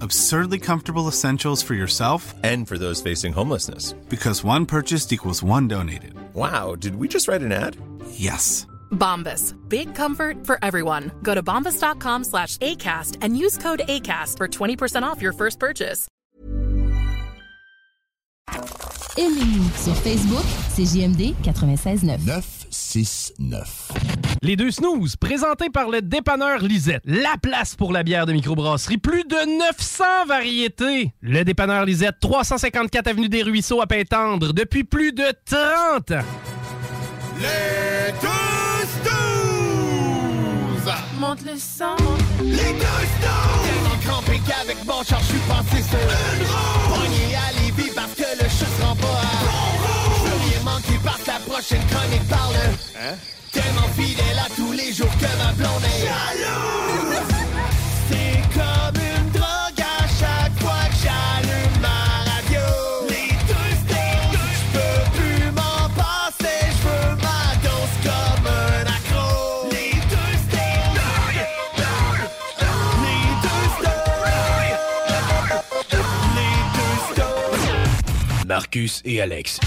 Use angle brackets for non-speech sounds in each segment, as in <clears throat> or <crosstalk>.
Absurdly comfortable essentials for yourself And for those facing homelessness. because one purchased equals one donated. Wow, did we just write an ad? Yes. Bombas. Big comfort for everyone. Go to bombas.com slash ACAST and use code ACAST for 20% off your first purchase. Aimez-nous sur Facebook, c'est JMD 96.9. 969. Les deux snooze, présentés par le dépanneur Lisette. La place pour la bière de microbrasserie. Plus de 900 variétés. Le dépanneur Lisette, 354 Avenue des Ruisseaux à Pintendre, depuis plus de 30 ans. Les deux snooze! Monte le sang. Les deux snooze! Tellement crampé qu'avec mon char, je suis passé sur une roue. Prochaine chronique parle. Hein? Tellement fidèle à tous les jours que ma blonde est jalouse. C'est comme une drogue à chaque fois que j'allume ma radio. Les deux snooze! Je peux plus m'en passer, je veux ma dose comme un accro. Les deux snooze! Les deux snooze! Les deux snooze! Marcus et Alex.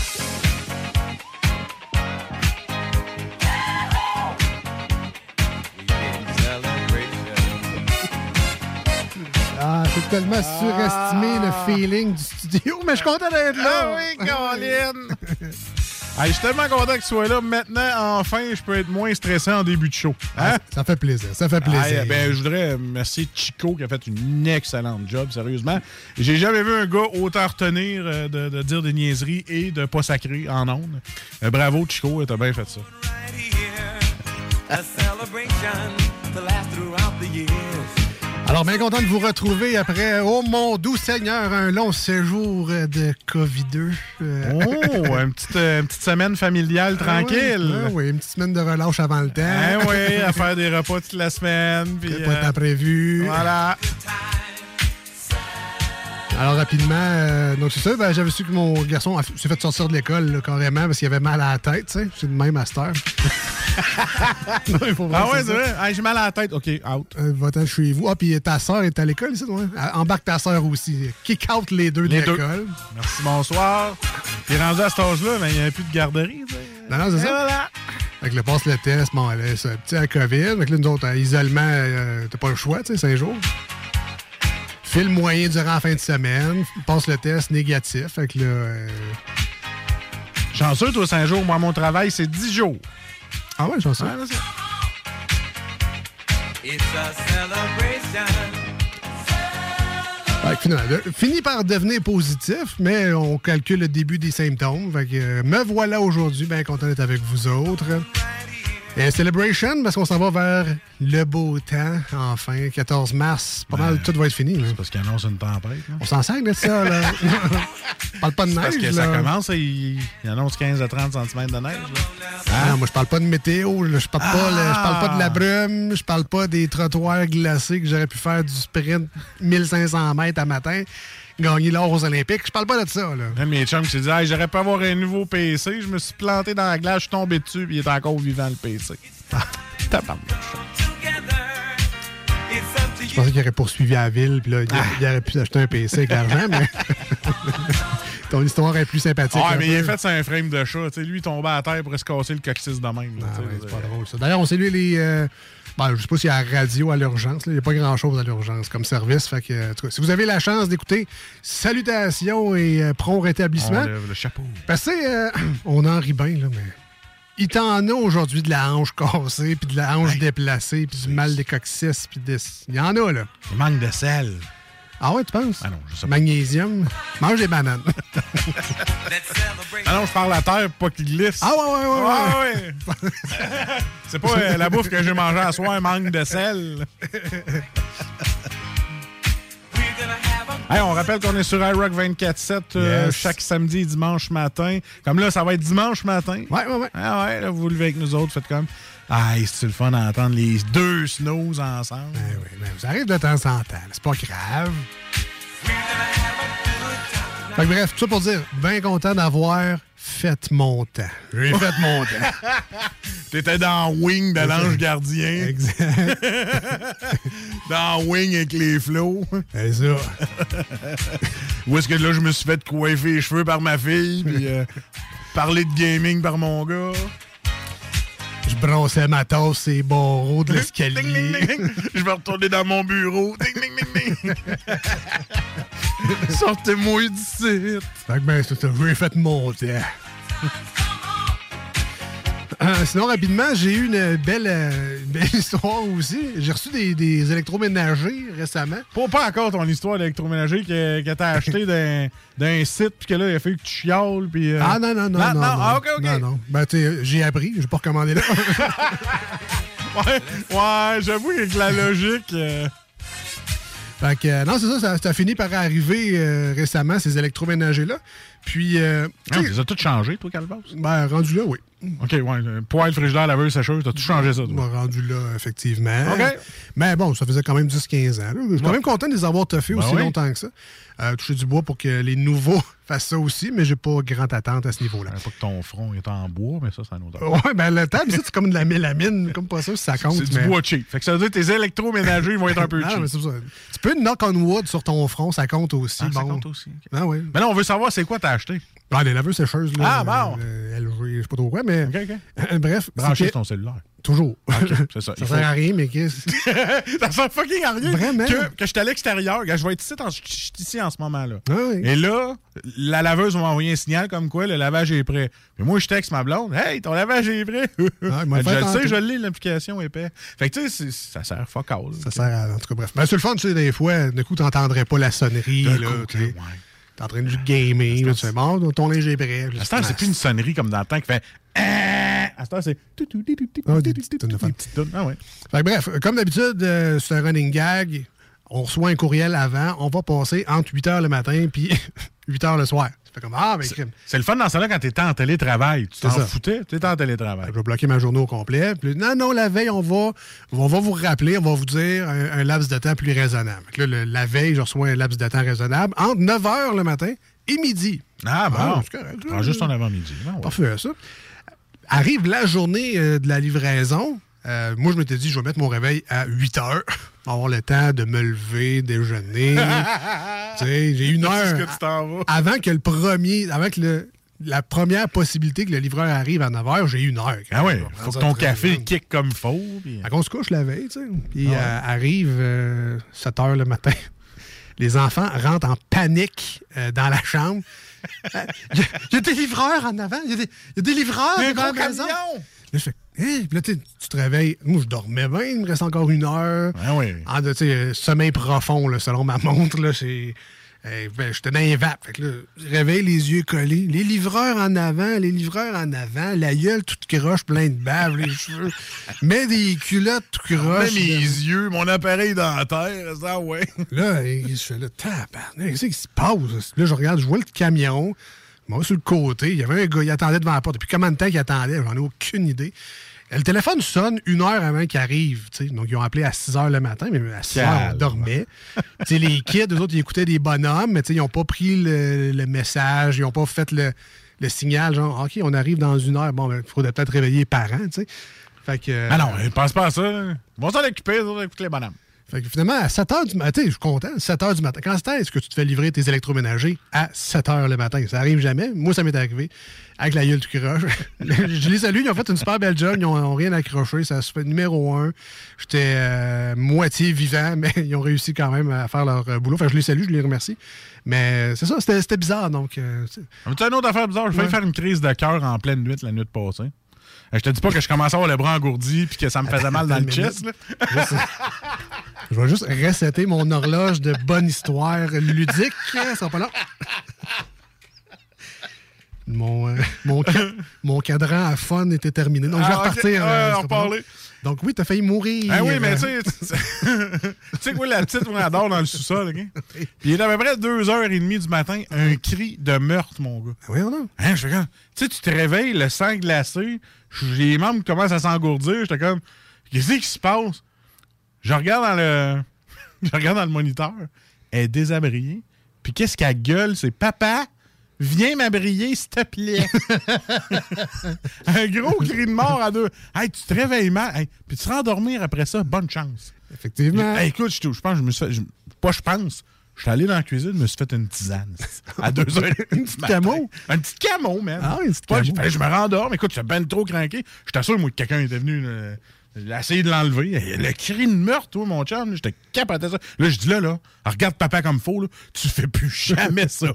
C'est tellement surestimé le feeling du studio, mais je suis content d'être là. Ah oui, Colin! <laughs> Hey, je suis tellement content que tu sois là. Maintenant, enfin, je peux être moins stressé en début de show. Hein? Ah, Ça fait plaisir, ça fait plaisir. Ah, ben, je voudrais remercier Chico qui a fait une excellente job, sérieusement. J'ai jamais vu un gars autant retenir euh, de, de dire des niaiseries et de pas sacrer en ondes. Euh, bravo, Chico, t'as bien fait ça. Alors, bien content de vous retrouver après, oh mon doux Seigneur, un long séjour de COVID-2. Euh, Oh, une petite, euh, une petite semaine familiale tranquille. Ah oui, une petite semaine de relâche avant le temps. Ah oui, à faire des repas toute la semaine. puis, Pas euh, prévu. voilà. Alors, rapidement, euh, donc c'est ça, ben, j'avais su que mon garçon a- s'est fait sortir de l'école là, carrément parce qu'il avait mal à la tête, tu sais. C'est de même à cette heure. <laughs> Non, il faut Ah ouais, ça. c'est vrai? Ah, J'ai mal à la tête. OK, out. Euh, Va-t'en chez vous. Ah, puis ta soeur est à l'école ici, ouais? Ah, Embarque ta soeur aussi. Kick out les deux de deux. l'école. Merci, bonsoir. Puis rendu à cet âge-là, mais il n'y avait plus de garderie. tu sais. Non, non, c'est Et ça. voilà. Fait que le passe le test, bon, là, c'est petit à COVID. Fait que là, nous autres, à isolement, euh, t'as pas le choix, tu sais, cinq jours. File moyen durant la fin de semaine. Passe le test négatif. Fait que là, euh, Chanceux, toi, 5 jours. Moi, mon travail, c'est 10 jours. Ah ouais, sais. Ouais, que finalement, là, fini par devenir positif, mais on calcule le début des symptômes. Fait que euh, me voilà aujourd'hui, bien content d'être avec vous autres. Et Celebration, parce qu'on s'en va vers le beau temps, enfin, 14 mars. Pas mal, tout va être fini. là. Parce qu'il annonce une tempête. là. On s'en sert de ça, là. On <laughs> parle pas de neige, Parce que là. ça commence, il, il annonce 15 à 30 cm de neige. là. Ah, moi, je parle pas de météo, je parle, pas, là, je parle pas de la brume, je parle pas des trottoirs glacés que j'aurais pu faire du sprint 1500 mètres à matin, gagner l'or aux Olympiques. Je parle pas de ça. Là. Mes chums s'est dit hey, j'aurais pu avoir un nouveau PC. Je me suis planté dans la glace, je suis tombé dessus, puis il est encore vivant le PC. <laughs> Je pensais qu'il aurait poursuivi à la ville, puis là, il, il aurait pu acheter un PC avec l'argent, mais <laughs> ton histoire est plus sympathique. Ah, mais il est fait sur un frame de chat. Tu sais, lui, il tombait à terre pour se casser le coccyx de même. Ah c'est pas drôle, ça. D'ailleurs, on salue les. euh, ben, je sais pas s'il y a la radio à l'urgence. Il n'y a pas grand-chose à l'urgence comme service. Fait que, cas, si vous avez la chance d'écouter, salutations et euh, prompt rétablissement. on lève le chapeau. Parce que, euh, <clears throat> on en rit bien, là, mais. Il t'en a aujourd'hui de la hanche cassée, puis de la hanche déplacée, puis du mal des coccyx, puis des... Il y en a, là. Il manque de sel. Ah ouais, tu penses? Ah non, je sais pas. Magnésium. Mange des bananes. Ah non, je parle à terre pour pas qu'il glisse. Ah ouais, ouais, ouais. ouais. Ah ouais. C'est pas euh, la bouffe que j'ai mangée à soir, manque de sel. Hey, on rappelle qu'on est sur iRock 24-7 euh, Yes. chaque samedi et dimanche matin. Comme là, ça va être dimanche matin. Ouais, ouais, ouais. Ah ouais, là, vous vous levez avec nous autres, faites comme. Ah, c'est le fun d'entendre les deux snows ensemble? Ben oui, ben, ça arrive de temps en temps. C'est pas grave. Fait que bref, tout ça pour dire, bien content d'avoir fait mon temps. J'ai fait mon temps. <laughs> T'étais dans Wing de l'ange gardien. Exact. <laughs> dans Wing avec les flots. C'est ça. Où est-ce que là, je me suis fait coiffer les cheveux par ma fille, puis euh, parler de gaming par mon gars. Je brossais ma tasse et barreaux de Ding, l'escalier. ding, ding. Je vais retourner dans mon bureau. Ding, ding, ding, ding. Sortez-moi d'ici. Fait que ben, c'est ça, j'ai fait mon temps. Euh, sinon, rapidement, j'ai eu une belle, euh, une belle <laughs> histoire aussi. J'ai reçu des, des électroménagers récemment. Pas, pas encore ton histoire d'électroménager que, que t'as acheté d'un, d'un site, puis que là, il a fallu que tu chiales, puis... euh, Ah non, non, non, non. non, Ah, OK, OK. Non, non. Ben, tu j'ai appris, j'ai pas recommandé là. <laughs> Ouais, ouais j'avoue avec la logique... fait que, non, c'est ça, ça, ça a fini par arriver récemment, ces électroménagers-là. Puis, euh, tu Non, les as tout changé, toi, Calvas? ben, rendu là, oui. OK, ouais. Poêle, frigidaire, laveuse, sécheuse, t'as tout changé ça, toi? Bon, rendu là, effectivement. OK. Mais bon, ça faisait quand même 10-15 ans. Je suis quand même content de les avoir toffés Ben aussi oui. longtemps que ça. Euh, toucher du bois pour que les nouveaux <laughs> fassent ça aussi, mais j'ai pas grande attente à ce niveau-là. Pas que ton front est en bois, mais ça, c'est un autre. Ouais, ben le table, c'est comme de la mélamine, comme pas ça, si ça compte. C'est du bois cheap. Fait que ça veut dire que tes électroménagers ils vont être un peu <laughs> Ah, cheap. mais ça. Tu peux knock on wood sur ton front, ça compte aussi. Ah, ça compte aussi. Ah oui. Mais là, on veut savoir c'est quoi t'as acheté. Ah, les laveuses sécheuses, là. Ah, bon. euh, LG, je sais pas trop quoi, mais. OK. Bref. Que- ton cellulaire. Toujours. c'est ça. <laughs> ça sert à rien, mais <laughs> qu'est-ce. ça sert fucking à rien. Vraiment? Que, que je suis à l'extérieur. Je vais être ici, en- je suis ici en ce moment-là. Ah oui. Et là, la laveuse va m'envoyer un signal comme quoi le lavage est prêt. Mais moi, je texte ma blonde. Hey, ton lavage est prêt. Ah, m'a je le sais, je l'ai, l'application épais. Fait que tu sais, ça sert fuck all. Ça sert à. En tout cas, bref. Ben, c'est le fun, tu sais, des fois, d'un coup, t'entendrais pas la sonnerie, là. coup, tu ouais. T'es en train de gamer, là, tu fais bon, ton linge est prêt. À c'est plus une sonnerie comme dans le temps qui fait. Ah! À cette heure, c'est. Ah, ouais. Bref, comme d'habitude, euh, c'est un running gag. On reçoit un courriel avant, on va passer entre 8 h le matin puis <laughs> 8 h le soir. Comme Ah, ben. C'est le fun dans ça là quand t'étais en télétravail. Tu t'en foutais, t'étais en télétravail. Je vais bloquer ma journée au complet. Puis, non, non, la veille, on va, on va vous rappeler, on va vous dire un, un laps de temps plus raisonnable. Là, le- la veille, je reçois un laps de temps raisonnable entre 9 h le matin et midi. Ah, bon. Ah, c'est correct. Prends juste ton avant-midi. Ah, ouais. Parfait, ça. Arrive la journée euh, de la livraison. Euh, moi, je m'étais dit, je vais mettre mon réveil à 8 heures. Avoir le temps de me lever, déjeuner. <laughs> tu sais, j'ai une heure ce que tu t'en vas. avant que le premier, avant que le, la première possibilité que le livreur arrive à 9 h, j'ai une heure. Ah ouais, faut que ton café bien. kick comme faux. puis- Fait qu'on se couche la veille, tu sais. Puis Ah ouais. euh, arrive euh, 7 heures le matin. <laughs> Les enfants rentrent en panique euh, dans la chambre. <laughs> Euh, Il y, a- il y a des livreurs en avant. Il y, a des- il y a des livreurs Il y a un devant gros la maison. camion! Là, je fais, Hein? Puis là, tu te réveilles. Moi, je dormais bien. Il me reste encore une heure. Ah oui. En de, tu sais, sommeil profond, là, selon ma <laughs> montre. Là, c'est, ben, j'étais dans les vapes. Fait que là, je réveille les yeux collés. Les livreurs en avant, les livreurs en avant. La gueule toute croche, plein de bave, les <laughs> cheveux. Mets des culottes tout croche. Même mes yeux, mon appareil dentaire, ça, ouais. Là, je fais là, tabarnak, qu'est-ce qui se passe? Là, je regarde, je vois le camion. Vais sur le côté. Il y avait un gars, il attendait devant la porte. Depuis combien de temps qu'il attendait? J'en ai aucune idée. Le téléphone sonne une heure avant qu'il arrive. Donc, ils ont appelé à 6 heures le matin, mais à 6 heures, on dormait. Les kids, eux autres, ils écoutaient des bonhommes, mais ils n'ont pas pris le, le message, ils n'ont pas fait le, le signal, genre, OK, on arrive dans une heure. Bon, il faudrait peut-être réveiller les parents, tu sais. Fait que. Ah non, ne pense pas à ça. Ils vont s'en occuper, ils vont écouter les bonhommes. Fait que finalement, à 7 h du matin, je suis content, 7 h du matin. Quand est-ce que tu te fais livrer tes électroménagers? À 7 h le matin? Ça arrive jamais. Moi, ça m'est arrivé. Avec la gueule du croche. <laughs> je les salue, ils ont fait une super belle job. Ils ont, ont rien accroché. Ça se fait numéro un. J'étais euh, moitié vivant, <laughs> mais ils ont réussi quand même à faire leur euh, boulot. Fait que je les salue, je les remercie. Mais c'est ça, c'était c'était bizarre. Donc, euh, c'est- une autre affaire bizarre, failli Ouais. faire une crise de cœur en pleine nuit la nuit passée. Je te dis pas que je commençais à avoir le bras engourdi puis que ça me faisait mal dans le chest. là. Je vais juste resetter mon horloge de bonne histoire ludique. Ça sera pas long. Mon, euh, mon, ca- mon cadran à fun était terminé. Donc, je vais Ah, repartir. Ouais, euh, on. Donc, oui, t'as failli mourir. Ah oui, mais euh, tu sais, tu sais <laughs> quoi, la petite, on adore dans le sous-sol, OK? Puis il est à peu près 2h30 du matin, un cri de meurtre, mon gars. Oui, non. Hein, je tu sais, tu te réveilles, le sang glacé, les membres commencent à s'engourdir, j'étais comme, qu'est-ce qui se passe? Je regarde dans le, <laughs> je regarde dans le moniteur, elle est désabrisée, puis qu'est-ce qu'elle gueule? C'est papa, viens m'abrier, s'il te plaît. <laughs> un gros cri de mort à deux. Hey, tu te réveilles mal, hey, puis tu te rendormir après ça, bonne chance. Effectivement. Hey, écoute, je, je pense, je me suis je- pas je pense, je suis allé dans la cuisine, je me suis fait une tisane. À deux heures. Une petite camo? Un petit camo, man. Ah, une petite camo. j'ai- fallait que je me rendorme. Écoute, j'étais ben trop craqué. Je t'assure, moi, que quelqu'un était venu euh, essayer de l'enlever. Le cri de meurtre, toi, mon chum, j'étais capoté ça. Là, je dis là, là, regarde papa comme faux, là, tu fais plus <laughs> jamais ça.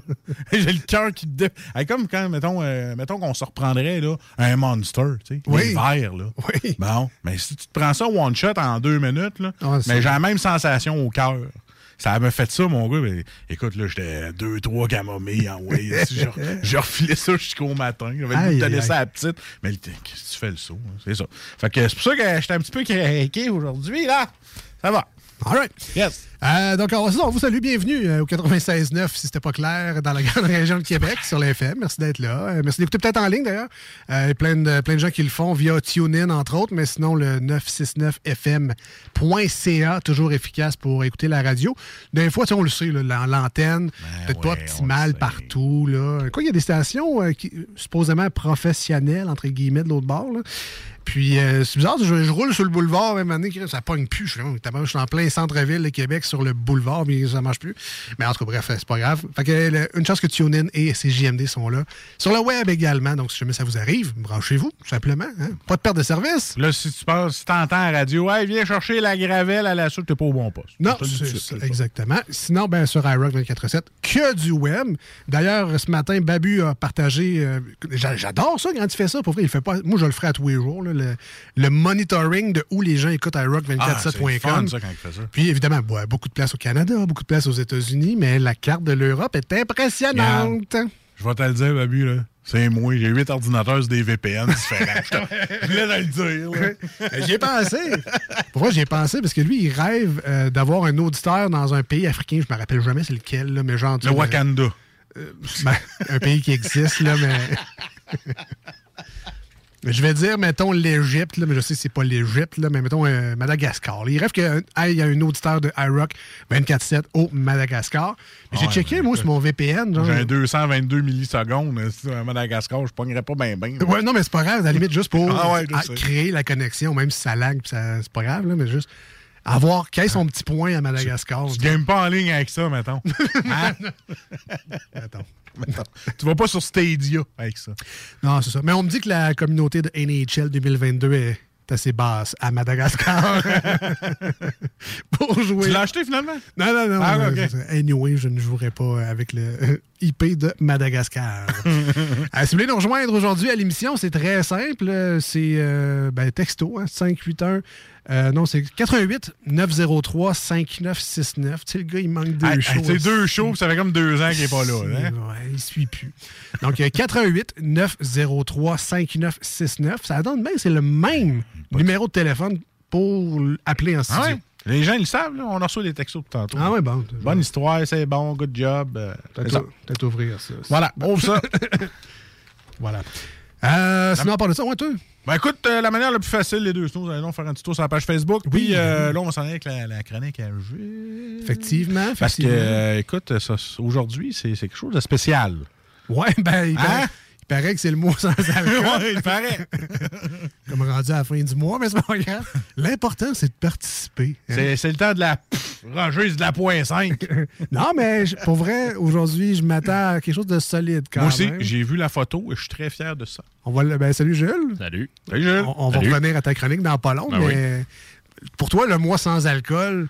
j'ai le cœur qui te... dé- Hey, comme quand, mettons, euh, mettons qu'on se reprendrait, là, un monster, tu sais, Oui. verres, là. Oui. Bon, mais si tu te prends ça one shot en deux minutes, là, Ah, mais j'ai la même sensation au cœur. Ça m'a fait ça, mon gars. mais écoute, là, j'étais deux, trois camomilles en way. Je, je refilais ça jusqu'au matin. J'avais aïe, ça à la petite. Mais qu'est-ce que tu fais le saut? hein? C'est ça. Fait que c'est pour ça que j'étais un petit peu craqué aujourd'hui, là. Ça va. All right. Yes. Euh, donc, on, on vous salue, bienvenue euh, au 96.9, si c'était pas clair, dans la <laughs> grande région de Québec, sur l'FM. Merci d'être là. Euh, merci d'écouter peut-être en ligne, d'ailleurs. Il y a plein de, plein de gens qui le font via TuneIn, entre autres, mais sinon, le 969fm.ca, toujours efficace pour écouter la radio. Des fois, on le sait, l'antenne, peut-être pas Ben ouais, le optimale sait. partout. Là. Quoi, il y a des stations euh, qui, supposément professionnelles, entre guillemets, de l'autre bord. là. Puis, euh, c'est bizarre, je, je roule sur le boulevard, même année, ça pogne plus. Je je suis en plein centre-ville de Québec, sur le boulevard, mais ça marche plus. Mais en tout cas, bref, c'est pas grave. Fait que, le- une chance que TuneIn et CJMD sont là. Sur le web également, donc si jamais ça vous arrive, branchez-vous, tout simplement. hein. Pas de perte de service. Là, si tu penses, si t'entends à la radio, hey, viens chercher la gravelle à la soupe, t'es pas au bon poste. Non, c'est ça, exactement. Sinon, ben, sur iRock 24.7, que du web. D'ailleurs, ce matin, Babu a partagé. euh, j'a- J'adore ça quand il fait ça. Pour vrai, il fait pas. Moi, je le ferai à tous les jours. là, le, le monitoring de où les gens écoutent Ah, c'est iRock247.com. le fun, ça, quand il fait ça. Puis évidemment, ouais, beaucoup de place au Canada, beaucoup de place aux États-Unis, mais la carte de l'Europe est impressionnante. Je vais te le dire, Babu, là. C'est moi, j'ai huit ordinateurs des VPN différents. <laughs> Je voulais te le dire, là. Euh, J'y ai pensé. Pour moi, j'y ai pensé parce que lui, il rêve euh, d'avoir un auditeur dans un pays africain. Je me rappelle jamais c'est lequel, là, mais genre. Le Wakanda. Ben, un pays qui existe, là, mais. <laughs> Je vais dire, mettons, l'Égypte, mais je sais que c'est pas l'Égypte, mais mettons euh, Madagascar. là. Il rêve qu'il y ait un auditeur de iRock 24-7 au Madagascar. Mais j'ai Ouais, checké, moi, sur mon VPN. J'ai un 222 millisecondes. si, À Madagascar, je pognerais pas bien, bien. Ouais, non, mais c'est pas grave, à la limite, juste pour <laughs> Ah ouais, je à- sais. créer la connexion, même si ça lag, c'est pas grave, là, mais juste avoir qu'il ait son petit point à Madagascar. Tu games pas en ligne avec ça, mettons. <laughs> Hein? Mettons. Tu vas pas sur Stadia avec ça. Non, c'est ça. Mais on me dit que la communauté de NHL 2022 est assez basse à Madagascar. <laughs> Pour jouer. Tu l'as acheté finalement? Non, non, non. Ah. Anyway, je ne jouerai pas avec le IP de Madagascar. <laughs> Euh, si vous voulez nous rejoindre aujourd'hui à l'émission, c'est très simple. C'est euh, ben, texto, hein, 581. euh, non, c'est 88 903 5969. Tu sais, le gars, il manque deux Hey, shows. hey, C'est deux shows, ça fait comme deux ans qu'il est pas là. hein? Ouais, il suit plus. Donc, euh, 88 903 5969. Ça donne bien, c'est le même numéro de téléphone pour appeler en Ah studio. ouais? Les gens, ils le savent, là. on a reçu des textos de tantôt. Ah ouais, bon. Bonne histoire, c'est bon, good job. euh. Peut-être ouvrir ça. Voilà, ouvre ça. <laughs> Voilà. Euh, sinon, à part de ça, ouais, toi? Ben écoute, euh, la manière la plus facile, les deux snows, allons faire un petit tour sur la page Facebook. Puis euh, là, on s'en aller avec la, la chronique à jeu. Effectivement, Parce que, effectivement. écoute, aujourd'hui, c'est quelque chose de spécial. Ouais, ben, Hein? Il paraît que c'est le mot sans alcool. <laughs> ouais, il paraît. <laughs> Comme rendu à la fin du mois, mais c'est pas grave. L'important, c'est de participer. hein. C'est le temps de la rangeuse de la point 5. <laughs> Non, mais je- pour vrai, aujourd'hui, je m'attends à quelque chose de solide quand Moi aussi, j'ai vu la photo et je suis très fier de ça. On va le- ben, salut Jules. Salut. Salut, Jules. On, on va revenir à ta chronique dans pas long, Ben mais pour toi, le mois sans alcool,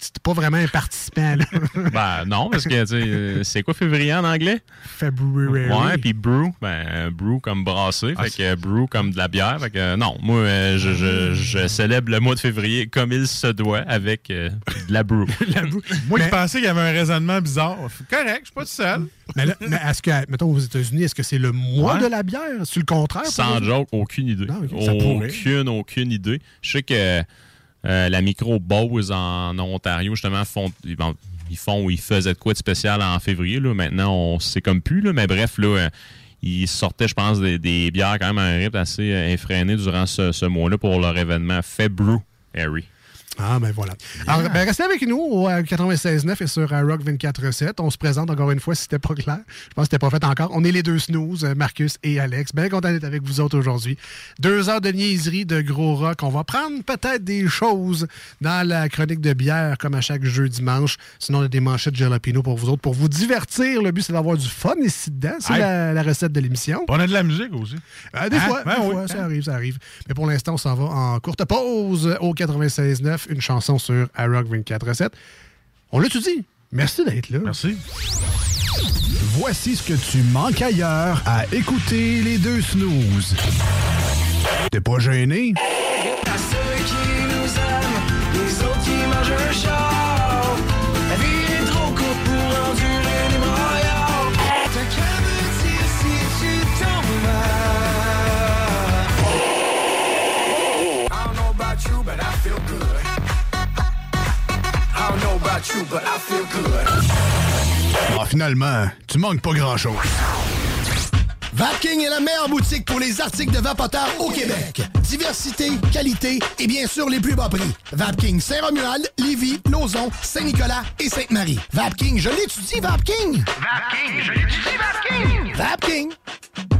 c'est pas vraiment un participant. Là. <laughs> Ben non, parce que tu sais, euh, c'est quoi février en anglais? February. Ouais, puis brew, ben brew comme brasser, Ah, fait que brew comme de la bière. Fait que non, moi euh, je, je, je célèbre le mois de février comme il se doit avec euh, de la brew. <laughs> Moi, Mais- je pensais qu'il y avait un raisonnement bizarre. Correct, je suis pas tout seul. <laughs> Mais, là, mais est-ce que, mettons, aux États-Unis, est-ce que c'est le mois Ouais. de la bière? C'est le contraire? Sans joke, aucune idée. Ah, ok, ça pourrait. aucune, aucune idée. Je sais que euh, la micro Bose en Ontario, justement, font, ils, font ou ils faisaient de quoi de spécial en février. Maintenant, on sait comme plus. Là. Mais bref, là, euh, ils sortaient, je pense, des, des bières quand même à un rythme assez euh, effréné durant ce, ce mois-là pour leur événement February. Ah, ben voilà. Alors, ben, restez avec nous au euh, 96.9 et sur euh, Rock 24.7. On se présente encore une fois si c'était pas clair. Je pense que c'était pas fait encore. On est les deux snooze, euh, Marcus et Alex. Bien content d'être avec vous autres aujourd'hui. Deux heures de niaiserie, de gros rock. On va prendre peut-être des choses dans la chronique de bière, comme à chaque jeu dimanche. Sinon, on a des manchettes de jalapeno pour vous autres, pour vous divertir. Le but, c'est d'avoir du fun ici dedans. C'est Hey. la, la recette de l'émission. On a de la musique aussi. Euh, des Hein? fois, Ben des oui. fois, ça arrive, ça arrive. Mais pour l'instant, on s'en va en courte pause au 96.9, une chanson sur iRock 24.7. On l'a-tu dit? Merci d'être là. Merci. Voici ce que tu manques ailleurs à écouter les deux snooze. T'es pas gêné? About you, but I feel good. Ah, finalement, tu manques pas grand-chose. Vapking est la meilleure boutique pour les articles de vapoteurs au Québec. Diversité, qualité et bien sûr les plus bas prix. Vapking Saint-Romuald, Lévis, Lauson, Saint-Nicolas et Sainte-Marie. Vapking, je l'étudie, Vapking! Vapking, je l'étudie, Vapking! Vapking!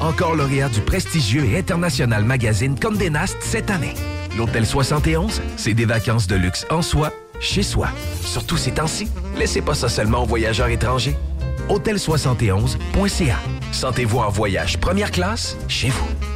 Encore lauréat du prestigieux et international magazine Condé Nast cette année. L'Hôtel 71, c'est des vacances de luxe en soi, chez soi. Surtout ces temps-ci, laissez pas ça seulement aux voyageurs étrangers. Hôtel71.ca. Sentez-vous en voyage première classe chez vous.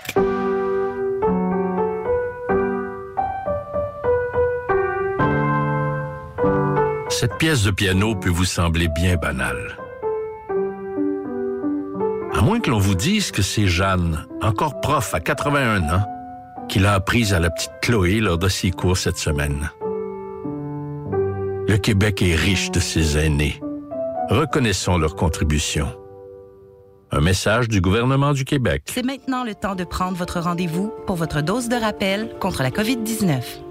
Cette pièce de piano peut vous sembler bien banale. À moins que l'on vous dise que c'est Jeanne, encore prof à 81 ans, qui l'a apprise à la petite Chloé lors de ses cours cette semaine. Le Québec est riche de ses aînés. Reconnaissons leur contribution. Un message du gouvernement du Québec. C'est maintenant le temps de prendre votre rendez-vous pour votre dose de rappel contre la COVID-19.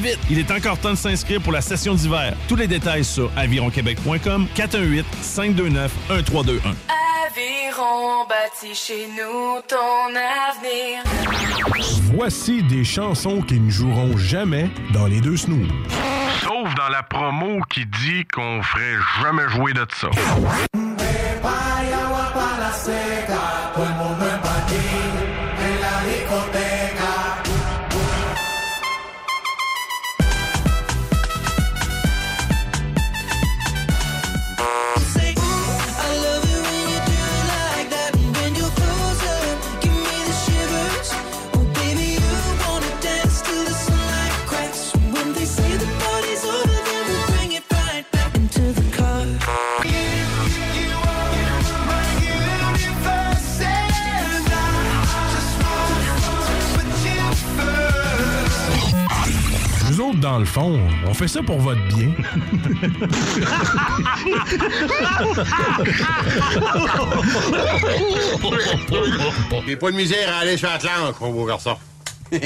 vite, il est encore temps de s'inscrire pour la session d'hiver. Tous les détails sur avironquebec.com 418 529 1321. Aviron bâti chez nous ton avenir. Voici des chansons qui ne joueront jamais dans les deux snooze. Sauf dans la promo qui dit qu'on ferait jamais jouer de ça. Dans le fond, on fait ça pour votre bien. J'ai pas de misère à aller sur Atlantique, mon beau garçon. <laughs>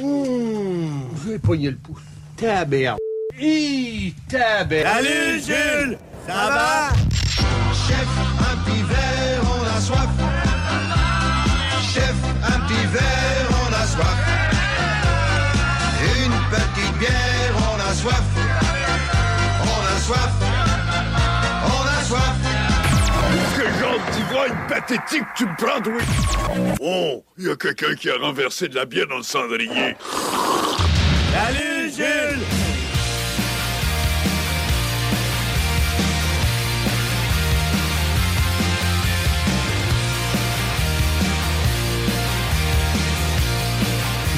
Mmh, j'ai pogné le pouce. Taberne. Hi, taberne. Salut, Jules! Ça va? Chef, un petit verre, on a soif. Chef, un petit verre, pathétique tu me prends? Oh, il y a quelqu'un qui a renversé de la bière dans le cendrier. Salut, Jules!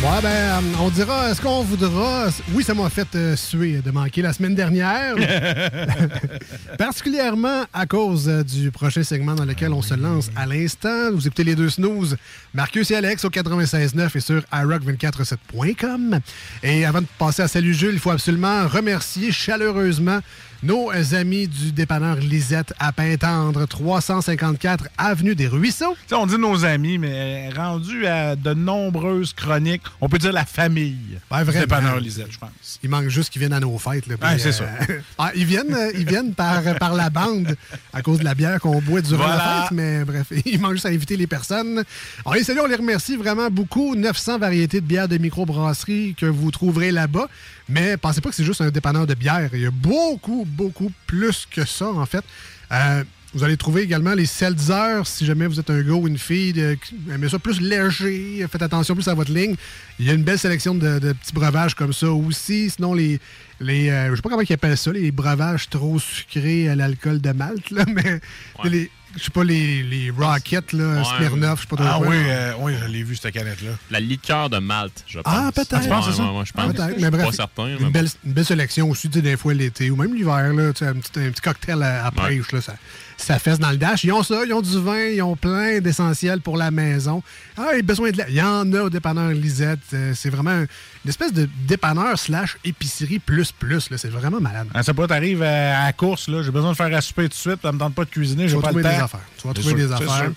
Ouais, ben, euh, on dira ce qu'on voudra. Oui, ça m'a fait euh, suer de manquer la semaine dernière. <laughs> Particulièrement à cause euh, du prochain segment dans lequel on se lance à l'instant. Vous écoutez les deux snooze, Marcus et Alex au 96.9 et sur iRock247.com. Et avant de passer à Salut Jules, il faut absolument remercier chaleureusement nos amis du dépanneur Lisette à Pintendre, 354 Avenue des Ruisseaux. On dit nos amis, mais rendu à de nombreuses chroniques, on peut dire la famille. Du dépanneur Lisette, je pense. Il manque juste qu'ils viennent à nos fêtes. Là, c'est ça. <laughs> ah, ils viennent, euh, ils viennent par, par la bande à cause de la bière qu'on boit durant la fête, mais bref, <laughs> il manque juste à inviter les personnes. On les salue, on les remercie vraiment beaucoup. 900 variétés de bières de microbrasserie que vous trouverez là-bas. Mais pensez pas que c'est juste un dépanneur de bière. Il y a beaucoup, beaucoup plus que ça, en fait. Euh, vous allez trouver également les seltzer, si jamais vous êtes un gars ou une fille aimez ça plus léger, faites attention plus à votre ligne. Il y a une belle sélection de, de petits breuvages comme ça aussi. Sinon, les, les euh, je sais pas comment ils appellent ça, les breuvages trop sucrés à l'alcool de Malte, là, <laughs> mais les, je sais pas, les, les Rockets, là, Ouais. Smirnoff, je sais pas trop Ah quoi. oui, euh, oui, je l'ai vu, cette canette-là. La liqueur de Malte, je pense. Ah, peut-être. Ouais, ouais, ouais, je Ah, pense. peut-être, Je mais suis bref, pas certain. mais Une bon. belle, une belle sélection aussi, tu sais, des fois l'été ou même l'hiver, là, tu sais, un, petit, un petit cocktail à, à pêche, là, ça, ça fesse dans le dash. Ils ont ça, ils ont du vin, ils ont plein d'essentiels pour la maison. Ah, il y a besoin de la... Il y en a au dépanneur Lisette. Euh, c'est vraiment un- une espèce de dépanneur slash épicerie plus plus. C'est vraiment malade. Ah, ça peut t'arrives à, à la course, j'ai besoin de faire à souper tout de suite, ça me tente pas de cuisiner, j'ai pas le trouver temps. des affaires. Tu vas trouver sûr, des affaires.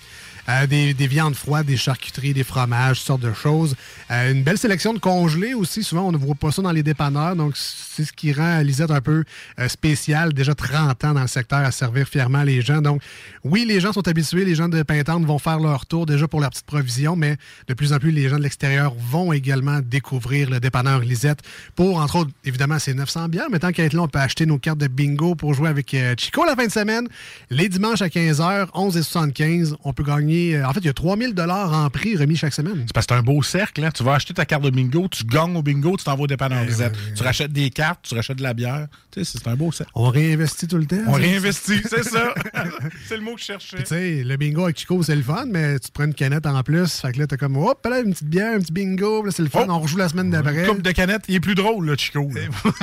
Euh, des, des viandes froides, des charcuteries, des fromages, toutes sortes de choses. Euh, une belle sélection de congelés aussi. Souvent, on ne voit pas ça dans les dépanneurs. Donc, c'est ce qui rend Lisette un peu euh, spéciale. Déjà 30 ans dans le secteur à servir fièrement les gens. Donc, oui, les gens sont habitués. Les gens de Pintante vont faire leur tour déjà pour leur petite provision, mais de plus en plus, les gens de l'extérieur vont également découvrir le dépanneur Lisette pour, entre autres, évidemment, c'est 900 bières. Mais tant qu'à être là, on peut acheter nos cartes de bingo pour jouer avec Chico la fin de semaine. Les dimanches à 15h, 11 et 75, on peut gagner. Euh, en fait, il y a 3000 dollars en prix remis chaque semaine. C'est parce que c'est un beau cercle. Hein? Tu vas acheter ta carte de bingo, tu gagnes au bingo, tu t'envoies au dépanneur Lisette. Tu rachètes des cartes, tu rachètes de la bière. C'est un beau cercle. On réinvestit tout le temps. On réinvestit, <laughs> c'est ça. <laughs> c'est le mot que je cherchais. Tu sais, le bingo avec Chico, c'est le fun, mais tu te prends une canette en plus. Fait que là, t'as comme, hop, là, une petite bière, un petit bingo. Là, c'est le fun. On rejoue la semaine d'après. Coupe de canette, il est plus drôle, là, Chico. là. <laughs>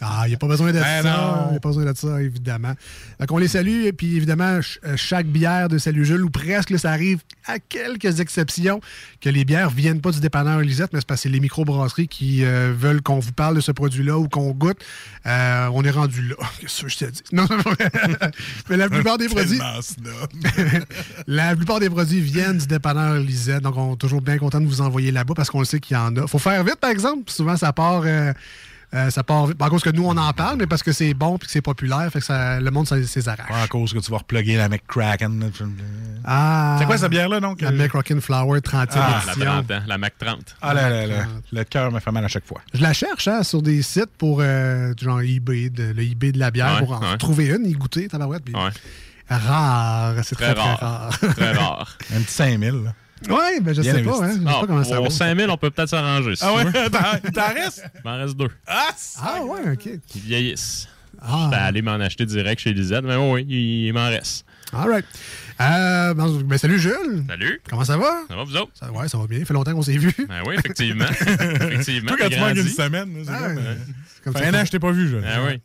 Ah, il n'y a pas besoin de Ben ça. Il n'y a pas besoin de ça, évidemment. Donc, on les salue. Et puis, évidemment, ch- euh, chaque bière de Salut Jules, ou presque, là, ça arrive à quelques exceptions, que les bières viennent pas du dépanneur Lisette, mais c'est parce que c'est les microbrasseries qui euh, veulent qu'on vous parle de ce produit-là ou qu'on goûte. Euh, on est rendu là. <laughs> Qu'est-ce que je te dis? Non, non, non. mais <laughs> la plupart des produits... <laughs> La plupart des produits viennent du dépanneur Lisette, donc on est toujours bien content de vous envoyer là-bas parce qu'on sait qu'il y en a. Faut faire vite, par exemple. Souvent, ça part. euh, Euh, ça part. Pas à cause que nous, on en parle, mais parce que c'est bon puis que c'est populaire. Fait que ça, le monde, ça ses arrache. Pas à cause que tu vas reploguer la McCracken. Ah. C'est quoi cette bière-là, donc? La McRockin Flower 30e Ah, la édition. 30, hein, la Mac 30. Ah là là là. Le cœur me fait mal à chaque fois. Je la cherche hein, sur des sites pour euh, genre eBay, de- le eBay de la bière, Ouais, pour en ouais. trouver une, y goûter, tabarouette. puis Ouais. Rare, c'est très, Très rare. Très rare. Un petit 5000. là. Ouais, ben je Bien sais pas, hein. Je sais Ah, pas comment ça pour va. 5000, on peut peut-être s'arranger. si Ah ouais? T'en restes? <laughs> Il m'en reste deux. Ah, Ah ouais, ok. Ils vieillissent. Ah. Je vais aller m'en acheter direct chez Lisette, mais oui, il, il m'en reste. All right. Euh, ben, ben, salut Jules. Salut. Comment ça va? Ça va, vous autres? Ça, ouais, ça va bien. Ça fait longtemps qu'on s'est vus. Ben oui, effectivement. <laughs> effectivement. Toi, quand tu manques une semaine, c'est Ah, comme, ouais. euh, Comme fait ça un an, je t'ai pas vu, je. Ah oui.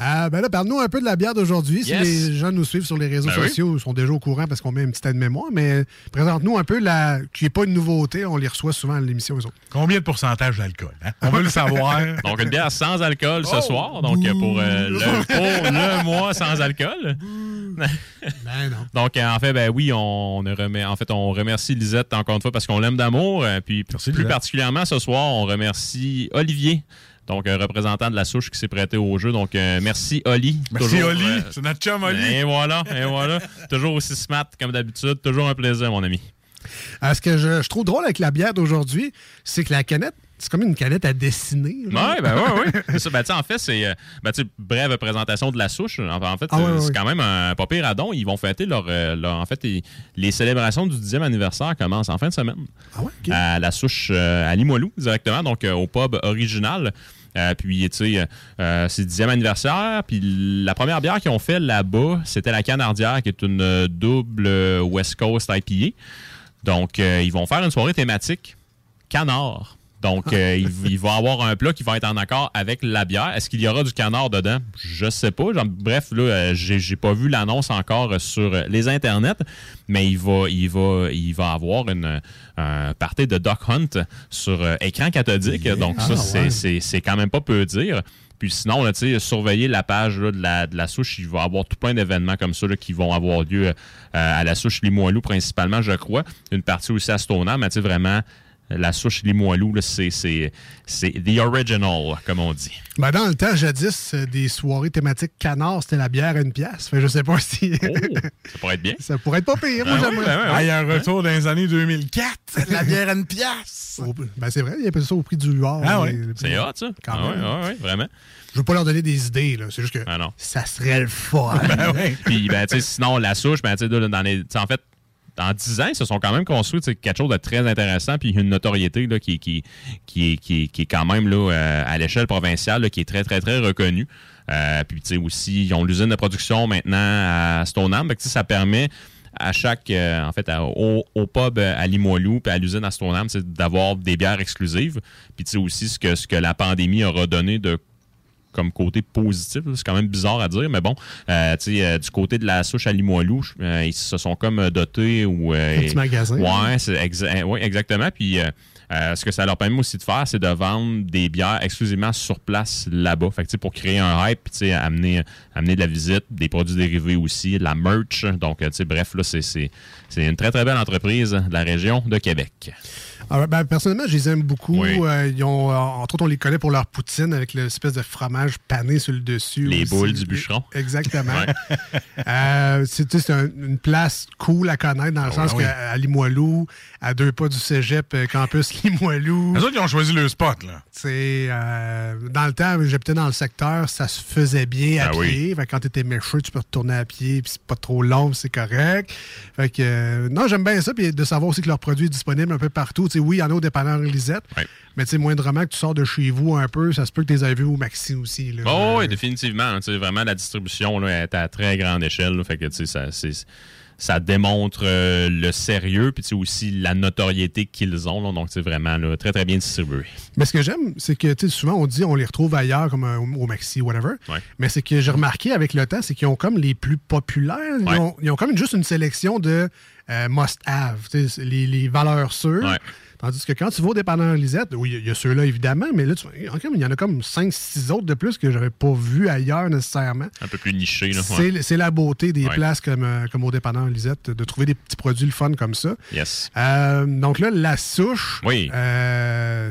Euh, ben là, parle-nous un peu de la bière d'aujourd'hui. Si les gens nous suivent sur les réseaux Ben oui. sociaux, ils sont déjà au courant parce qu'on met une petite aide-mémoire, mais présente-nous un peu la. qui n'est pas une nouveauté, on les reçoit souvent à l'émission, eux autres. Combien de pourcentage d'alcool? Hein? On veut le savoir. <laughs> Donc, une bière sans alcool ce Oh, soir. Donc, euh, pour, euh, le, pour <laughs> le mois sans alcool. Ben non. <laughs> Donc, en fait, ben oui, on, ne remet, en fait, on remercie Lisette encore une fois parce qu'on l'aime d'amour. euh, Puis, plus Lisette. particulièrement ce soir, on remercie Olivier. Donc, un représentant de la souche qui s'est prêté au jeu. Donc, euh, merci, Oli. Merci, Toujours, Oli. euh, C'est notre chum, Oli. Et voilà, et voilà. <laughs> toujours aussi smart comme d'habitude. Toujours un plaisir, mon ami. Ce que je, je trouve drôle avec la bière d'aujourd'hui, c'est que la canette, c'est comme une canette à dessiner. Oui, ben oui, oui. <laughs> C'est ça. Ben, en fait, c'est. euh, Ben, brève présentation de la souche. En en fait, Ah ouais, euh, c'est ouais. quand même un pas pire adon. Ils vont fêter leur. leur- en fait, les, les célébrations du 10e anniversaire commencent en fin de semaine. Ah ouais. À la souche euh, à Limoilou, directement, donc euh, au pub original. Euh, puis, tu sais, euh, c'est le 10e anniversaire. Puis, la première bière qu'ils ont fait là-bas, c'était la Canardière, qui est une euh, double euh, West Coast IPA. Donc, euh, ils vont faire une soirée thématique canard. Donc, euh, il, il va avoir un plat qui va être en accord avec la bière. Est-ce qu'il y aura du canard dedans? Je sais pas. Genre, bref, là, euh, j'ai pas vu l'annonce encore sur les internets, mais il va, il va, il va avoir une, un party de Duck Hunt sur euh, écran cathodique. Donc, Ah, ça, c'est- ouais. c'est c'est quand même pas peu dire. Puis sinon, là, surveiller la page là, de, la, de la souche, il va y avoir tout plein d'événements comme ça là, qui vont avoir lieu euh, à la souche Limoilou principalement, je crois. Une partie aussi à Stoneham, mais tu sais, vraiment, la souche Limoilou, c'est c'est- c'est the original, comme on dit. Ben, dans le temps, jadis, euh, des soirées thématiques canard, c'était la bière à une pièce. Fait je sais pas si. <laughs> Ça pourrait être bien. ça pourrait être pas pire. Moi, Ah oui, j'aimerais. ben ouais, Ah, il y a un retour dans les années 2004. La bière à une pièce. Au- Ben, c'est vrai, il y a ça au prix du luard. Ah C'est hot, ça. Quand Ah même. ouais, vraiment. Je veux pas leur donner des idées, là. C'est juste que Ah non. ça serait le fun. <laughs> Ben ouais. Puis, ben, sinon, la souche, ben, tu sais, là, dans les. tu sais, En fait, en 10 ans, ils se sont quand même construits quelque chose de très intéressant, puis une notoriété là, qui, qui, qui, est- qui, est- quand même là, euh, à l'échelle provinciale, qui est très, très, très reconnue. Euh, puis, tu sais, aussi, ils ont l'usine de production maintenant à Stoneham. Sais, ça permet à chaque, euh, en fait, au, au pub à Limoilou puis à l'usine à Stoneham, sais, d'avoir des bières exclusives. Puis, tu sais, aussi, ce que, ce que la pandémie aura donné de comme côté positif. C'est quand même bizarre à dire, mais bon, euh, tu sais, euh, du côté de la souche à Limoilou, euh, ils se sont comme euh, dotés ou euh, Un petit magasin. Ouais, exa- ouais, exactement. Puis ce que ça leur permet aussi de faire, c'est de vendre des bières exclusivement sur place là-bas. Fait que, tu sais, pour créer un hype, puis, tu sais, amener, amener de la visite, des produits dérivés aussi, de la merch. Donc, tu sais, bref, là, c'est une très, très belle entreprise de la région de Québec. Ah, ben, personnellement, je les aime beaucoup. Oui. Euh, ils ont, euh, entre autres, on les connaît pour leur poutine avec l'espèce de fromage pané sur le dessus. Les aussi. boules du bûcheron. Exactement. Ouais. <laughs> Euh, c'est tu un- une place cool à connaître dans le Ah sens oui. qu'à à Limoilou, à deux pas du cégep campus <laughs> Limoilou. Les autres, ils ont choisi le spot, là. C'est euh, dans le temps, j'habitais dans le secteur, ça se faisait bien à Ah oui. pied. Fait que quand t'étais mécheux, tu peux retourner à pied, puis c'est pas trop long, c'est correct. Fait que euh, non, j'aime bien ça, puis de savoir aussi que leur produit est disponible un peu partout. Tu oui, il y en a au dépanneur Lisette, mais tu sais, moindrement que tu sors de chez vous un peu, ça se peut que tu les aies vus au Maxi aussi. Là. Oh, oui, définitivement. hein, vraiment, la distribution là, est à très grande échelle. là, fait que, tu sais, ça, ça démontre euh, le sérieux, puis aussi la notoriété qu'ils ont. là. donc, c'est vraiment là, très, très bien distribué. Mais ce que j'aime, c'est que souvent on dit on les retrouve ailleurs, comme euh, au Maxi, whatever. Ouais. Mais c'est que j'ai remarqué avec le temps, c'est qu'ils ont comme les plus populaires. Ils, Ouais. ont, ils ont comme juste une sélection de euh, must-have, les, les valeurs sûres. Ouais. Tandis que quand tu vas au dépanneur Lisette, oui, il y a ceux-là évidemment, mais là, tu- il y en a comme- il y en a comme 5-6 autres de plus que j'aurais pas vu ailleurs nécessairement. Un peu plus niché. Ouais. c'est la beauté des Ouais. places comme, euh, comme au dépanneur Lisette, de trouver des petits produits le fun comme ça. Yes. Euh, donc là, la souche. Oui. euh,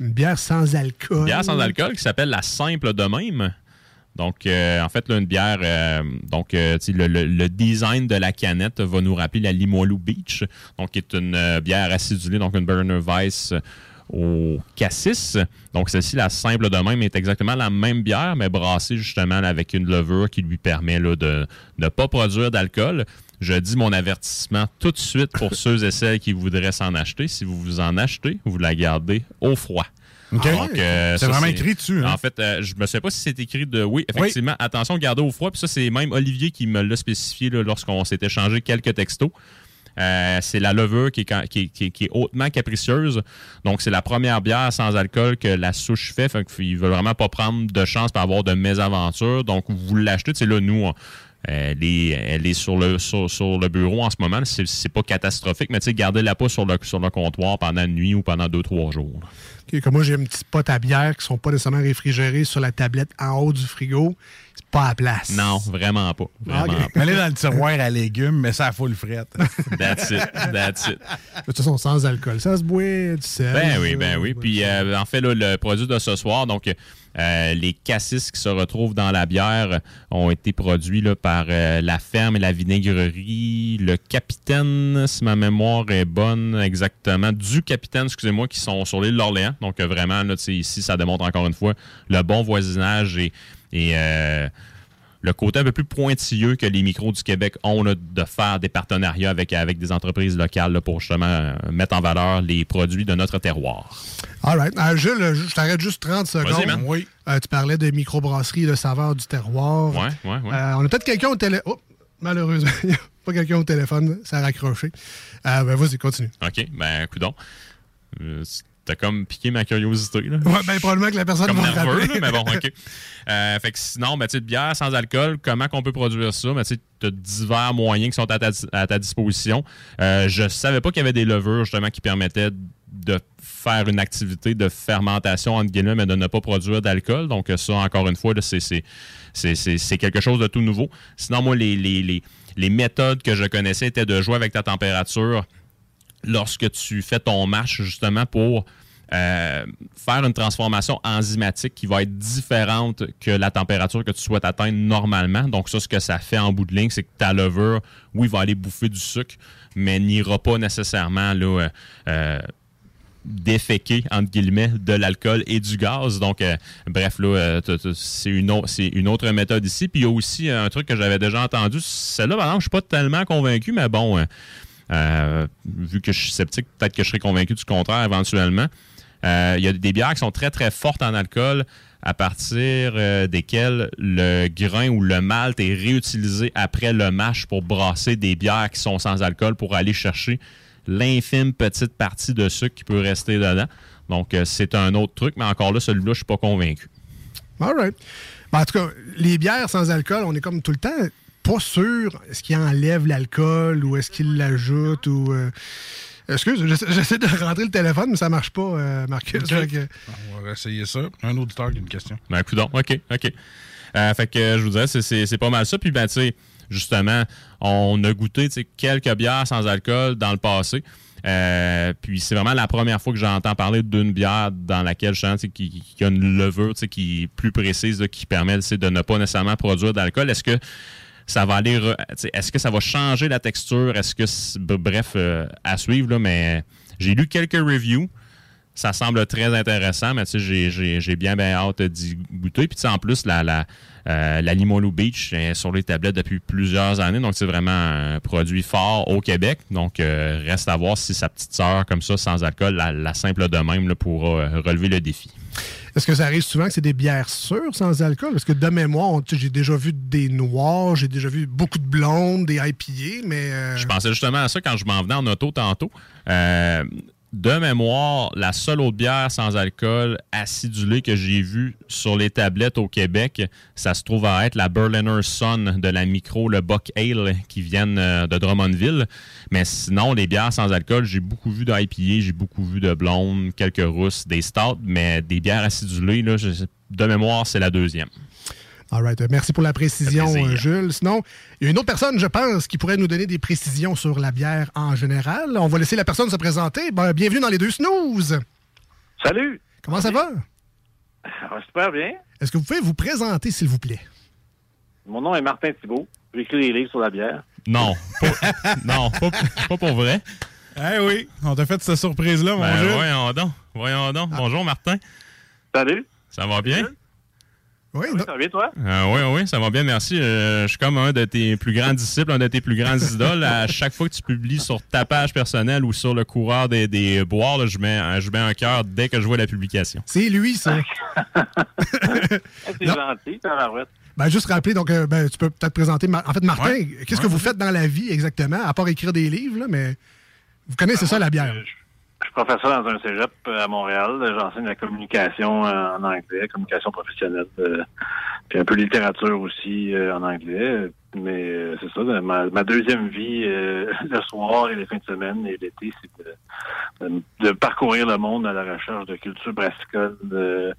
Une bière sans alcool. Une bière sans alcool qui s'appelle la simple de même. Donc, euh, en fait, là, une bière, euh, donc, euh, le, design de la canette va nous rappeler la Limoilou Beach, donc, qui est une bière acidulée, donc une Berner Weiss au cassis. Donc, celle-ci, la simple de même, est exactement la même bière, mais brassée justement avec une levure qui lui permet là, de ne pas produire d'alcool. Je dis mon avertissement tout de suite pour ceux et celles qui voudraient s'en acheter. Si vous vous en achetez, vous la gardez au froid. Euh, C'est vraiment écrit dessus, hein? En fait, euh, je me sais pas si c'est écrit de. Oui, effectivement, attention, gardez au froid. Puis ça, c'est même Olivier qui me l'a spécifié lorsqu'on s'est échangé quelques textos. Euh, c'est la levure qui est, ca- qui, est- qui est- qui est hautement capricieuse. Donc, c'est la première bière sans alcool que la souche fait. Fait qu'il veut vraiment pas prendre de chance pour avoir de mésaventures. Donc, vous l'achetez. Sais, là, nous, on- elle est, elle est sur, le, sur, sur le bureau en ce moment. C'est, c'est pas catastrophique, mais tu sais, gardez-la pas sur le, sur le comptoir pendant une nuit ou pendant deux, trois jours. OK, comme moi, j'ai un petit pot à bière qui sont pas nécessairement réfrigérés sur la tablette en haut du frigo. C'est pas à place. Non, vraiment pas. Vraiment Ok. pas. Aller dans le tiroir à légumes, mais ça a full frette. That's it. That's it. De toute façon, sans alcool. Ça se boit du sel. Ben oui, ben oui. Puis euh, en fait, là, le produit de ce soir, donc euh, les cassis qui se retrouvent dans la bière ont été produits là, par euh, la ferme et la vinaigrerie, le capitaine, si ma mémoire est bonne, exactement, du capitaine, excusez-moi, qui sont sur l'île de l'Orléans. Donc euh, vraiment, là, ici, ça démontre encore une fois le bon voisinage et, le côté un peu plus pointilleux que les micros du Québec ont là, de faire des partenariats avec, avec des entreprises locales là, pour justement euh, mettre en valeur les produits de notre terroir. All right. Euh, Jules, euh, je t'arrête juste 30 secondes. Man. Oui. Euh, tu parlais de microbrasserie, de saveur du terroir. Ouais, ouais. Euh, on a peut-être quelqu'un au téléphone. Oh, malheureusement, <laughs> il n'y a pas quelqu'un au téléphone. Ça a raccroché. Euh, ben, vas-y, continue. OK, ben, coudon. T'as comme piqué ma curiosité, là. Ouais, ben, probablement que la personne Comme va nerveux, là, mais bon, OK. <laughs> Euh, fait que sinon, ben, tu sais, bière sans alcool, comment qu'on peut produire ça? Ben, tu t'as divers moyens qui sont à ta, à ta disposition. Euh, je savais pas qu'il y avait des levures, justement, qui permettaient de faire une activité de fermentation, entre guillemets, mais de ne pas produire d'alcool. Donc, ça, encore une fois, c'est quelque chose de tout nouveau. Sinon, moi, les, les, les, les méthodes que je connaissais étaient de jouer avec ta température lorsque tu fais ton match, justement, pour euh, faire une transformation enzymatique qui va être différente que la température que tu souhaites atteindre normalement. Donc, ça, ce que ça fait en bout de ligne, c'est que ta levure, oui, va aller bouffer du sucre, mais n'ira pas nécessairement là, euh, euh, déféquer, entre guillemets, de l'alcool et du gaz. Donc, bref, c'est une, autre méthode ici. Puis, il y a aussi un truc que j'avais déjà entendu. Celle-là, par exemple, je suis pas tellement convaincu, mais bon, euh, vu que je suis sceptique, peut-être que je serai convaincu du contraire éventuellement. Euh, Il y a des bières qui sont très, très fortes en alcool à partir euh, desquelles le grain ou le malt est réutilisé après le mash pour brasser des bières qui sont sans alcool pour aller chercher l'infime petite partie de sucre qui peut rester dedans. Donc, euh, c'est un autre truc, mais encore là, celui-là, je suis pas convaincu. All right. Ben, en tout cas, les bières sans alcool, on est comme tout le temps pas sûr est-ce qu'il enlève l'alcool ou est-ce qu'il l'ajoute ou. euh, Excuse, j'essaie de rentrer le téléphone, mais ça marche pas, euh, Marcus. Que- On va essayer ça. Un auditeur qui a une question. Ben, coudonc, OK, OK. Euh, fait que je vous dirais, c'est- pas mal ça. Puis, ben, tu sais, justement, on a goûté tu sais, quelques bières sans alcool dans le passé. Euh, puis c'est vraiment la première fois que j'entends parler d'une bière dans laquelle je sens tu sais, qui, qui a une levure tu sais, qui est plus précise, là, qui permet tu sais, de ne pas nécessairement produire d'alcool. Est-ce que ça va aller. Est-ce que ça va changer la texture? Est-ce que. Bref, euh, à suivre, là, mais j'ai lu quelques reviews. Ça semble très intéressant, mais j'ai- bien, bien hâte d'y goûter. Puis, en plus, la, la, euh, Beach est sur les tablettes depuis plusieurs années. Donc, c'est vraiment un produit fort au Québec. Donc, euh, reste à voir si sa petite sœur, comme ça, sans alcool, la, simple de même, pourra relever le défi. Est-ce que ça arrive souvent que c'est des bières sûres sans alcool? Parce que de mémoire, j'ai déjà vu des noirs, j'ai déjà vu beaucoup de blondes, des IPA, mais. euh, Je pensais justement à ça quand je m'en venais en auto tantôt. Euh, de mémoire, la seule autre bière sans alcool acidulée que j'ai vue sur les tablettes au Québec, ça se trouve à être la Berliner Sun de la micro, le Buck Ale, qui viennent euh, de Drummondville. Mais sinon, les bières sans alcool, j'ai beaucoup vu d'IPA, j'ai beaucoup vu de blondes, quelques rousses, des stouts, mais des bières acidulées, de mémoire, c'est la deuxième. All right. Euh, Merci pour la précision, euh, Jules. Sinon, il y a une autre personne, je pense, qui pourrait nous donner des précisions sur la bière en général. On va laisser la personne se présenter. Ben, bienvenue dans les deux snooze. Salut! Comment ça va? Super bien. Est-ce que vous pouvez vous présenter, s'il vous plaît? Mon nom est Martin Thibault. J'écris des livres sur la bière. Non. Pas, non, pas, pas pour vrai. Eh oui, on t'a fait cette surprise-là, mon Ben, jeu. voyons donc. Voyons donc. Bonjour, Martin. Salut. Ça va bien? Oui, ça va bien, toi? Euh, oui, oui, ça va bien, merci. Euh, je suis comme un de tes plus grands disciples, un de tes plus grands idoles. À chaque fois que tu publies sur ta page personnelle ou sur le coureur des, des boires, là, je, mets, un- je mets un cœur dès que je vois la publication. C'est lui, ça. <laughs> C'est gentil. Ben, juste rappeler, donc, euh, ben, tu peux peut-être présenter. Mar- En fait, Martin, Ouais. qu'est-ce que vous faites dans la vie exactement, à part écrire des livres, là, mais vous connaissez ça, la bière? Je suis professeur dans un cégep euh, à Montréal. J'enseigne la communication euh, en anglais, communication professionnelle, euh, puis un peu littérature aussi en anglais. Mais euh, c'est ça, ma, ma deuxième vie, euh, <laughs> le soir et les fins de semaine et l'été, c'est de, parcourir le monde à la recherche de culture brassicole euh,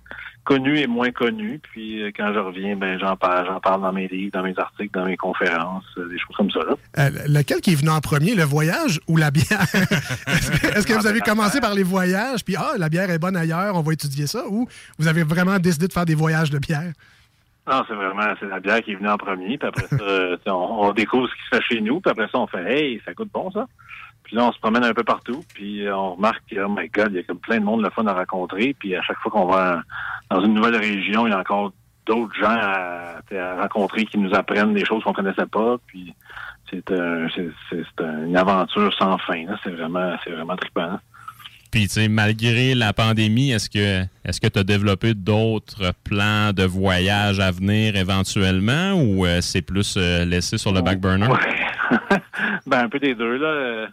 connues et moins connues. Puis euh, quand je reviens, ben j'en parle, j'en parle dans mes livres, dans mes articles, dans mes conférences, euh, des choses comme ça. Là. Euh, lequel qui est venu en premier, le voyage ou la bière? <laughs> Est-ce que, est-ce que vous avez commencé par les voyages, puis ah, la bière est bonne ailleurs, on va étudier ça, ou vous avez vraiment décidé de faire des voyages de bière? Non, c'est vraiment c'est la bière qui est venue en premier, puis après ça, euh, <laughs> on, on découvre ce qui se fait chez nous, puis après ça, on fait Hey, ça coûte bon ça. Puis là, on se promène un peu partout, puis euh, on remarque que, oh my God, il y a comme plein de monde le fun à rencontrer, puis à chaque fois qu'on va dans une nouvelle région, il y a encore d'autres gens à, à rencontrer qui nous apprennent des choses qu'on connaissait pas, puis c'est un, une aventure sans fin. C'est vraiment, c'est vraiment trippant. Puis, malgré la pandémie, est-ce que est-ce que tu as développé d'autres plans de voyage à venir éventuellement ou euh, c'est plus euh, laissé sur le back burner? <laughs> Ben, un peu des deux, là. Euh,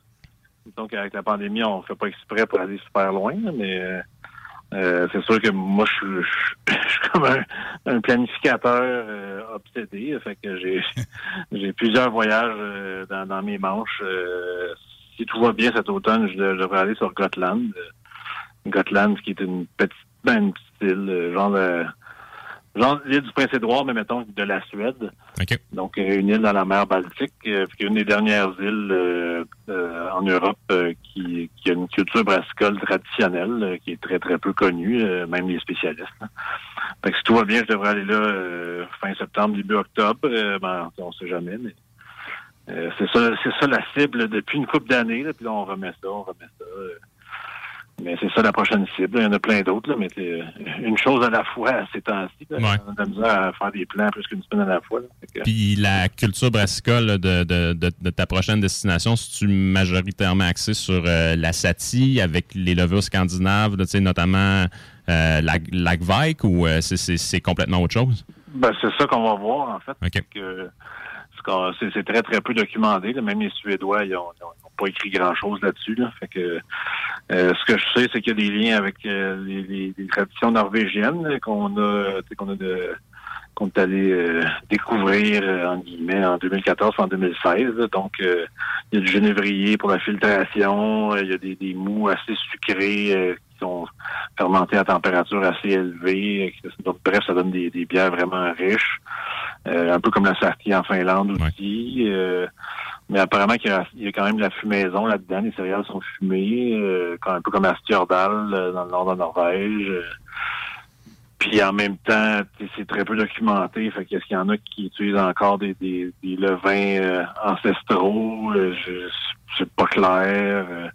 Donc, avec la pandémie, on fait pas exprès pour aller super loin, mais c'est sûr que moi, je suis- <laughs> comme un, planificateur obsédé. Fait que j'ai <laughs> plusieurs voyages dans mes manches. Euh, si tout va bien cet automne, je, je devrais aller sur Gotland. Euh, Gotland, qui est une petite, ben, une petite île, euh, genre de- genre l'île du Prince-Édouard, mais mettons de la Suède. Donc, euh, une île dans la mer Baltique, euh, qui est une des dernières îles euh, euh, en Europe euh, qui, qui a une culture brassicole traditionnelle, euh, qui est très, très peu connue, euh, même les spécialistes. là. Fait que si tout va bien, je devrais aller là euh, fin septembre, début octobre. Euh, ben, on sait jamais, mais euh, c'est ça, c'est ça la cible depuis une couple d'années. là, Puis là, on remet ça, on remet ça. euh. mais c'est ça la prochaine cible. Il y en a plein d'autres, là, mais c'est euh, une chose à la fois ces temps-ci. Ouais. On a de la misère à faire des plans plus qu'une semaine à la fois. que- Puis la culture brassicole de, de- de- de ta prochaine destination, c'est-tu majoritairement axé sur euh, la satie avec les levures scandinaves, là, tu notamment euh, la, la Gvike, ou c'est- c'est c'est complètement autre chose? Ben, c'est ça qu'on va voir, en fait. Que, c'est, très, très peu documenté. là. Même les Suédois, ils n'ont pas écrit grand-chose là-dessus. Là. Fait que, euh, ce que je sais, c'est qu'il y a des liens avec euh, les, les- les traditions norvégiennes qu'on a, qu'on a de qu'on est allé euh, découvrir euh, en guillemets en 2014 en 2016. là. Donc euh, il y a du genévrier pour la filtration, il y a des, des mous assez sucrés qui sont fermentés à température assez élevée. Donc bref, ça donne des, des bières vraiment riches. Euh, un peu comme la Sarti en Finlande aussi. euh, mais apparemment qu'il y, a, il y a quand même de la fumaison là-dedans. Les céréales sont fumées, euh, quand- un peu comme à Stjørdal, dans le nord de la Norvège. Puis en même temps, c'est très peu documenté. Fait qu'est-ce qu'il y en a qui utilisent encore des, des, des levains euh, ancestraux? Euh, c'est pas clair. euh.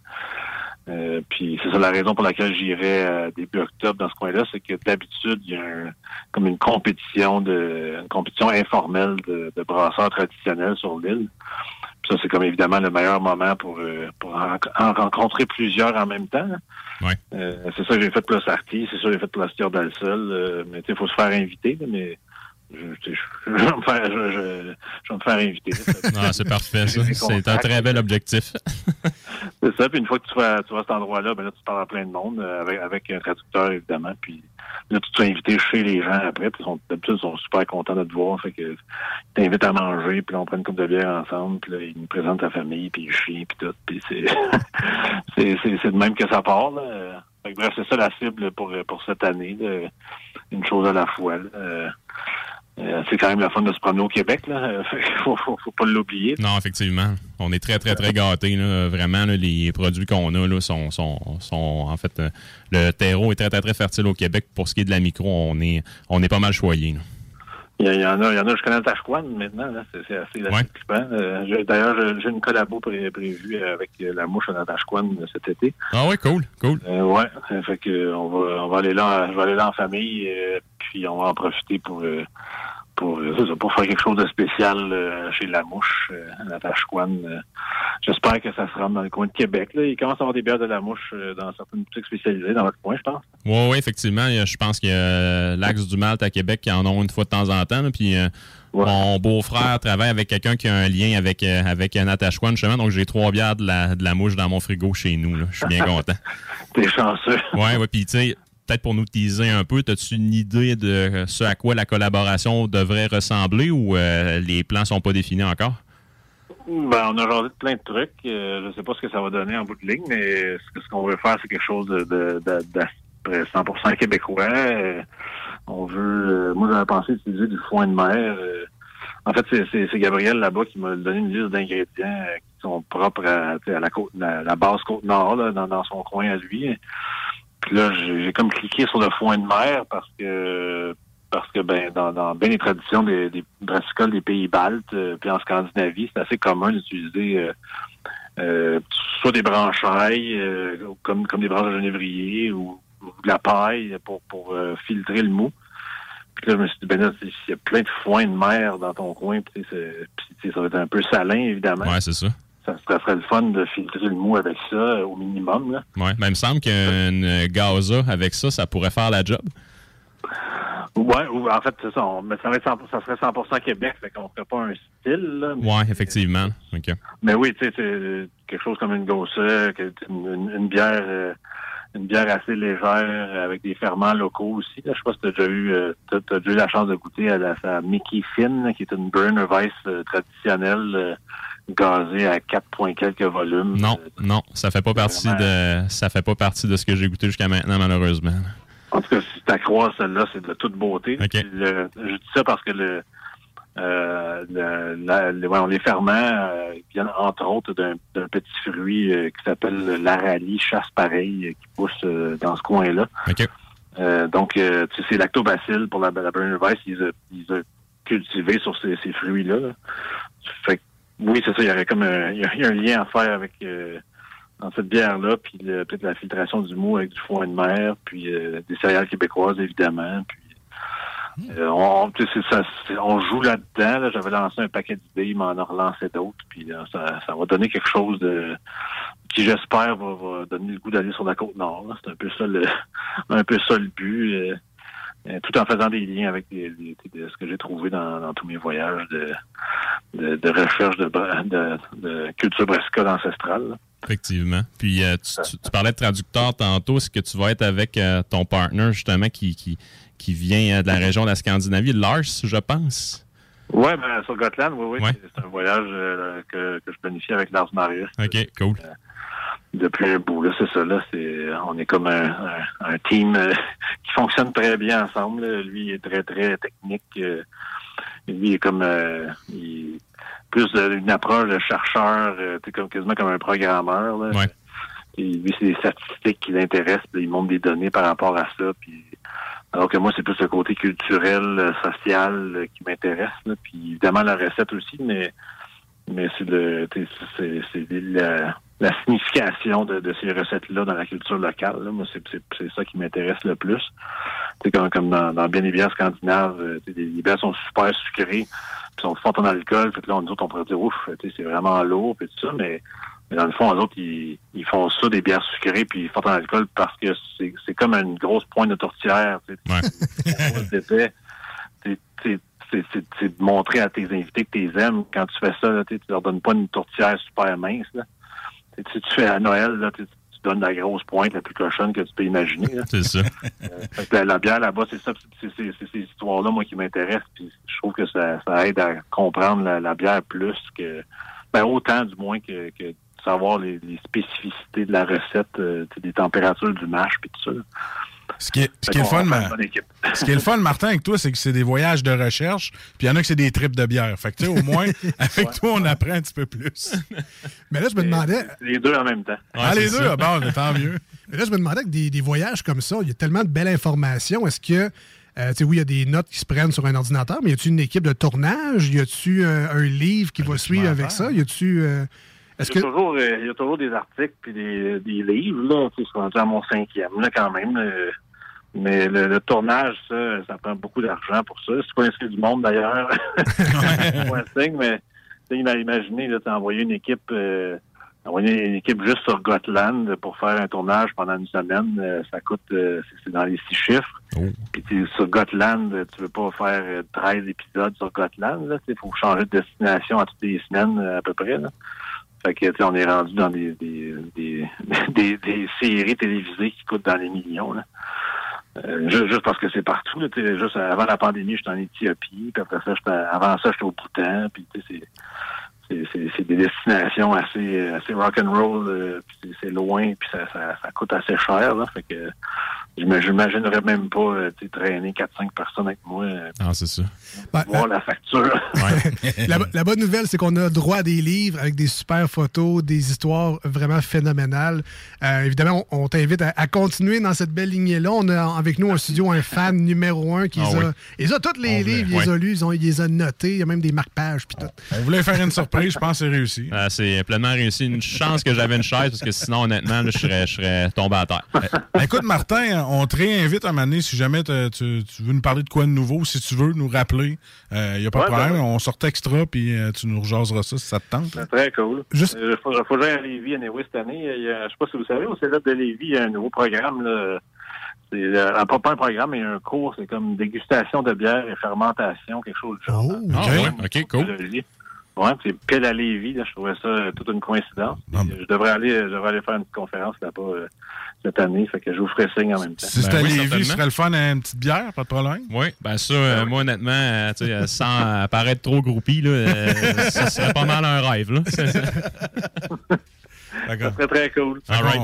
Euh, puis c'est ça la raison pour laquelle j'irai euh, début octobre dans ce coin-là, c'est que d'habitude, il y a un- comme une compétition de une compétition informelle de, de brasseurs traditionnels sur l'île. Puis ça, c'est comme évidemment le meilleur moment pour, euh, pour en, en rencontrer plusieurs en même temps. Euh, c'est ça que j'ai fait pour le Sarti, c'est ça que j'ai fait pour la Stier d'Alsol. Euh, mais tu sais, il faut se faire inviter, là, mais je, je, je vais me faire, je, je- vais me faire inviter. <laughs> Ah, c'est parfait, ça. C'est un très bel objectif. <laughs> C'est ça, puis une fois que tu vas, tu vas à cet endroit-là, ben là, tu parles à plein de monde, euh, avec, avec un traducteur, évidemment, puis là, tu te fais inviter chez les gens après, puis ils sont, d'habitude, ils sont super contents de te voir, fait que ils t'invitent à manger, puis là, on prend une coupe de bière ensemble, puis là, ils nous présentent ta famille, puis ils chient, puis tout, puis c'est, <laughs> c'est, c'est, c'est de même que ça part, là. Euh, Fait que bref, c'est ça la cible pour, pour cette année, là. une chose à la fois, là. Euh, euh, c'est quand même la fun de se promener au Québec. Là. <laughs> faut, faut, faut pas l'oublier. Non, effectivement. On est très, très, très gâtés. là. Vraiment, là, les produits qu'on a là, sont, sont, sont. En fait, euh, le terreau est très, très, très fertile au Québec. Pour ce qui est de la micro, on est, on est pas mal choyé. Il y, en a, il y en a jusqu'à Natashquan maintenant. Là. C'est, assez, trippant. Euh, d'ailleurs, j'ai, une collabo pré- prévue avec la mouche à Natashquan cet été. Ah oui, cool, cool. Euh, ouais, fait que on va, on va aller là, je vais aller là en famille, euh, puis on va en profiter pour, euh, pour, euh, ça, pour faire quelque chose de spécial euh, chez la mouche euh, à. Euh, J'espère que ça se rend dans le coin de Québec. Là. Il commence à avoir des bières de la mouche dans certaines boutiques spécialisées dans votre coin, je pense. Oui, oui, effectivement. Je pense qu'il y a l'Axe du Malte à Québec qui en ont une fois de temps en temps. là, puis mon beau-frère travaille avec quelqu'un qui a un lien avec, avec Natashquan, justement. Donc j'ai trois bières de la, de la mouche dans mon frigo chez nous. là. Je suis bien <laughs> content. T'es chanceux. Oui, oui. Puis, tu sais, peut-être pour nous teaser un peu, as-tu une idée de ce à quoi la collaboration devrait ressembler ou euh, les plans sont pas définis encore? Ben, on a de plein de trucs. Euh, je sais pas ce que ça va donner en bout de ligne, mais ce qu'on veut faire, c'est quelque chose de, de, de, de 100% québécois. Euh, on veut... euh, moi, j'avais pensé utiliser du foin de mer. Euh, en fait, c'est- Gabriel là-bas qui m'a donné une liste d'ingrédients euh, qui sont propres à, la, côte, la, base Côte-Nord, dans, dans son coin à lui. Puis là, j'ai comme cliqué sur le foin de mer parce que parce que ben dans, dans bien les traditions des, des brassicoles des pays baltes, euh, puis en Scandinavie, c'est assez commun d'utiliser euh, euh, soit des branchailles euh, comme comme des branches de genévrier ou, ou de la paille pour pour euh, filtrer le mou. Puis là, je me suis dit, ben là, s'il y a plein de foin de mer dans ton coin, puis ça va être un peu salin, évidemment. Ouais, c'est ça. Ça, serait le fun de filtrer le mou avec ça, euh, au minimum. Là. Ouais. Ben, il me semble qu'une gaza avec ça, ça pourrait faire la job. Ouais, ou en fait, c'est ça. on- mais ça, va être 100%, ça serait 100% Québec, fait qu'on ferait pas un style. Là, mais, Ouais, effectivement. Mais oui, tu sais, quelque chose comme une que- une, une- une bière euh, une bière assez légère avec des ferments locaux aussi. Là. Je sais pas si tu as déjà eu euh, t'as- t'as déjà eu la chance de goûter à la Mickey Finn, qui est une Burner Weiss euh, traditionnelle euh, gazée à 4 points quelques volumes. Non, non, ça fait pas partie de ça fait pas partie de ce que j'ai goûté jusqu'à maintenant, malheureusement. En tout cas, si tu crois celle-là, c'est de toute beauté. Le- je dis ça parce que le, euh, le- la- le- ouais, les ferments euh, viennent entre autres d'un petit fruit euh, qui s'appelle l'aralie chasse pareil, euh, qui pousse euh, dans ce coin-là. Euh, donc, euh, tu sais, c'est lactobacille pour la, la Burner Weiss, ils ont ils ont cultivé sur ces, ces fruits-là. là. Fait que, oui, c'est ça, il y aurait comme un, il y a, un lien à faire avec euh, dans cette bière-là, puis le- peut-être la filtration du mou avec du foin de mer, puis euh, des céréales québécoises, évidemment. Puis, euh, on, ça, c'est- on joue là-dedans. Là. J'avais lancé un paquet d'idées, il m'en a relancé d'autres, puis euh, ça, ça va donner quelque chose de qui, j'espère, va, va donner le goût d'aller sur la côte nord. là. C'est un peu ça le <laughs> un peu ça le but. Euh, tout en faisant des liens avec ce que j'ai trouvé dans, dans tous mes voyages de, de, de recherche de, de, de culture brassicole ancestrale. Effectivement. Puis euh, tu, tu- tu parlais de traducteur tantôt. Est-ce que tu vas être avec euh, ton partner, justement, qui, qui, qui vient de la région de la Scandinavie, Lars, je pense? Oui, ben, sur Gotland, oui, oui. C'est- C'est un voyage euh, que, que je planifie avec Lars Marius. OK, cool. Depuis un bout. Là, c'est ça. Là, c'est, on est comme un, un, un team euh, <laughs> qui fonctionne très bien ensemble. là. Lui il est très, très technique. euh, lui il est comme euh, il- plus une approche de chercheur, euh, comme quasiment comme un programmeur. Là. Et lui, c'est les statistiques qui l'intéressent, il montre des données par rapport à ça. Puis, alors que moi, c'est plus le côté culturel, euh, social euh, qui m'intéresse. là. Puis évidemment la recette aussi, mais mais c'est le c'est la, la signification de, de ces recettes-là dans la culture locale. là. Moi, c'est ça qui m'intéresse le plus. T'sais, comme, comme dans, dans bien des bières scandinaves, euh, les, les bières sont super sucrées, puis sont fortes en alcool. Fait que là, nous autres, on pourrait dire ouf, c'est vraiment lourd, puis tout ça, mais, mais dans le fond, les autres, ils, ils font ça, des bières sucrées, puis fortes en alcool, parce que c'est c'est comme une grosse pointe de tourtière. t'sais. C'est épais. <laughs> C'est- de montrer à tes invités que tu les aimes. Quand tu fais ça, là, tu leur donnes pas une tourtière super mince. Là. Tu sais, Si tu fais à Noël, là, tu, donnes la grosse pointe la plus cochonne que tu peux imaginer. C'est ça. Euh, la, la bière là-bas, c'est ça, c'est ces histoires-là, moi, qui m'intéressent. Puis je trouve que ça, ça aide à comprendre la, la bière plus que, ben autant du moins que, que de savoir les, les spécificités de la recette, euh, des températures du mash, puis tout ça. là. Ce qui est, ce qui est fun, ma- ce qui est le fun, Martin, avec toi, c'est que c'est des voyages de recherche, puis il y en a que c'est des trips de bière. Fait que, tu sais, au moins, <laughs> avec toi, on apprend un petit peu plus. Mais là, je me demandais. Les deux en même temps. ah, les deux, ah, bon, tant mieux. Mais là, je me demandais que des, des voyages comme ça, il y a tellement de belles informations. Est-ce que, euh, tu sais, oui, il y a des notes qui se prennent sur un ordinateur, mais y a-tu une équipe de tournage? Y a-tu euh, un livre qui va suivre avec ça? Y a-tu. euh, est-ce que. y, a toujours, euh, il y a toujours des articles puis des, des livres, là. Tu sais, je suis rendu à mon cinquième, là, quand même. Euh, mais le, le tournage, ça, ça prend beaucoup d'argent pour ça. C'est pas inscrit du monde, d'ailleurs. <laughs> C'est pas un signe, mais tu sais, ima- imaginez, là, t'as envoyé une équipe, euh, envoyer une équipe juste sur Gotland pour faire un tournage pendant une semaine. euh, ça coûte, euh, c'est- dans les six chiffres. Puis t'es sur Gotland, euh, tu veux pas faire euh, 13 épisodes sur Gotland. Il faut changer de destination à toutes les semaines euh, à peu près. Là. Fait que tu sais, on est rendu dans des des, des, <laughs> des, des séries télévisées qui coûtent dans les millions. Là. Euh, juste, juste parce que c'est partout. Là, juste avant la pandémie, j'étais en Éthiopie, puis après ça, avant ça, j'étais au Bhoutan, puis c'est c'est, des destinations assez, assez rock'n'roll, euh, puis c'est, c'est loin, puis ça, ça, ça coûte assez cher. Là, fait que je j'imaginerais même pas euh, traîner 4-5 personnes avec moi. euh, Ah, c'est ça. voir la facture. <laughs> la, la bonne nouvelle, c'est qu'on a droit à des livres avec des super photos, des histoires vraiment phénoménales. Euh, évidemment, on, on t'invite à, à continuer dans cette belle lignée-là. On a avec nous en studio un fan <laughs> numéro un qui Ah les a, oui. ils a tous les On livres, voulait- ils les a ouais. lus, ils, ont- ils les a notés, il y a même des marque-pages puis tout. On voulait faire une surprise, je pense que c'est réussi. Ah, c'est pleinement réussi. Une chance que j'avais une chaise, parce que sinon, honnêtement, là, je serais, je serais tombé à terre. <laughs> Ben, Écoute, Martin, on te réinvite à un si jamais te- tu, tu veux nous parler de quoi de nouveau, si tu veux nous rappeler. Il n'y a pas Ouais, de problème. ben On sort extra, puis euh, tu nous rejaseras ça si ça te tente. C'est très cool. Juste... Euh, faut, faut que j'aille à Lévis anyway, cette année. Il y a- je sais pas si vous savez, au Célèbre de Lévis, il y a un nouveau programme. Là. C'est euh, pas, pas un programme, mais un cours. C'est comme dégustation de bière et fermentation, quelque chose de genre. Ah, ouais, ok, cool. Ouais, c'est pile à Lévis. Là, je trouvais ça euh, toute une coïncidence. Puis, euh, je devrais aller, je devrais aller faire une petite conférence là-bas euh, cette année. Fait que je vous ferai signe en même temps. Si c'était à Lévis, ce serait le fun à une petite bière, pas de problème. Oui, ben ça, euh, moi, honnêtement, euh, tu sais, euh, sans euh, paraître trop groupie, là, euh, <laughs> ça serait pas mal un rêve. Là. <laughs> D'accord. Très, très cool.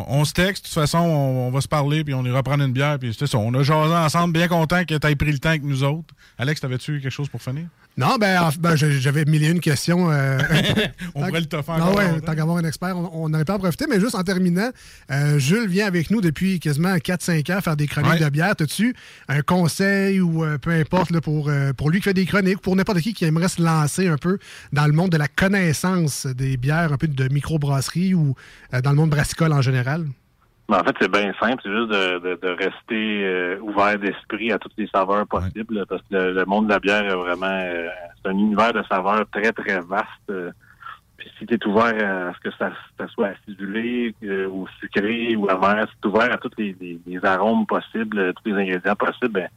On, se texte, de toute façon, on, on va se parler, puis on ira prendre une bière, puis c'est ça. On a jasé ensemble, bien content que tu aies pris le temps avec nous autres. Alex, t'avais-tu quelque chose pour finir? Non, ben, en- ben, j'avais mille et une questions. euh, <laughs> On pourrait le toffer Non, ouais, longtemps. tant qu'avoir un expert, on, n'aurait pas en profiter. Mais juste en terminant, euh, Jules vient avec nous depuis quasiment 4-5 ans faire des chroniques Ouais. de bière. As-tu un conseil ou euh, peu importe là, pour, pour lui qui fait des chroniques ou pour n'importe qui qui aimerait se lancer un peu dans le monde de la connaissance des bières, un peu de microbrasserie ou dans le monde brassicole en général? Ben, en fait, c'est bien simple. C'est juste de, de, de rester euh, ouvert d'esprit à toutes les saveurs possibles. Parce que le, le monde de la bière est vraiment... euh, c'est un univers de saveurs très, très vaste. Si tu es ouvert à ce que ça, soit acidulé euh, ou sucré ou amer, si tu ouvert à tous les, les- les arômes possibles, euh, tous les ingrédients possibles, ben,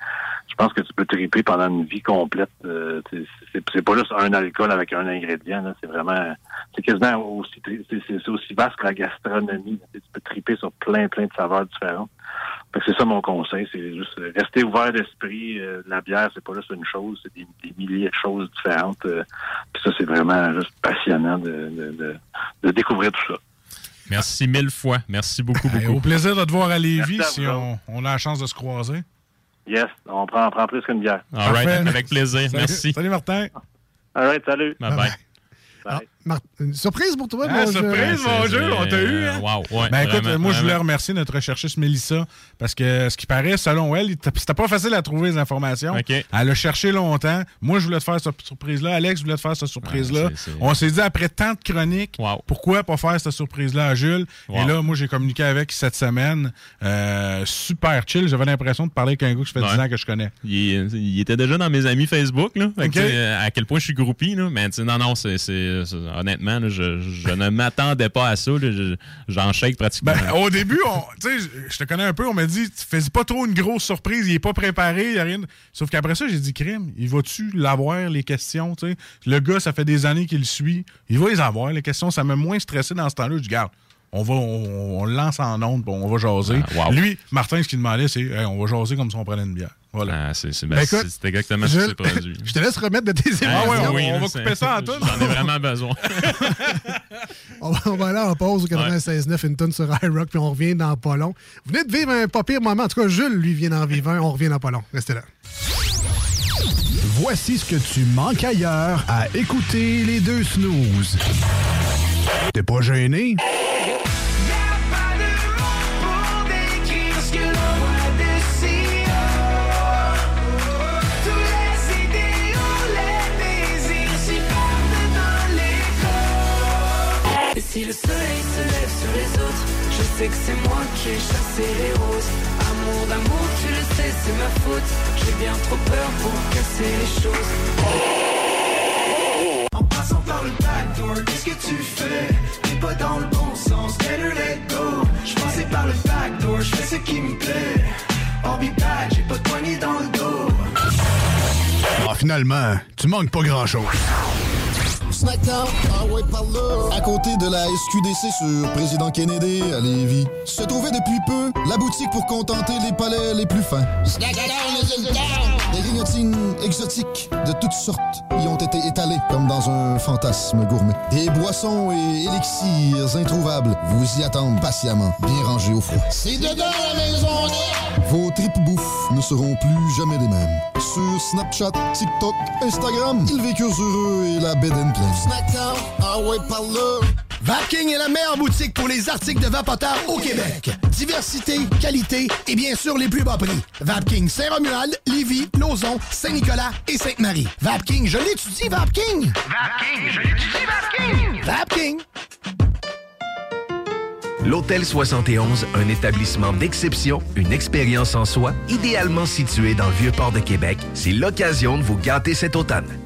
je pense que tu peux triper pendant une vie complète. euh, c'est- pas juste un alcool avec un ingrédient. C'est vraiment... C'est quasiment aussi... C'est aussi vaste que la gastronomie. Tu peux triper sur plein, plein de saveurs différentes. C'est ça mon conseil, c'est juste rester ouvert d'esprit. Euh, la bière, c'est pas juste une chose, c'est des, des milliers de choses différentes. euh, puis ça, c'est vraiment juste passionnant de, de, de, de découvrir tout ça. Merci mille fois. Merci beaucoup, beaucoup. au plaisir de te voir à Lévis Merci si on, on a la chance de se croiser. Yes, on prend, on prend plus qu'une bière. All right, avec plaisir. Salut- Merci. Salut Martin. All right, salut. Bye bye. Mar- une surprise pour toi, Ah, mon surprise, jeu. mon jeu, on t'a eu. Hein? Wow, ouais, ben écoute, vraiment, moi je voulais vraiment. remercier notre recherchiste Mélissa parce que ce qui paraît, selon elle, c'était pas facile à trouver les informations. OK. Elle a cherché longtemps. Moi, je voulais te faire cette surprise-là. Alex voulait te faire cette surprise-là. Ouais, On s'est dit après tant de chroniques, pourquoi pas faire cette surprise-là à Jules? Wow. Et là, moi, j'ai communiqué avec cette semaine. Euh, super chill. J'avais l'impression de parler avec un gars que ça fait 10 Ouais. ans que je connais. Il, il était déjà dans mes amis Facebook, là. Fait que, à quel point je suis groupie, là. Mais tu sais, non, non, c'est- honnêtement, je, ne m'attendais pas à ça. J'en shake pratiquement. Ben, au début, je- te connais un peu, on m'a dit, tu fais pas trop une grosse surprise, il est pas préparé, il a rien. Sauf qu'après ça, j'ai dit, crime, il va-tu l'avoir, les questions? Le gars, ça fait des années qu'il suit, il va les avoir, les questions, ça m'a moins stressé dans ce temps-là. Je garde, On va, on, lance en onde, on va jaser. Ah, wow. Lui, Martin, ce qu'il demandait, c'est hey, on va jaser comme si on prenait une bière. Voilà. Ah, c'est Ben, ben, écoute, c'est- exactement ce je- qui s'est produit. <laughs> Je te laisse remettre de tes Ah, émotions. oui, on va couper ça en tout. J'en ai vraiment besoin. <laughs> On va, on va aller en pause au 96.9, une tonne sur iRock, puis on revient dans pas long. Vous venez de vivre un pas pire moment. En tout cas, Jules, lui, vient d'en vivre un. On revient dans pas long. Restez là. Voici ce que tu manques ailleurs à écouter les deux snooze. T'es pas gêné? Et si le soleil se lève sur les autres, je sais que c'est moi qui ai chassé les roses. Amour d'amour, tu le sais, c'est ma faute. J'ai bien trop peur pour casser les choses. Tu fais T'es pas dans le bon sens, better let go Je par le backdoor, je fais ce qui me plaît I'll be back, j'ai pas de poignée dans le dos Ah, finalement, tu manques pas grand-chose. Snackdown, ah ouais, par là. À côté de la SQDC sur Président Kennedy à Lévis, se trouvait depuis peu la boutique pour contenter les palais les plus fins. Des grignotines exotiques de toutes sortes y ont été étalées comme dans un fantasme gourmet. Des boissons et élixirs introuvables vous y attendent patiemment, bien rangés au froid. C'est dedans la maison Vos tripes bouffe ne seront plus jamais les mêmes. Sur Snapchat, TikTok, Instagram, ils vécurent heureux et la bed and pleine. Snackdown, ah ouais. Vapking est la meilleure boutique pour les articles de vapoteurs au Québec. Diversité, qualité et bien sûr les plus bas prix. Vapking Saint-Romuald, Lévis, Lauson, Saint-Nicolas et Sainte-Marie. Vapking, je l'étudie, Vapking! Vapking, je l'étudie, Vapking! Vapking! L'Hôtel 71, un établissement d'exception, une expérience en soi, idéalement situé dans le Vieux-Port de Québec, c'est l'occasion de vous gâter cet automne.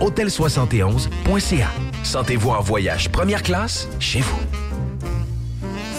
Hôtel71.ca. Sentez-vous en voyage première classe chez vous.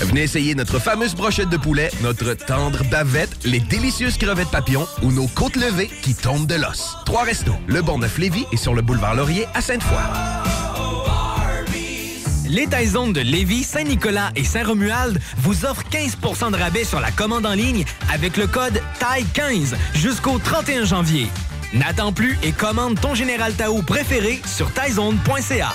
Venez essayer notre fameuse brochette de poulet, notre tendre bavette, les délicieuses crevettes papillons ou nos côtes levées qui tombent de l'os. Trois restos, le Bonneuf-Lévis et sur le boulevard Laurier à Sainte-Foy. Les Taizones de Lévis, Saint-Nicolas et Saint-Romuald vous offrent 15% de rabais sur la commande en ligne avec le code TAI15 jusqu'au 31 janvier. N'attends plus et commande ton Général Tao préféré sur taizone.ca.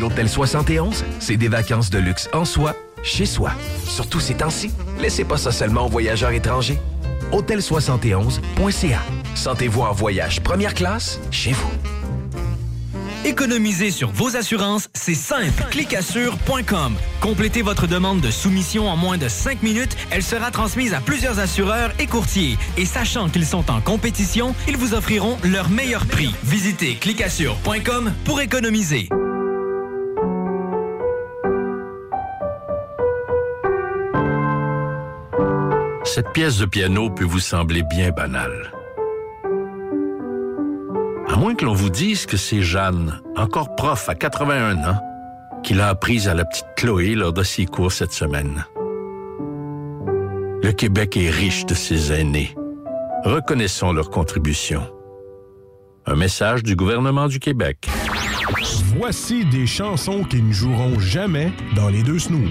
L'Hôtel 71, c'est des vacances de luxe en soi, chez soi. Surtout ces temps-ci, laissez pas ça seulement aux voyageurs étrangers. Hôtel71.ca. Sentez-vous en voyage première classe chez vous. Économiser sur vos assurances, c'est simple. Clicassure.com. Complétez votre demande de soumission en moins de 5 minutes. Elle sera transmise à plusieurs assureurs et courtiers. Et sachant qu'ils sont en compétition, ils vous offriront leur meilleur prix. Visitez clicassure.com pour économiser. Cette pièce de piano peut vous sembler bien banale. À moins que l'on vous dise que c'est Jeanne, encore prof à 81 ans, qui qu'il a apprises à la petite Chloé lors de ses cours cette semaine. Le Québec est riche de ses aînés. Reconnaissons leur contribution. Un message du gouvernement du Québec. Voici des chansons qui ne joueront jamais dans les deux snooze.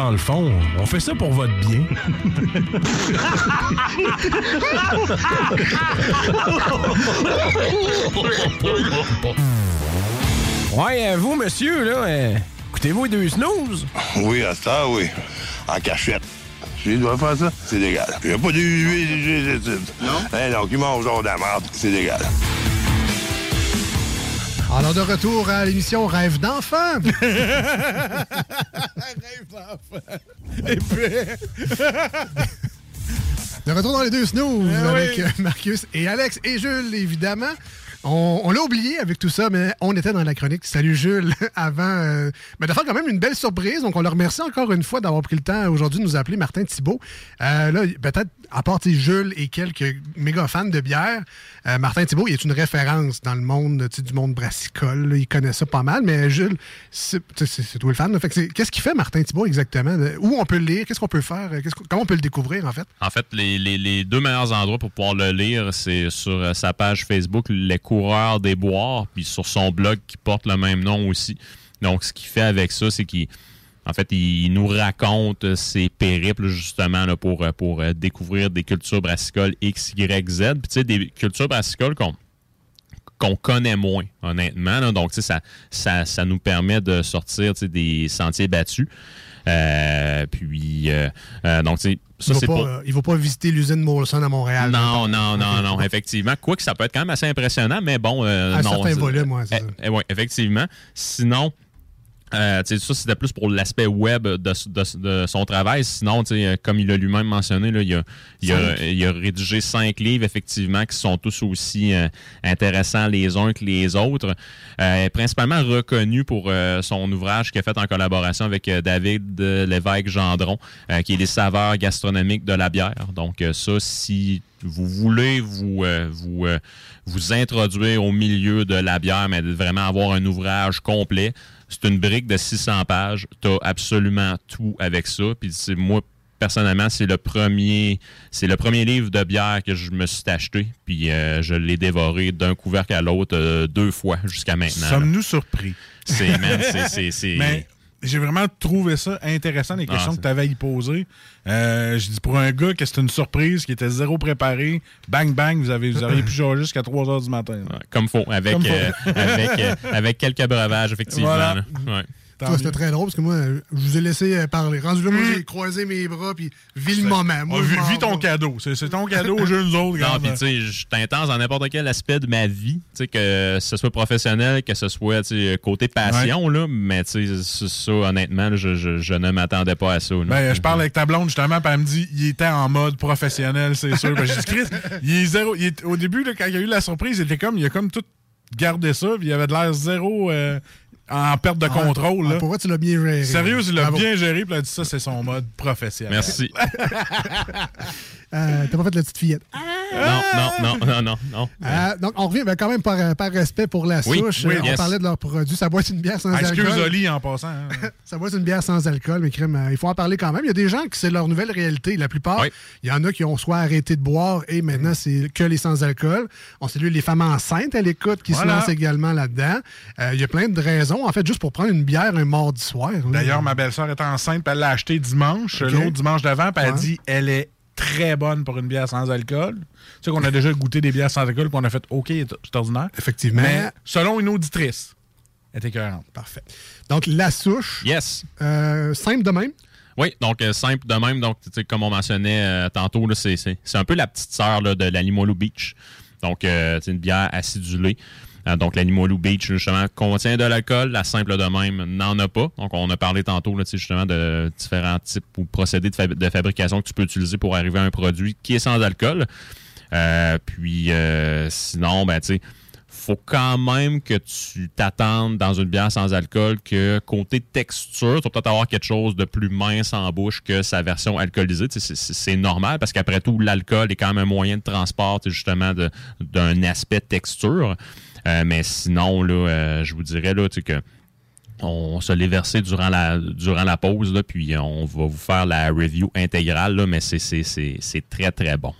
Dans le fond, on fait ça pour votre bien. Ouais, euh, vous, monsieur, là, euh, écoutez-vous deux snooze? Oui, à ça, oui. En cachette. Si il doit faire ça, c'est légal. Il n'y a pas de Non? Eh non, qui mange genre de la merde, c'est légal. Alors, de retour à l'émission Rêve d'enfant. <laughs> <laughs> De retour dans les deux snooze Eh avec oui. <laughs> Marcus et Alex et Jules, évidemment. On, on l'a oublié avec tout ça, mais on était dans la chronique. Salut Jules, avant euh, ben, de faire quand même une belle surprise. Donc, on le remercie encore une fois d'avoir pris le temps aujourd'hui de nous appeler Martin Thibault. Euh, là, peut-être, à part Jules et quelques méga fans de bière, euh, Martin Thibault, est une référence dans le monde du monde brassicole. Il connaît ça pas mal, mais Jules, c'est toi le fan. Qu'est-ce qu'il fait, Martin Thibault, exactement? Où on peut le lire? Qu'est-ce qu'on peut faire? Comment on peut le découvrir, en fait? En fait, les deux meilleurs endroits pour pouvoir le lire, c'est sur euh, sa page Facebook, Les Coureurs des Boires, puis sur son blog qui porte le même nom aussi. Donc, ce qu'il fait avec ça, c'est qu'il en fait, il nous raconte ses périples justement là, pour, euh, pour euh, découvrir des cultures brassicoles X, Y, Z. Puis, tu sais, des cultures brassicoles qu'on qu'on connaît moins, honnêtement. là. Donc, tu sais, ça, ça, ça nous permet de sortir des sentiers battus. Euh, puis, euh, euh, donc, tu sais, ça, il c'est va pas, pour... il va pas visiter l'usine Molson à Montréal. Non, non, non, <laughs> non. Effectivement. Quoique ça peut être quand même assez impressionnant, mais bon. euh, À non, certains c'est Eh, eh ouais, effectivement. Sinon. Euh, ça, c'était plus pour l'aspect web de, de- de son travail. Sinon, euh, comme il a lui-même mentionné, là, il, a, il, a, il a rédigé cinq livres, effectivement, qui sont tous aussi euh, intéressants les uns que les autres. Euh, principalement reconnu pour euh, son ouvrage qu'il a fait en collaboration avec euh, David Lévesque-Gendron, euh, qui est Les saveurs gastronomiques de la bière. Donc, ça, si vous voulez vous, euh, vous, euh, vous introduire au milieu de la bière, mais vraiment avoir un ouvrage complet, c'est une brique de 600 pages. Tu as absolument tout avec ça. Puis c'est moi, personnellement, c'est le premier c'est le premier livre de bière que je me suis acheté. Puis euh, je l'ai dévoré d'un couvercle à l'autre euh, deux fois jusqu'à maintenant. Sommes-nous surpris? C'est, c'est- c'est- c'est- Mais j'ai vraiment trouvé ça intéressant, les Ah, questions c'est- que tu avais à y poser. Euh, je dis pour un gars que c'était une surprise, qui était zéro préparé, bang bang, vous, avez, vous auriez pu jouer jusqu'à 3 h du matin. Comme faut, avec, Comme euh, avec, euh, avec quelques breuvages, effectivement. Voilà. Toi, c'était très drôle parce que moi, je vous ai laissé euh, parler. Rendu là, moi, Hmm. j'ai croisé mes bras puis vis le moment. Moi, On je vit, m'en vis ton cadeau. C'est c'est ton cadeau, jeu nous autres. Non, puis tu sais, je suis intense dans n'importe quel aspect de ma vie, tu sais, que ce soit professionnel, que ce soit côté passion, là, mais tu sais, ça, ça, honnêtement, là, je, je, je ne m'attendais pas à ça. là. Ben, je parle avec ta blonde justement, puis elle me dit il était en mode professionnel, c'est sûr. Ben, j'ai dit Chris, il est zéro. il est- au début, là, quand il y a eu la surprise, il était comme, il a comme tout gardé ça, puis il avait de l'air zéro euh, en perte de Ah, contrôle. ah, là. pour vrai, tu l'as bien géré. Sérieux, il l'a Bravo. bien géré, puis il a dit ça, c'est son mode professionnel. Merci. <laughs> Euh, T'as pas fait la petite fillette. Non, non, non, non, non, non. Euh, donc, on revient ben, quand même par, par respect pour la Oui, souche. oui, Euh, on yes. parlait de leurs produits. Ça boit une bière sans Ah, alcool. excuse Oli en passant. hein. <laughs> Ça boit une bière sans alcool, mais crème, euh, il faut en parler quand même. Il y a des gens qui c'est leur nouvelle réalité. La plupart, il y en a qui ont soit arrêté de boire et maintenant c'est que les sans-alcool. On salue les femmes enceintes à l'écoute qui Voilà. se lancent également là-dedans. Euh, il y a plein de raisons, en fait, juste pour prendre une bière un mardi soir. D'ailleurs, ma belle-sœur est enceinte, puis elle l'a acheté dimanche, l'autre dimanche d'avant, puis elle Ouais. dit elle est très bonne pour une bière sans alcool. Tu sais qu'on a déjà goûté des bières sans alcool, puis on a fait OK, c'est ordinaire. Effectivement. Mais selon une auditrice. Elle est écœurante. Parfait. Donc, la souche. Yes. Euh, simple de même? Oui, donc euh, simple de même. Donc, tu sais, comme on mentionnait euh, tantôt, c'est, un peu la petite sœur là, de la Limolo Beach. Donc, euh, c'est une bière acidulée. Euh, donc, la Limolo Beach, justement, contient de l'alcool. La simple de même n'en a pas. Donc, on a parlé tantôt, là, justement, de différents types ou procédés de, fab- de fabrication que tu peux utiliser pour arriver à un produit qui est sans alcool. Euh, puis, euh, sinon, ben, tu sais, faut quand même que tu t'attendes dans une bière sans alcool que côté texture, tu vas peut-être avoir quelque chose de plus mince en bouche que sa version alcoolisée. C'est normal parce qu'après tout, l'alcool est quand même un moyen de transport justement d'un aspect texture. Euh, mais sinon, là, euh, je vous dirais là, que on se l'est versé durant la, durant la pause, là, puis on va vous faire la review intégrale, là, mais c'est- très, très bon.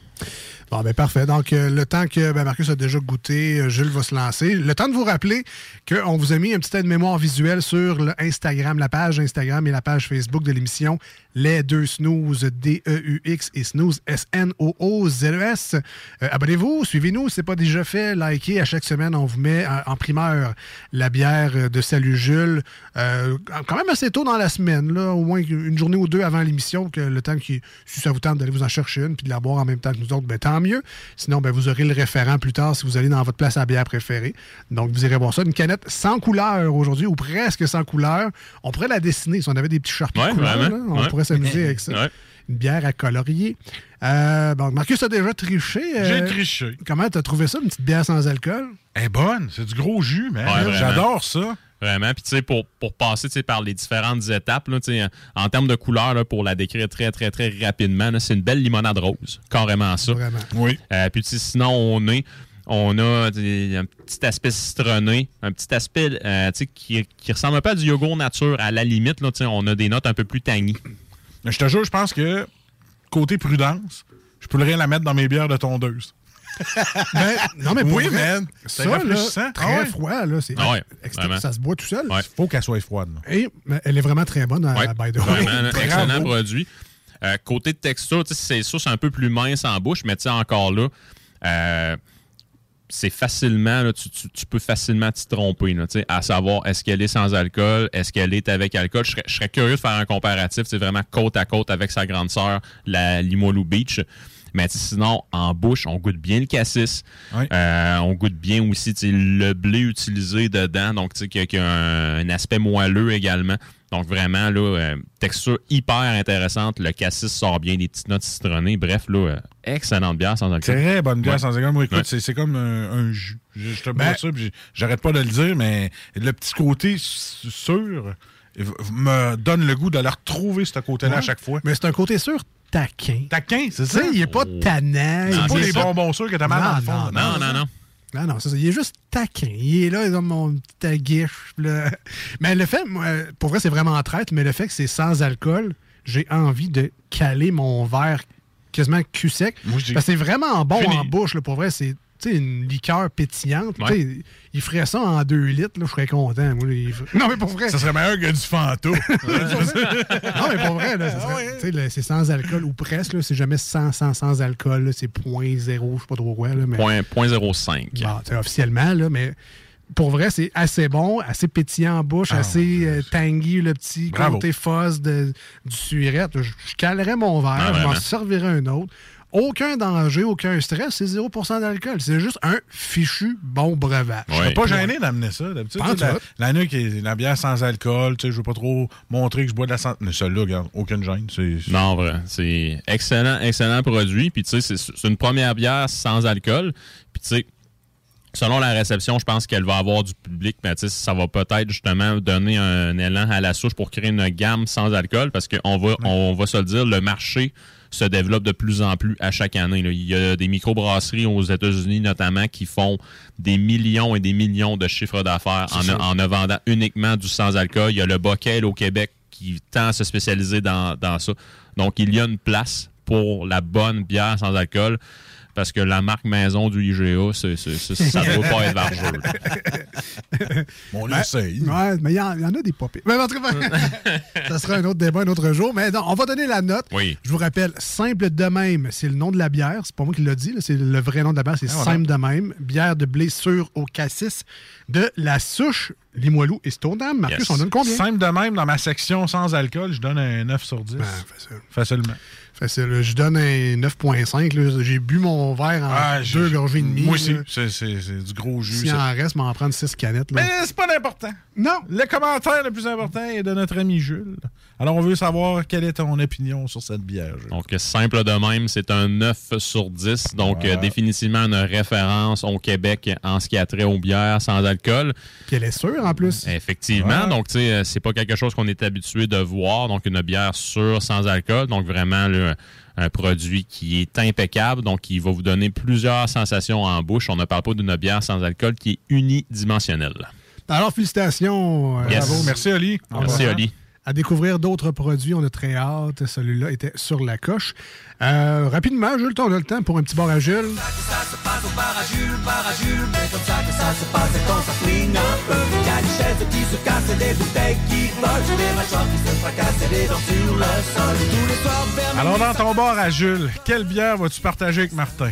Bon, ben parfait. Donc, euh, le temps que ben, Marcus a déjà goûté, Jules va se lancer. Le temps de vous rappeler qu'on vous a mis un petit aide-mémoire visuel sur le Instagram, la page Instagram et la page Facebook de l'émission Les Deux Snooze, D-E-U-X et Snooze, S-N-O-O-Z-E-S. Euh, Abonnez-vous, suivez-nous, c'est pas déjà fait. Likez. À chaque semaine, on vous met en, en primeur la bière de Salut Jules. Euh, quand même assez tôt dans la semaine, là, au moins une journée ou deux avant l'émission, que le temps qui, si ça vous tente d'aller vous en chercher une puis de la boire en même temps que nous autres, ben, tant mieux. Sinon, ben, vous aurez le référent plus tard si vous allez dans votre place à bière préférée. Donc, vous irez voir ça. Une canette sans couleur aujourd'hui, ou presque sans couleur. On pourrait la dessiner si on avait des petits charpies Ouais, de couleur. vraiment. là. On Ouais. pourrait s'amuser avec ça. Ouais. Une bière à colorier. Euh, bon, Marcus a déjà triché. euh, J'ai triché. Comment t'as trouvé ça, une petite bière sans alcool? Elle est bonne. C'est du gros jus. Ouais, vraiment. J'adore ça. Vraiment. Puis, tu sais, pour, pour passer tu sais, par les différentes étapes, là, tu sais, en termes de couleur, là, pour la décrire très, très, très rapidement, c'est une belle limonade rose. Carrément ça. Vraiment. Oui. Euh, puis, sinon, on est. On a des- un petit aspect citronné, un petit aspect euh, tu sais, qui, qui ressemble un peu à du yogourt nature. À la limite, là, tu sais, on a des notes un peu plus tangy. Je te jure, je pense que côté prudence, je pourrais la mettre dans mes bières de tondeuse. <laughs> Ben, non, mais oui, man. Ça, là, très Ah ouais. froid, là. C'est Ah ouais, ça se boit tout seul. Faut qu'elle soit froide. Et mais elle est vraiment très bonne, Ouais, à by the way. vraiment, excellent produit. Euh, côté de texture, c'est sûr, c'est un peu plus mince en bouche, mais tu sais, encore là, euh, c'est facilement, là, tu, tu- tu peux facilement t'y tromper, là, à savoir est-ce qu'elle est sans alcool, est-ce qu'elle est avec alcool? Je serais, je serais curieux de faire un comparatif, c'est vraiment côte à côte avec sa grande sœur, la Limolu Beach. Mais sinon, en bouche, on goûte bien le cassis. Euh, on goûte bien aussi le blé utilisé dedans, donc tu sais, qui a, qui a un, un aspect moelleux également. Donc vraiment, là, euh, texture hyper intéressante. Le cassis sort bien, des petites notes citronnées. Bref, là, euh, excellente bière sans alcool. Très bonne bière Ouais. sans alcool. Moi, écoute, Ouais. c'est- comme un, un jus. Je, je te Ben- ça, puis j'arrête pas de le dire, mais le petit côté sûr me donne le goût de la retrouver, ce côté-là, à chaque fois. Mais c'est un côté sûr taquin. Taquin, c'est ça? il est pas Oh. tannant. C'est pas les bonbons sûrs que t'as mal dans le fond. Non, non, non. Non, non, c'est ça. Il est juste taquin. Il est là, il a mon petit aguiche. là. Mais le fait, moi, pour vrai, c'est vraiment traite, mais le fait que c'est sans alcool, j'ai envie de caler mon verre quasiment cul sec. j'ai- Parce que c'est vraiment bon Fini. en bouche. Là, pour vrai, c'est sais, une liqueur pétillante. Ouais. Tu sais, Il ferait ça en deux litres, là, je serais content. moi, Non, mais pour vrai. Ça serait meilleur que du Fanta. <laughs> non, mais pour vrai, là, ça Ah serait- là, c'est sans alcool ou presque. là, C'est jamais sans, sans, sans alcool. là, C'est 0.0, je sais pas trop quoi. Là, mais... Point, point 0,5. Bon, tu sais, officiellement, là, mais pour vrai, c'est assez bon, assez pétillant en bouche, Ah, assez euh, tangy, le petit Bravo. côté fuzz de, du surette. Je, je calerais mon verre, Ah, je m'en servirais un autre. Aucun danger, aucun stress, c'est 0% d'alcool. C'est juste un fichu bon breuvage. Je serais pas gêné d'amener ça. D'habitude, la, nuque est la bière sans alcool. Tu sais, je veux pas trop montrer que je bois de la santé. Mais celle-là, regarde, aucune gêne. C'est Non, vrai. C'est excellent, excellent produit. Puis, tu sais, c'est une première bière sans alcool. Puis, tu sais, selon la réception, je pense qu'elle va avoir du public. Mais, tu sais, ça va peut-être justement donner un élan à la souche pour créer une gamme sans alcool. Parce qu'on va, on va se le dire, le marché se développe de plus en plus à chaque année. là. Il y a des microbrasseries aux États-Unis notamment qui font des millions et des millions de chiffres d'affaires en ne vendant uniquement du sans-alcool. Il y a le Bockel au Québec qui tend à se spécialiser dans, dans ça. Donc, il y a une place pour la bonne bière sans alcool parce que la marque maison du IGA, ça ne <laughs> doit pas être vargeux. <laughs> On Ben, essaye. Ouais, mais il y, en il y en a des popés. Mais en tout cas, <laughs> ça sera un autre débat un autre jour. Mais non, on va donner la note. Oui. Je vous rappelle, simple de même, c'est le nom de la bière. C'est pas moi qui l'ai dit, c'est le vrai nom de la bière, c'est Ah, voilà. simple de même. Bière de blé sûr au cassis de la souche Limoilou et Stoneham. Marcus, on donne combien? Simple de même, dans ma section sans alcool, je donne un 9 sur 10. Ben, facile. Facilement. Facile. Je donne un 9.5. là. J'ai bu mon verre en Ah, deux gorgées et demie. Moi aussi, c'est du gros jus. S'il ça. en reste, m'en prendre 6 canettes. là. Mais c'est pas l'important. Non. Le commentaire le plus important est de notre ami Jules. Alors, on veut savoir quelle est ton opinion sur cette bière. Jules. Donc, simple de même, c'est un 9 sur 10. Donc, Voilà. euh, définitivement une référence au Québec en ce qui a trait aux bières sans alcool. Puis elle est sûre, en plus. Effectivement. Donc, tu sais, euh, c'est pas quelque chose qu'on est habitué de voir. Donc, une bière sûre sans alcool. Donc, vraiment, là, un produit qui est impeccable. Donc, qui va vous donner plusieurs sensations en bouche. On ne parle pas d'une bière sans alcool qui est unidimensionnelle. Alors, félicitations. euh, Yes. bravo. Merci, Oli. Merci, Oli. À découvrir d'autres produits, on a très hâte. Celui-là était sur la coche. Euh, rapidement, Jules, on a le temps pour un petit bar à Jules. Alors, dans ton bar à Jules, quelle bière vas-tu partager avec Martin?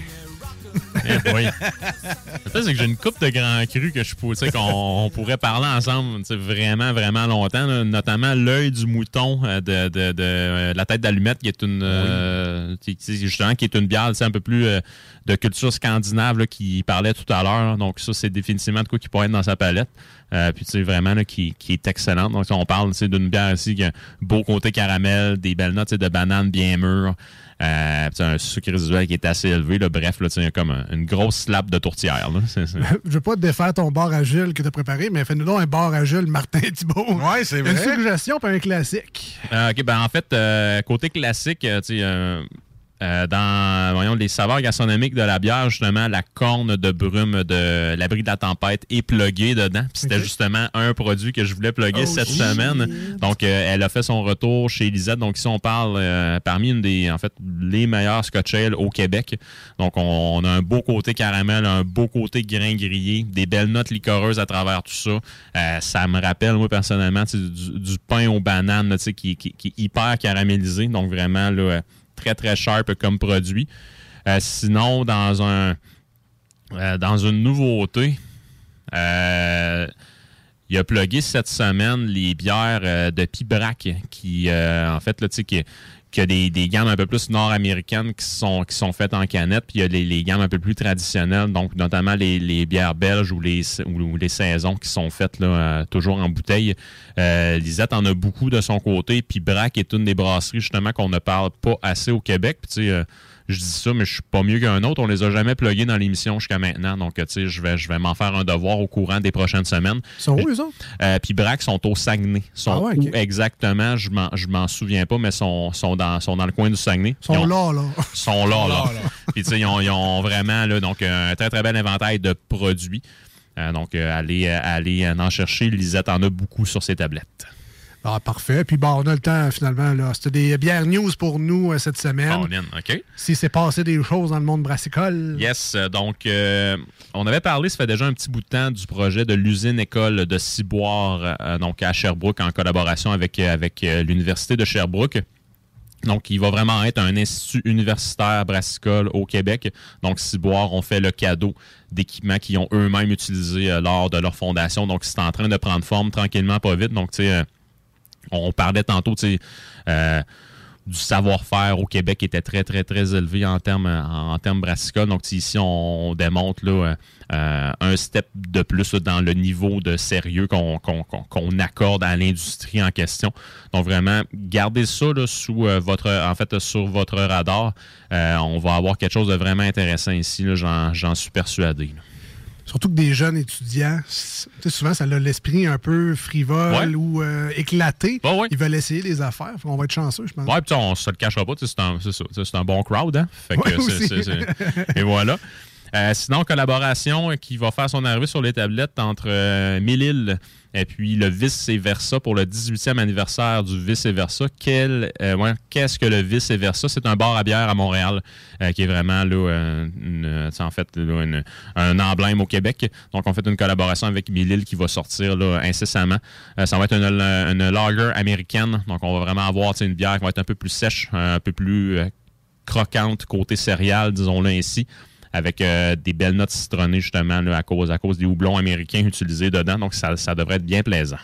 Eh fait, c'est que j'ai une coupe de grands crus que je sais, qu'on on pourrait parler ensemble vraiment, vraiment longtemps. là. notamment l'œil du mouton euh, de, de- de, euh, la tête d'allumette, qui est une euh, qui- qui- justement qui est une bière un peu plus euh, de culture scandinave là, qui parlait tout à l'heure. Donc ça, c'est définitivement de quoi qui pourrait être dans sa palette. Euh, puis tu sais, vraiment là, qui, qui est excellente. Donc on parle d'une bière ici qui a un beau côté caramel, des belles notes de banane bien mûres. Euh, un sucre résiduel qui est assez élevé. Là. Bref, là, il y a comme un- une grosse slap de tourtière. Là. C'est- <laughs> Je veux pas te défaire ton bar à Jules que tu as préparé, mais fais-nous donc un bar à Jules Martin <laughs> Thibault. Ouais, c'est Une vrai. suggestion pour un classique. Euh, OK, ben en fait, euh, côté classique, euh, tu sais, euh, dans voyons, les saveurs gastronomiques de la bière, justement, la corne de brume de l'abri de la tempête est pluguée dedans. C'était justement un produit que je voulais plugger Oh, cette shit. semaine. Donc, euh, elle a fait son retour chez Lisette. Donc, ici, on parle euh, parmi une des, en fait, les meilleurs Scotch Ale au Québec. Donc, on, on a un beau côté caramel, un beau côté grain grillé, des belles notes liquoreuses à travers tout ça. Euh, ça me rappelle, moi, personnellement, du, du pain aux bananes, là, tu sais, qui, qui- qui est hyper caramélisé. Donc, vraiment, là, très, très sharp comme produit. Euh, sinon, dans un euh, dans une nouveauté, euh, il a plugué cette semaine les bières de Pibrac qui, en fait, là, tu sais, qui, qui a des, des gammes un peu plus nord-américaines qui sont, qui sont faites en canette, puis il y a les, les gammes un peu plus traditionnelles, donc notamment les, bières belges ou les, ou, les saisons qui sont faites là, euh, toujours en bouteille. Euh, Lisette en a beaucoup de son côté, puis Brac est une des brasseries justement qu'on ne parle pas assez au Québec. Puis tu sais, euh, je dis ça, mais je suis pas mieux qu'un autre. On les a jamais plugués dans l'émission jusqu'à maintenant. Donc, tu sais, je vais, je vais m'en faire un devoir au courant des prochaines semaines. Ils sont où, eux autres? Euh, Puis Brac sont au Saguenay. Sont Ah ouais, où exactement? Je m'en, je m'en souviens pas, mais sont, sont, dans, sont dans le coin du Saguenay. Ils sont ont- là, là. sont là, là. Puis, tu sais, ils ont, ils ont vraiment là, donc, un très, très bel inventaire de produits. Euh, donc, euh, allez, euh, allez euh, en chercher. Lisette en a beaucoup sur ses tablettes. Ah, parfait. Puis bon, on a le temps, finalement. là. C'était des bières news pour nous euh, cette semaine. All in, OK? Si c'est passé des choses dans le monde brassicole. Yes, euh, donc euh, on avait parlé, ça fait déjà un petit bout de temps, du projet de l'usine école de Ciboire, euh, donc à Sherbrooke, en collaboration avec, euh, avec euh, l'Université de Sherbrooke. Donc, il va vraiment être un institut universitaire brassicole au Québec. Donc, Ciboire ont fait le cadeau d'équipements qu'ils ont eux-mêmes utilisés euh, lors de leur fondation. Donc, c'est en train de prendre forme tranquillement, pas vite. Donc, tu sais, euh, on parlait tantôt, euh, du savoir-faire au Québec était très, très, très élevé en termes en, termes. Donc, ici, on, on démontre euh, un step de plus dans le niveau de sérieux qu'on accorde à l'industrie en question. Donc, vraiment, gardez ça sous euh, votre, sur votre radar. On va avoir quelque chose de vraiment intéressant ici. j'en suis persuadé. Surtout que des jeunes étudiants, souvent, ça a l'esprit un peu frivole Ouais. ou euh, éclaté. Ils veulent essayer des affaires. On va être chanceux, je pense. Ouais, puis on se le cachera pas, c'est un, un bon crowd, hein? Fait que Et voilà. Euh, sinon, collaboration qui va faire son arrivée sur les tablettes entre euh, Mélile et puis le vice-versa pour le 18e anniversaire du vice-versa. Quel, euh, Qu'est-ce que le vice-versa? C'est un bar à bière à Montréal euh, qui est vraiment là, euh, en fait, un emblème au Québec. Donc, on fait une collaboration avec Mélile qui va sortir incessamment. Ça va être une, une lager américaine. Donc, on va vraiment avoir une bière qui va être un peu plus sèche, un peu plus croquante côté céréales, disons-le ainsi, avec euh, des belles notes citronnées justement là, à, cause, à cause des houblons américains utilisés dedans. Donc ça, ça devrait être bien plaisant.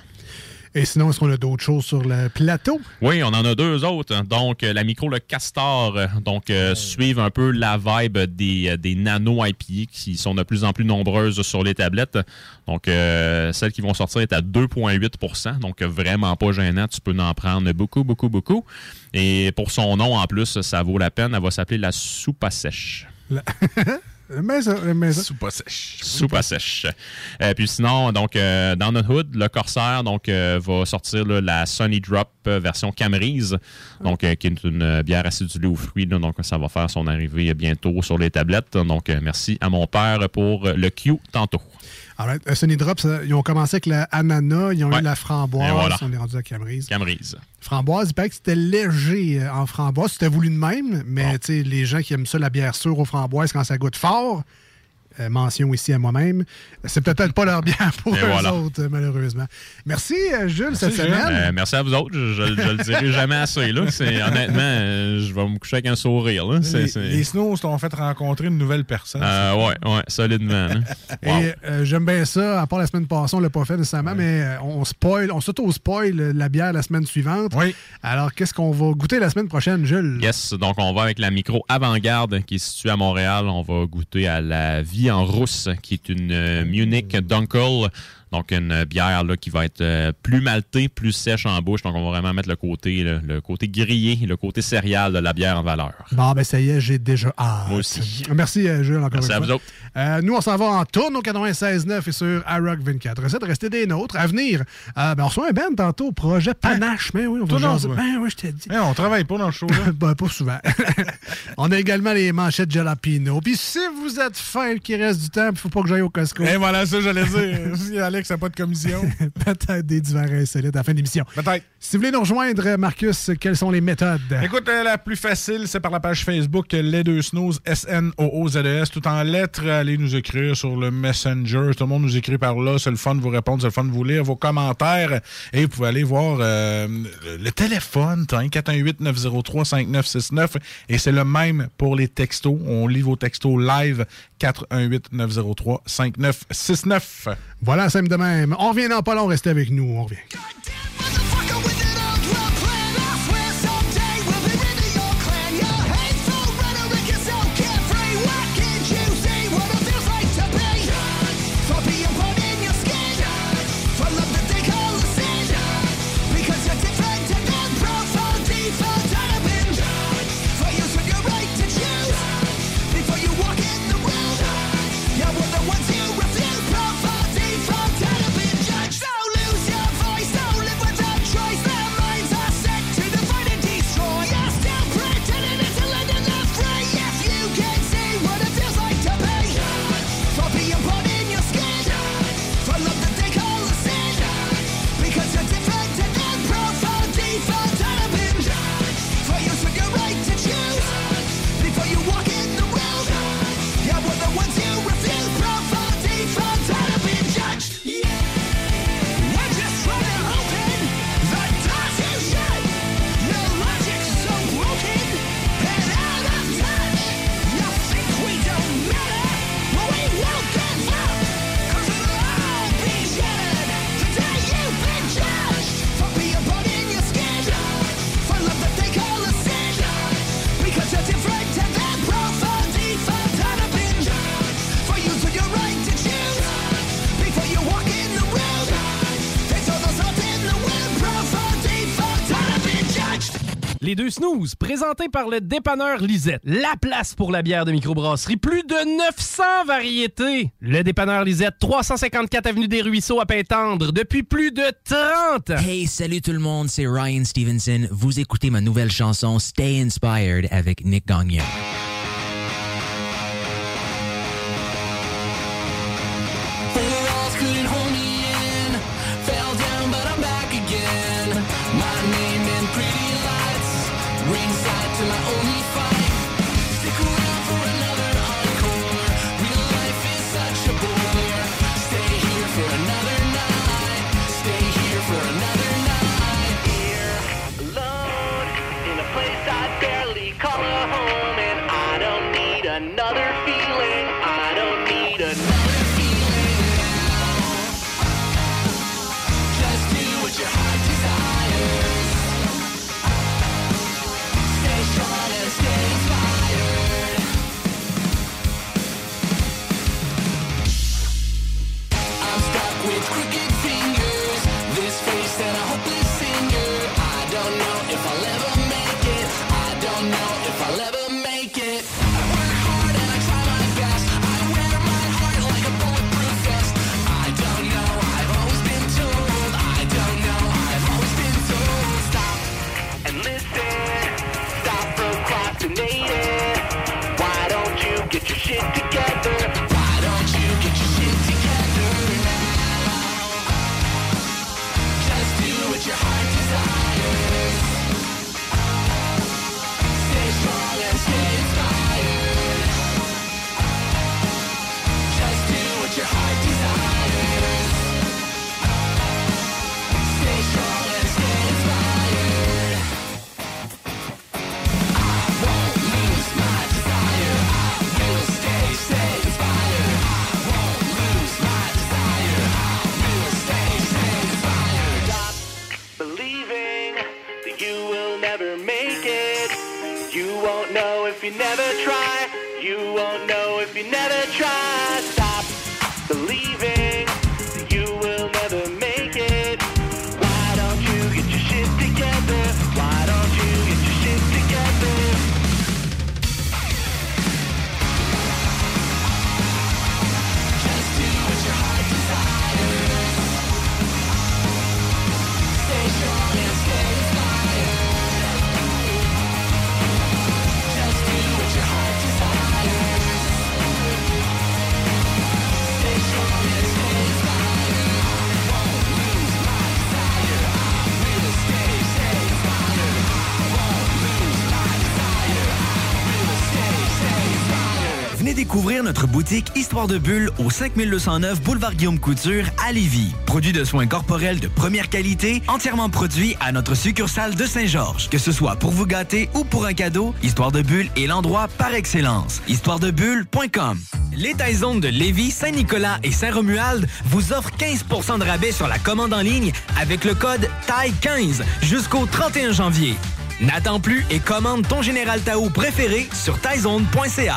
Et sinon, est-ce qu'on a d'autres choses sur le plateau? Oui, on en a deux autres. Donc, euh, la micro, le Castor, euh, donc, euh, suivent un peu la vibe des, des nano IPA qui sont de plus en plus nombreuses sur les tablettes. Donc, euh, celles qui vont sortir est à 2,8% donc vraiment pas gênant. Tu peux en prendre beaucoup, beaucoup, beaucoup. Et pour son nom, en plus, ça vaut la peine. Elle va s'appeler la soupe à sèche. Ça, <laughs> mais sèche. Sèche. Euh, puis sinon, donc, euh, dans notre hood, le Corsair donc, euh, va sortir la Sunny Drop version Camerise, donc, qui est une bière acidulée aux fruits. donc, ça va faire son arrivée bientôt sur les tablettes. Donc, merci à mon père pour le Q tantôt. Alright. Euh, Sunny Drops, euh, ils ont commencé avec la ananas, ils ont Ouais. eu la framboise, voilà. on est rendu à Camerise. Camerise. Framboise, il paraît que c'était léger euh, en framboise. C'était voulu de même, mais tu sais, les gens qui aiment ça, la bière sûre aux framboises, quand ça goûte fort, euh, mention ici à moi-même, c'est peut-être pas leur bière pour eux voilà. autres, euh, malheureusement. Merci, euh, Jules, cette Jules. semaine. Euh, merci à vous autres. Je, je- je le dirai jamais assez. Là. Honnêtement, euh, je vais me coucher avec un sourire. Là. Les, c'est- les Snows t'ont fait rencontrer une nouvelle personne. Euh, ouais, ouais, solidement. <laughs> Wow. Et euh, j'aime bien ça, à part la semaine passée, on l'a pas fait nécessairement, mais euh, on spoil, on s'auto-spoil la bière la semaine suivante. Oui. Alors, qu'est-ce qu'on va goûter la semaine prochaine, Jules? Yes, donc on va avec la micro Avant-Garde qui est située à Montréal. On va goûter à la Vie en rousse qui est une euh, Munich Dunkel. Donc une bière là, qui va être euh, plus maltée, plus sèche en bouche. Donc on va vraiment mettre le côté, là, le côté grillé, le côté céréal de la bière en valeur. Bon, ben ça y est, j'ai déjà hâte. Moi aussi. Merci, euh, Jules, encore Merci une à fois. vous autres. Euh, nous, on s'en va en tourne au 96.9 et sur iRock 24. Restez de rester des nôtres. À venir, euh, ben, on reçoit un band tantôt, projet Panache. Mais oui, on va non. Ben oui, je t'ai dit. Hey, on travaille pas dans le show. Là. <laughs> ben, pas souvent. <laughs> on a également les manchettes Jalapino. Puis si vous êtes fin qu'il reste du temps, il faut pas que j'aille au Costco. Et voilà, ça, j'allais dire. <laughs> Alex n'a pas de commission. <laughs> Peut-être des divers insolites à la fin de l'émission. Peut-être. Si vous voulez nous rejoindre, Marcus, quelles sont les méthodes? Écoute, euh, la plus facile, c'est par la page Facebook euh, Les Deux Snows, S-N-O-O-Z-E-S, tout en lettres. Allez nous écrire sur le Messenger. Tout le monde nous écrit par là. C'est le fun de vous répondre, c'est le fun de vous lire vos commentaires. Et vous pouvez aller voir euh, le- téléphone, t'as un 418-903-5969. Et c'est le même pour les textos. On lit vos textos live, 418-903-5969. Voilà, simple de même. On revient dans pas long, restez avec nous. On revient. Snooze, présentés par le dépanneur Lisette. La place pour la bière de microbrasserie. Plus de 900 variétés. Le dépanneur Lisette, 354 Avenue des Ruisseaux à Pintendre, depuis plus de 30 ans. Hey, salut tout le monde, c'est Ryan Stevenson. Vous écoutez ma nouvelle chanson Stay Inspired avec Nick Gagnon. You will never make it. You won't know if you never try. You won't know if you never try. Découvrir notre boutique Histoire de Bulle au 5209 Boulevard Guillaume Couture à Lévis. Produit de soins corporels de première qualité, entièrement produit à notre succursale de Saint-Georges. Que ce soit pour vous gâter ou pour un cadeau, Histoire de Bulle est l'endroit par excellence. Histoiredebulle.com Les Taizones de Lévis, Saint-Nicolas et Saint-Romuald vous offrent 15% de rabais sur la commande en ligne avec le code TAI15 jusqu'au 31 janvier. N'attends plus et commande ton Général Tao préféré sur taizone.ca.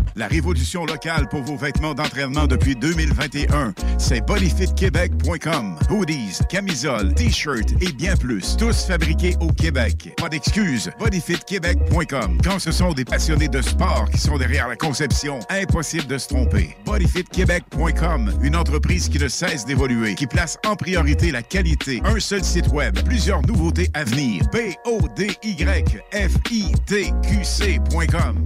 La révolution locale pour vos vêtements d'entraînement depuis 2021, c'est bodyfitquebec.com. Hoodies, camisoles, t-shirts et bien plus. Tous fabriqués au Québec. Pas d'excuses. bodyfitquebec.com. Quand ce sont des passionnés de sport qui sont derrière la conception, impossible de se tromper. bodyfitquebec.com, une entreprise qui ne cesse d'évoluer, qui place en priorité la qualité. Un seul site web, plusieurs nouveautés à venir. B O D Y F I T Q C.com.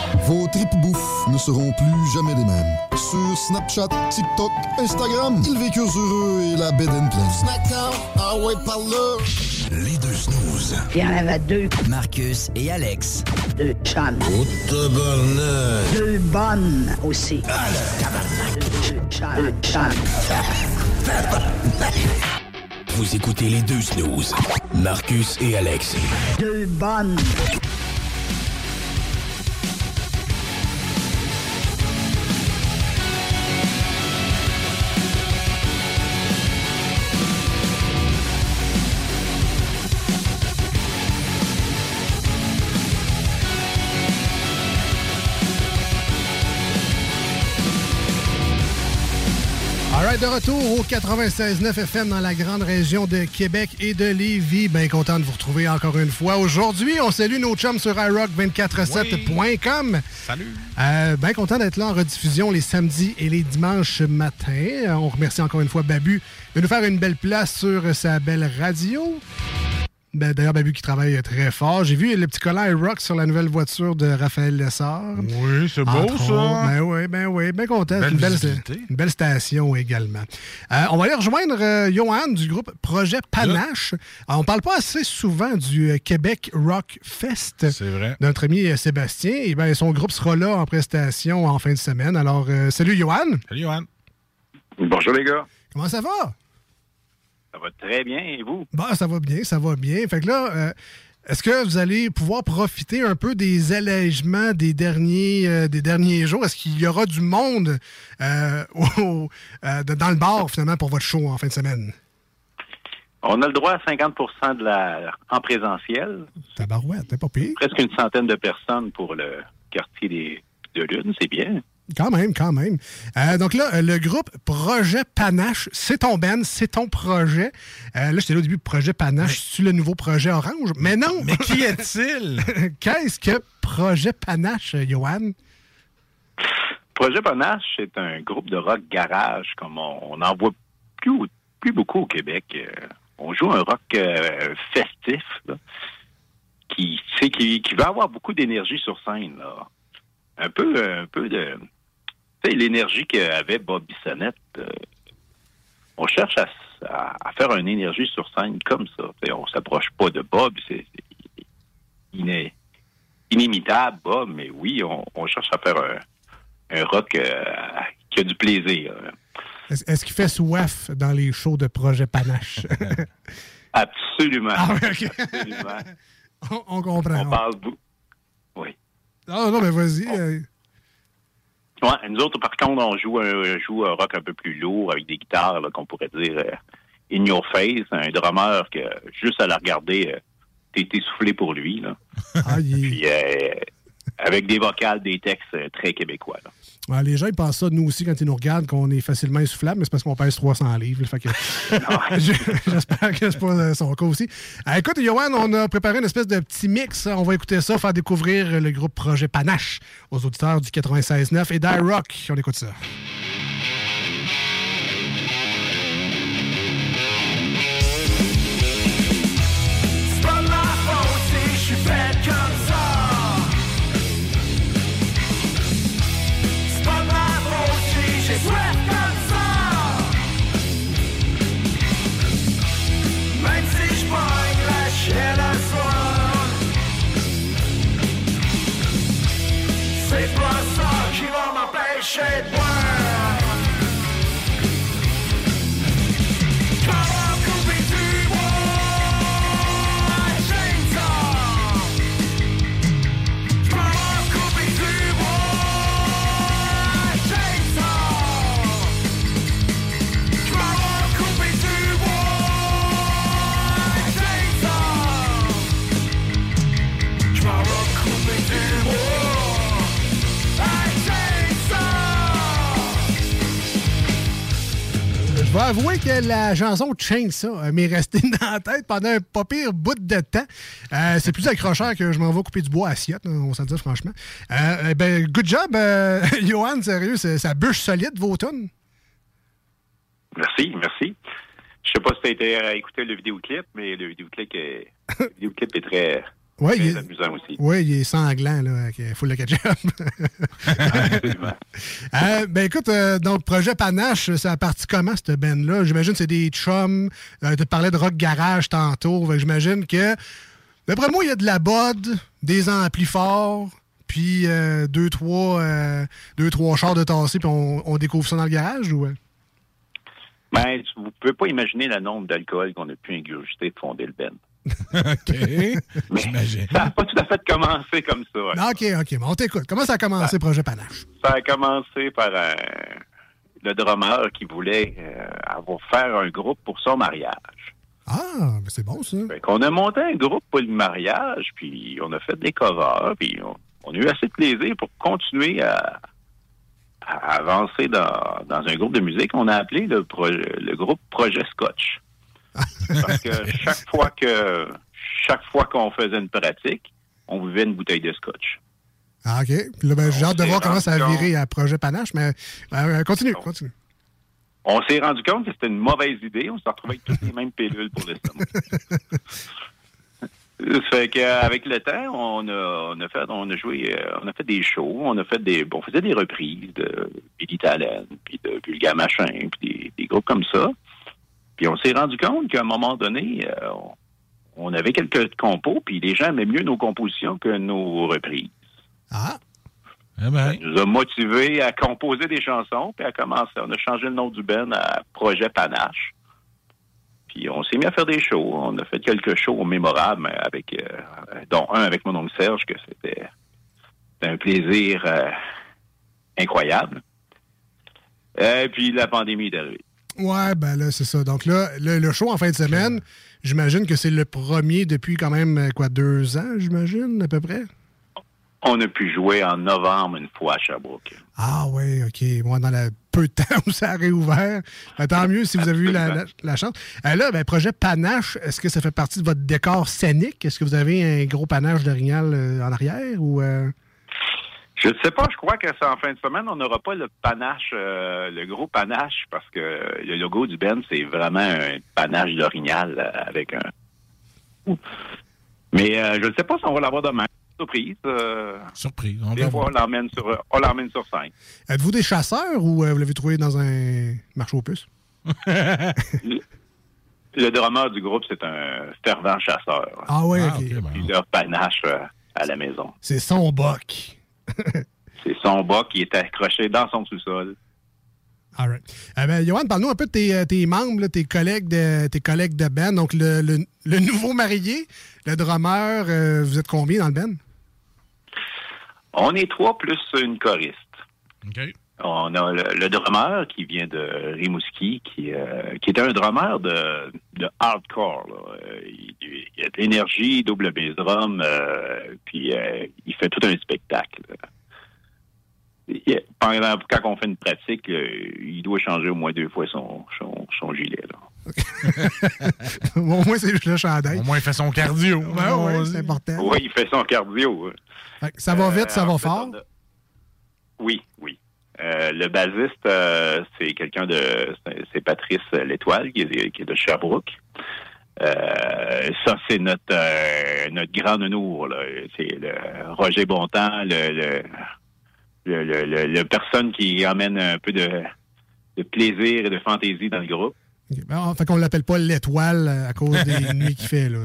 Vos tripes bouffe ne seront plus jamais les mêmes. Sur Snapchat, TikTok, Instagram, ils vécurent heureux et la bed and pleine. Snackdown, ah ouais, par là. Les deux snooze. Il y en avait deux. Marcus et Alex. Deux chums. Oh, tabarnak. Deux bonnes aussi. Deux chums. Deux chums. Vous écoutez les deux snooze, Marcus et Alex. Deux bonnes. De retour au 96.9 FM dans la grande région de Québec et de Lévis. Bien content de vous retrouver encore une fois. Aujourd'hui, on salue nos chums sur iRock247.com. Salut. Euh, bien content d'être là en rediffusion les samedis et les dimanches matins. On remercie encore une fois Babu de nous faire une belle place sur sa belle radio. Ben, D'ailleurs, Babu qui travaille très fort. J'ai vu le petit collant rock sur la nouvelle voiture de Raphaël Lessard. Oui, c'est beau, Entre ça. autres. Ben oui, ben oui, bien content. Belle une, belle, une belle station également. Euh, on va aller rejoindre euh, Johan du groupe Projet Panache. Alors, on parle pas assez souvent du euh, Québec Rock Fest. C'est vrai. Notre ami euh, Sébastien. Et ben, son groupe sera là en prestation en fin de semaine. Alors, euh, salut Johan. Salut Johan. Bonjour les gars. Comment ça va? Ça va très bien et vous? Bah, ça va bien, ça va bien. Fait que là, euh, est-ce que vous allez pouvoir profiter un peu des allègements des derniers, euh, des derniers jours? Est-ce qu'il y aura du monde euh, au- dans le bar, finalement, pour votre show en fin de semaine? On a le droit à 50 de la en présentiel. Tabarouette, t'es pas pire. Presque une centaine de personnes pour le quartier des de Lune, c'est bien. Quand même, quand même. Euh, donc là, euh, le groupe Projet Panache, c'est ton Ben, c'est ton projet. Euh, là, j'étais là au début, Projet Panache, c'est le nouveau projet Orange? Mais non! Mais qui <laughs> est-il? Qu'est-ce que Projet Panache, Johan? Projet Panache, c'est un groupe de rock garage, comme on n'en voit plus, plus beaucoup au Québec. Euh, on joue un rock festif, là, qui, tu sais, qui, qui va avoir beaucoup d'énergie sur scène. Là. Un peu, un peu de... Tu sais, l'énergie qu'avait Bob Bissonnette. euh, on cherche à, s- à- à faire une énergie sur scène comme ça. Tu sais, on s'approche pas de Bob, c'est iné- inimitable, Bob, mais oui, on, on cherche à faire un, un rock euh, qui a du plaisir. Est-ce est-ce qu'il fait soif dans les shows de Projet Panache? <laughs> Absolument. Ah. Absolument. <laughs> on, on comprend. On parle beaucoup. Oui. Ah non, mais vas-y. Ouais, nous autres, par contre, on joue un, joue un rock un peu plus lourd avec des guitares là, qu'on pourrait dire euh, in your face. Un drummer que juste à la regarder, euh, t'es essoufflé pour lui. Là. <laughs> ah, Puis euh, avec des vocales, des textes euh, très québécois. là. Ouais, les gens, ils pensent ça, nous aussi, quand ils nous regardent, qu'on est facilement essoufflable, mais c'est parce qu'on pèse 300 livres. <laughs> <laughs> J'espère que c'est pas euh, son cas aussi. Euh, écoute, Johan, on a préparé une espèce de petit mix. On va écouter ça, faire découvrir le groupe Projet Panache aux auditeurs du 96.9 et Die Rock. On écoute ça. shade. Je vais avouer que la chanson Chainsaw euh, m'est restée <laughs> dans la tête pendant un pas pire bout de temps. Euh, c'est plus accrocheur que je m'en vais couper du bois à assiette, là, on s'en dit franchement. Euh, eh ben, good job, euh, <laughs> Johan, sérieux, ça bûche solide, vos tunes. Merci, merci. Je sais pas si tu as été à écouter le vidéoclip, mais le vidéoclip est, <laughs> le vidéoclip est très, Ouais, il est- amusant aussi. Oui, il est sanglant, là, il faut le ketchup. <laughs> <laughs> Euh, ben écoute, euh, donc projet Panache, ça a parti comment cette band-là? J'imagine que c'est des chums. Euh, tu parlais de rock garage tantôt. J'imagine que d'après moi, il y a de la bod, des amplis forts, puis euh, deux, trois, euh, deux, trois chars de tassé, puis on, on découvre ça dans le garage ou? euh? Ben, vous pouvez pas imaginer le nombre d'alcool qu'on a pu ingurgiter de fonder le Ben. <laughs> OK. J'imagine. Ça n'a pas tout à fait commencé comme ça. Non, OK, OK. Bon, on t'écoute. Comment ça a commencé, projet Panache? Ça a commencé par euh, le drummer qui voulait euh, avoir faire un groupe pour son mariage. Ah, ben c'est bon, ça. On a monté un groupe pour le mariage, puis on a fait des covers, puis on, on a eu assez de plaisir pour continuer à, à avancer dans, dans un groupe de musique qu'on a appelé le groupe Projet Scotch. Parce que chaque fois que chaque fois qu'on faisait une pratique, on buvait une bouteille de scotch. Ah, OK. Puis là, ben, j'ai hâte de voir comment ça a viré à projet Panache, mais euh, continue, continue. On s'est rendu compte que c'était une mauvaise idée. On s'est retrouvé avec toutes les mêmes pilules pour l'estomac. <laughs> Fait qu'avec le temps, on a, on a fait, on a joué, euh, on a fait des shows, on a fait des, on faisait des reprises de Billy Talent, puis de Vulga Machin, puis des, des groupes comme ça. Puis on s'est rendu compte qu'à un moment donné, euh, on, avait quelques compos, puis les gens aimaient mieux nos compositions que nos reprises. Ah. Eh ben. Ça nous a motivés à composer des chansons, puis à commencer. On a changé le nom du Ben à Projet Panache. Puis on s'est mis à faire des shows. On a fait quelques shows mémorables avec, euh, dont un avec mon oncle Serge, que c'était un plaisir euh, incroyable. Euh, puis la pandémie est arrivée. Ouais, ben là, c'est ça. Donc là, le, le show en fin de semaine, j'imagine que c'est le premier depuis quand même, euh, quoi, deux ans, j'imagine, à peu près? On a pu jouer en novembre une fois à Sherbrooke. Ah oui, OK. Moi, dans le peu de temps où ça a réouvert. Ben, tant mieux si vous avez eu la, la- la chance. Euh, là, ben, projet Panache, est-ce que ça fait partie de votre décor scénique? Est-ce que vous avez un gros panache d'orignal euh, en arrière ou... euh? Je ne sais pas, je crois que c'est en fin de semaine, on n'aura pas le panache, euh, le gros panache, parce que le logo du Ben, c'est vraiment un panache d'orignal euh, avec un. Mais euh, je ne sais pas si on va l'avoir demain. Surprise. euh, Surprise. On des fois, on l'emmène sur, on l'emmène sur scène. Êtes-vous des chasseurs ou euh, vous l'avez trouvé dans un marché aux puces? <laughs> <laughs> Le drummer du groupe, c'est un fervent chasseur. Ah ouais, ok. Il leur panache euh, à la maison. C'est son boc. <laughs> C'est son bas qui est accroché dans son sous-sol. All right. Euh, ben, Johan, parle-nous un peu de tes, euh, tes membres, là, tes collègues de tes collègues de band. Donc, le, le- le nouveau marié, le drummer, euh, vous êtes combien dans le band? On est trois plus une choriste. OK. On a le, le drummer qui vient de Rimouski, qui, euh, qui est un drummer de, de hardcore. là. Euh, Il, il a de l'énergie, double bass drum, euh, puis euh, il fait tout un spectacle. Il- pendant, quand on fait une pratique, euh, il doit changer au moins deux fois son, son, son gilet. Là. <laughs> Au moins, c'est juste le chandail. Au moins, il fait son cardio. Ouais, ouais, c'est important. Oui, il fait son cardio. hein. Ça va vite, Euh, ça va fort? Oui, oui. Euh, le basiste, euh, c'est quelqu'un de. c'est- Patrice L'Étoile, qui est, qui est de Sherbrooke. Euh, ça, c'est notre notre grand nounours. C'est le Roger Bontemps, le, le, le, le- le- le personne qui amène un peu de, de plaisir et de fantaisie dans le groupe. Ben, fait qu'on l'appelle pas l'étoile à cause des <laughs> nuits qu'il fait, là.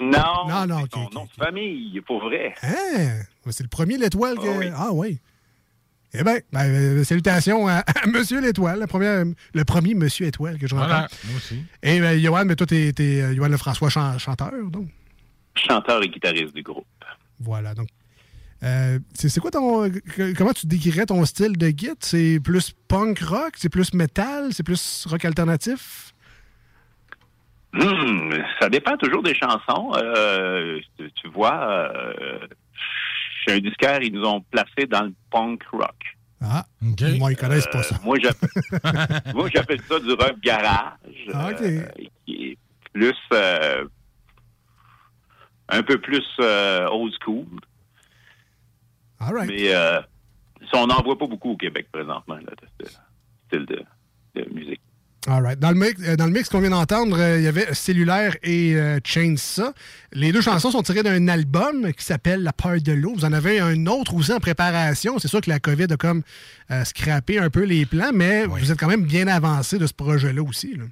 Non, Non, non, c'est son nom de famille, pour vrai. Hein? C'est le premier l'étoile que. Ah oui. Eh bien, ben, euh, salutations à, à <laughs> Monsieur l'Étoile, le premier, le premier Monsieur Étoile que je rencontre. Voilà, moi aussi. Et ben, Johan, mais toi, t'es, t'es, euh, Johan Lefrançois, chan- chanteur, donc? Chanteur et guitariste du groupe. Voilà, donc. Euh, c'est, quoi ton. que- Comment tu décrirais ton style de guide? C'est plus punk rock? C'est plus metal? C'est plus rock alternatif? Hmm, ça dépend toujours des chansons. Euh, tu, tu vois, euh, chez un disquaire, ils nous ont placés dans le punk rock. Ah, moi, ils connaissent pas ça. Euh, moi, j'appelle, <laughs> moi, j'appelle ça du rock garage. Ah, OK. euh, qui est plus, euh, un peu plus euh, old school. All right. Mais euh, ça, on n'en voit pas beaucoup au Québec présentement, là, de ce style de, de musique. All right. Dans le mix, euh, dans le mix qu'on vient d'entendre, euh, il y avait Cellulaire et euh, Chainsaw. Les deux chansons sont tirées d'un album qui s'appelle La peur de l'eau. Vous en avez un autre aussi en préparation. C'est sûr que la COVID a comme euh, scrappé un peu les plans, mais vous êtes quand même bien avancé de ce projet-là aussi. là.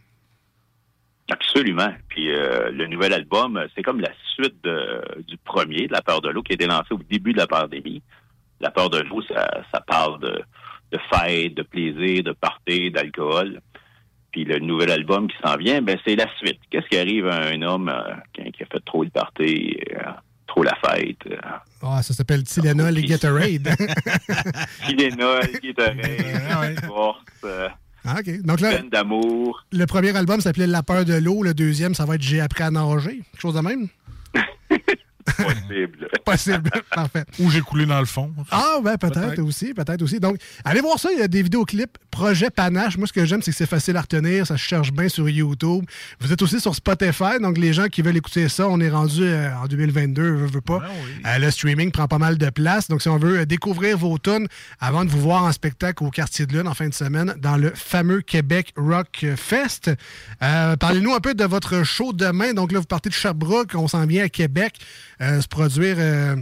Absolument. Puis euh, le nouvel album, c'est comme la suite de- du premier, de La peur de l'eau, qui a été lancé au début de la pandémie. La peur de l'eau, ça, ça parle de, de fête, de plaisir, de party, d'alcool. Puis le nouvel album qui s'en vient, ben c'est la suite. Qu'est-ce qui arrive à un homme euh, qui, qui a fait trop le party, euh, trop la fête, euh, Ah, ça s'appelle Tylenol et Gatorade. Tylenol, guitariste, force, Ah, OK. Donc là, d'amour. le premier album s'appelait La peur de l'eau. Le deuxième, ça va être J'ai appris à nager. Quelque chose de même? Possible. <laughs> Possible, parfait. Ou j'ai coulé dans le fond. Ah, ben peut-être aussi, peut-être aussi. Donc, allez voir ça, il y a des vidéoclips Projet Panache. Moi, ce que j'aime, c'est que c'est facile à retenir, ça se cherche bien sur YouTube. Vous êtes aussi sur Spotify, donc les gens qui veulent écouter ça, on est rendu euh, en 2022, je veux pas. Euh, le streaming prend pas mal de place. Donc, si on veut euh, découvrir vos tunes avant de vous voir en spectacle au Quartier de Lune en fin de semaine dans le fameux Québec Rock Fest, euh, parlez-nous un peu de votre show demain. Donc là, vous partez de Sherbrooke, on s'en vient à Québec se produire euh,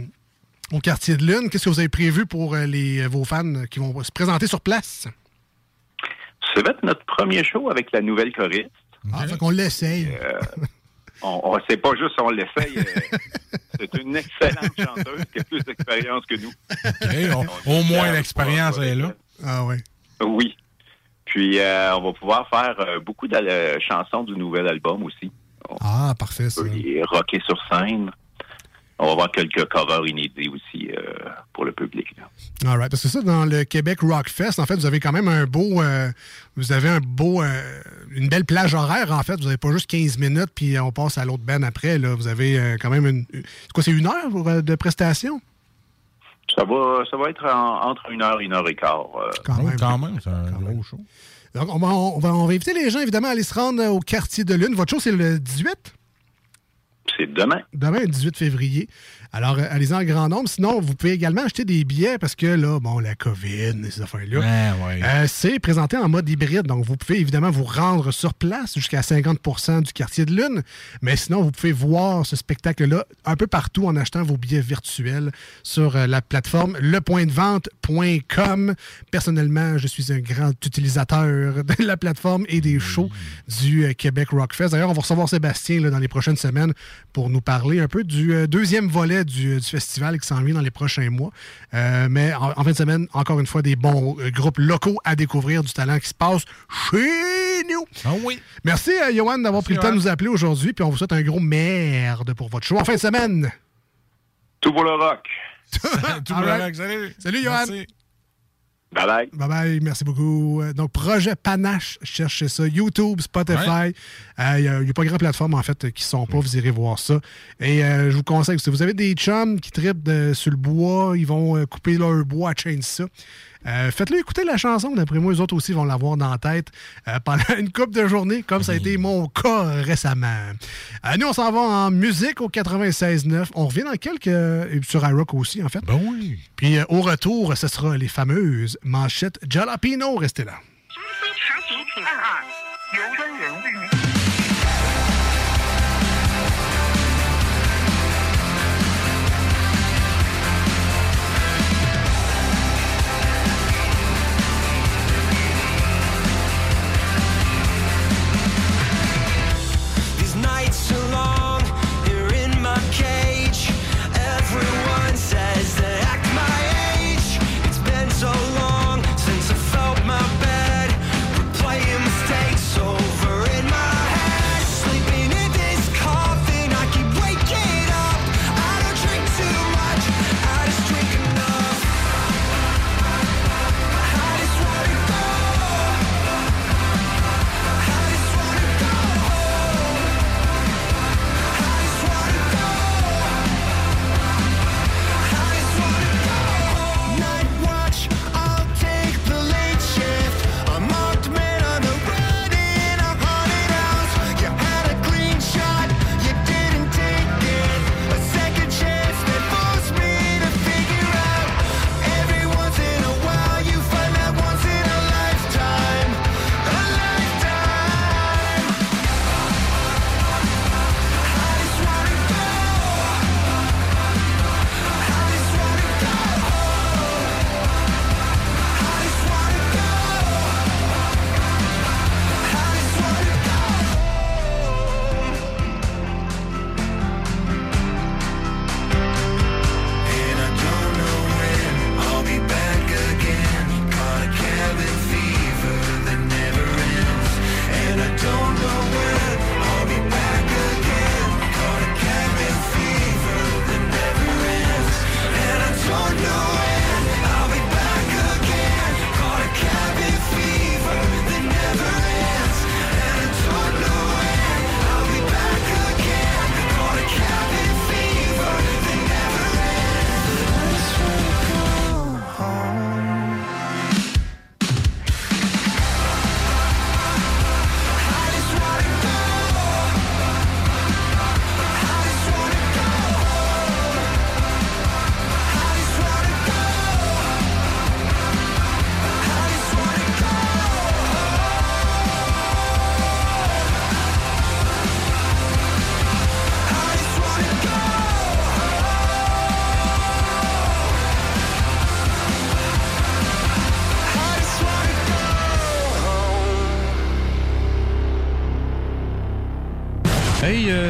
au quartier de Lune. Qu'est-ce que vous avez prévu pour euh, les, vos fans qui vont se présenter sur place? Ça va être notre premier show avec la nouvelle choriste. Ah, fait qu'on l'essaye. Euh, on, on c'est pas juste on l'essaye. euh, <laughs> c'est une excellente chanteuse qui a plus d'expérience que nous. on- au moins, l'expérience est là. Ah oui. Oui. Puis euh, on va pouvoir faire euh, beaucoup de euh, chansons du nouvel album aussi. Ah, parfait, ça. Et rocker sur scène. On va avoir quelques covers inédits aussi euh, pour le public. là. All right. Parce que ça, dans le Québec Rock Fest, en fait, vous avez quand même un beau. euh, vous avez un beau. euh, une belle plage horaire, en fait. Vous n'avez pas juste 15 minutes, puis on passe à l'autre ben après. Là. Vous avez euh, quand même une. C'est quoi, c'est une heure euh, de prestation? Ça va, ça va être en- entre une heure et une heure et quart. euh. Quand même. Quand même, c'est un gros show. Donc, on va, on, va, on va inviter les gens, évidemment, à aller se rendre au quartier de Lune. Votre show, c'est le 18? C'est demain. Demain, le 18 février. Alors, euh, allez-y en grand nombre. Sinon, vous pouvez également acheter des billets parce que là, bon, la COVID, ces affaires-là. Ouais, ouais. Euh, c'est présenté en mode hybride. Donc, vous pouvez évidemment vous rendre sur place jusqu'à 50% du quartier de Lune. Mais sinon, vous pouvez voir ce spectacle-là un peu partout en achetant vos billets virtuels sur euh, la plateforme lepointdevente.com. Personnellement, je suis un grand utilisateur <laughs> de la plateforme et des shows du Québec Rockfest. D'ailleurs, on va recevoir Sébastien là, dans les prochaines semaines pour nous parler un peu du euh, deuxième volet du, du festival qui s'en vient dans les prochains mois. Euh, mais en, en fin de semaine, encore une fois, des bons euh, groupes locaux à découvrir, du talent qui se passe chez nous. Ah oui. Merci à Johan d'avoir pris le temps de nous appeler aujourd'hui, puis on vous souhaite un gros merde pour votre show en fin de semaine. Tout pour le rock. <laughs> Tout All le rock, salut. Salut, Johan. Merci. Bye bye. Bye bye, merci beaucoup. Euh, Donc, projet Panache, cherchez ça. YouTube, Spotify. Ouais. Euh, Il n'y a, y a pas grand plateforme, en fait, euh, qui sont pas. Vous irez voir ça. Et euh, je vous conseille, si vous avez des chums qui tripent de- sur le bois, ils vont euh, couper leur bois à chainsaw. Euh, Faites-le écouter la chanson. D'après moi, les autres aussi vont l'avoir dans la tête euh, pendant une couple de journées, comme ça a été mon cas récemment. Euh, nous, on s'en va en musique au 96.9. On revient dans quelques... euh, sur iRock aussi, en fait. Ben oui. Puis euh, au retour, ce sera les fameuses manchettes Jalapino. Restez là.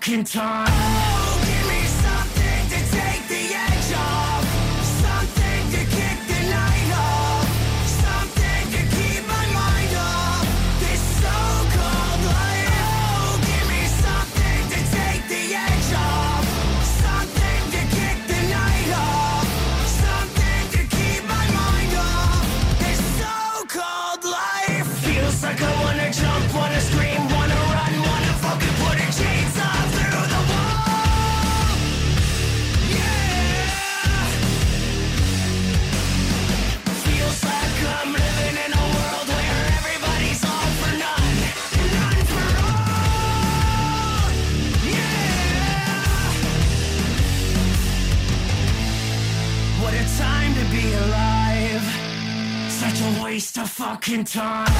Fucking time. in time.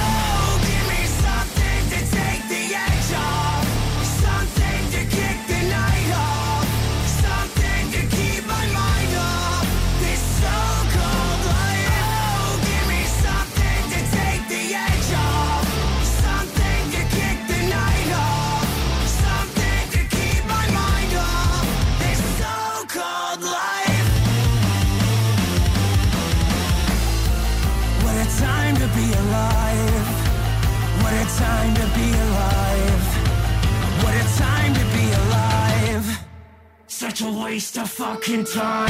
in time.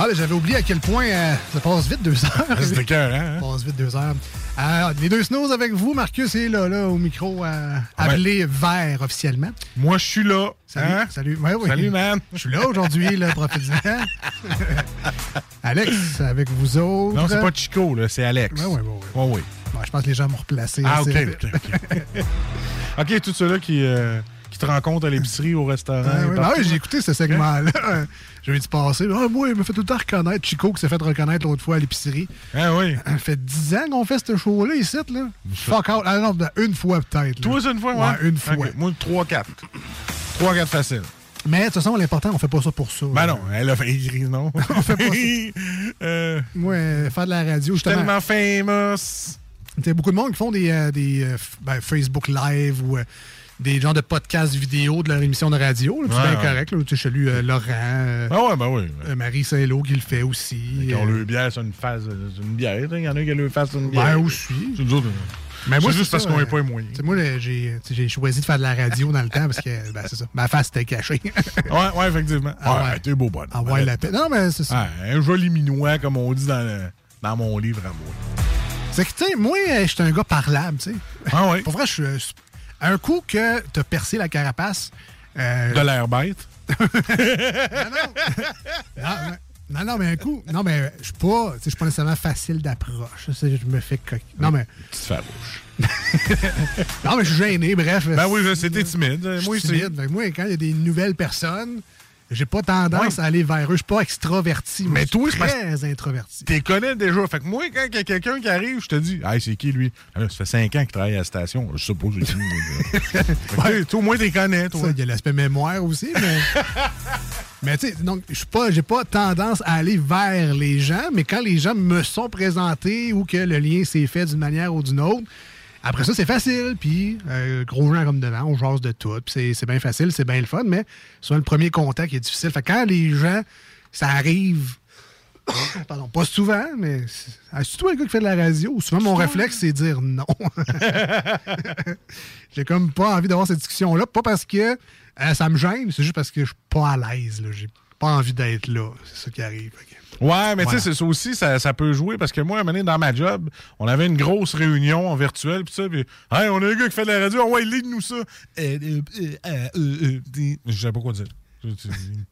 Ah, J'avais oublié à quel point euh, ça passe vite deux heures. <laughs> Cœur, hein? Ça passe vite deux heures. Euh, les deux snows avec vous. Marcus est là, là au micro, euh, appelé vert officiellement. Moi, je suis là. Salut. Hein? Salut. Ouais, oui. Salut, man. Je suis là aujourd'hui, là, <laughs> profitez-en. Alex, avec vous autres. Non, c'est pas Chico, là, c'est Alex. Ouais, ouais. Ouais, ouais. Ouais, je pense que les gens m'ont replacé. Ah, ok, ok, ok. <laughs> OK, tous ceux-là qui, euh, qui te rencontrent à l'épicerie, au restaurant. Ah, ben ouais, j'ai écouté ce segment-là. <laughs> J'ai vu du passer. Ah, moi, il m'a fait tout le temps reconnaître. Chico qui s'est fait reconnaître l'autre fois à l'épicerie. Ah oui. Ça fait 10 ans qu'on fait ce show-là ici, là. Fuck out. Ah non, ben, une fois peut-être. Toi, une fois, ouais? Ouais, une fois. Moi, 3-4. 3-4 facile. Mais de toute façon, l'important, on fait pas ça pour ça. Ben non, elle a fait non? <laughs> on fait pas ça. <laughs> Euh, Ouais, faire de la radio, Je tellement famous. Il y a beaucoup de monde qui font des, euh, des euh, ben, Facebook Live ou euh, des genres de podcasts vidéo de leur émission de radio. puis Ouais, C'est bien ouais. correct. Là, je salue euh, Laurent, euh, Ah ouais, ben oui. euh, Marie Saint-Lô qui le fait aussi. Ils ont Euh, le bière sur une face, une bière. Il y en a qui ont le face sur une bière. Ben aussi. C'est Mais moi, c'est juste parce qu'on n'est pas sais, Moi, j'ai choisi de faire de la radio dans le temps parce que ben, c'est ça. Ma face était cachée. <laughs> Ouais, ouais, effectivement. Ah ouais, t'es beau bon. Ah ouais, la paix. Non, mais c'est ça. Un joli minois, comme on dit dans, le- dans mon livre à moi. C'est que, tu sais, moi, je suis un gars parlable, tu sais. Ah ouais? <laughs> Pour vrai, je suis. Un coup que t'as percé la carapace. euh, De l'air bête. Non, mais- non, non, mais un coup. Non, mais je suis pas. tu Je suis pas nécessairement facile d'approche. Tu Je me fais coquille. Non, mais. Petite farouche. <laughs> non, mais je suis gêné, bref. Ben oui, t'es timide. Moi, timide. Fait que moi, quand il y a des nouvelles personnes, j'ai pas tendance à aller vers eux. Je suis pas extraverti. Mais je suis toi, c'est très introverti. T'es connais déjà. Fait que moi, quand il y a quelqu'un qui arrive, je te dis, hey, c'est qui lui? Ah, là, ça fait 5 ans qu'il travaille à la station. Je. <laughs> Fait que, toi, au moins, t'es connais, toi. Il y a l'aspect mémoire aussi, mais. <laughs> mais tu sais, donc, je pas, j'ai pas tendance à aller vers les gens, mais quand les gens me sont présentés ou que le lien s'est fait d'une manière ou d'une autre, après ça, c'est facile, puis euh, gros gens comme devant, on jase de tout, puis c'est- bien facile, c'est bien le fun, mais souvent le premier contact est difficile. Fait que quand les gens, ça arrive. <coughs> Pardon, pas souvent, mais. c'est- Ah, C'est toi le gars qui fait de la radio. Souvent, mon réflexe, c'est dire non. <laughs> J'ai comme pas envie d'avoir cette discussion-là. Pas parce que euh, ça me gêne, c'est juste parce que je suis pas à l'aise. J'ai pas envie d'être là. C'est ça qui arrive. Fait Ouais, mais tu sais, c'est ça aussi, ça, ça peut jouer parce que moi, à un moment donné, dans ma job, on avait une grosse réunion en virtuel, puis ça, puis, hey, on a un gars qui fait de la radio, oh, ouais, lead-nous ça. Euh, euh, euh, euh, euh, euh, Je sais pas quoi dire. Tu tu-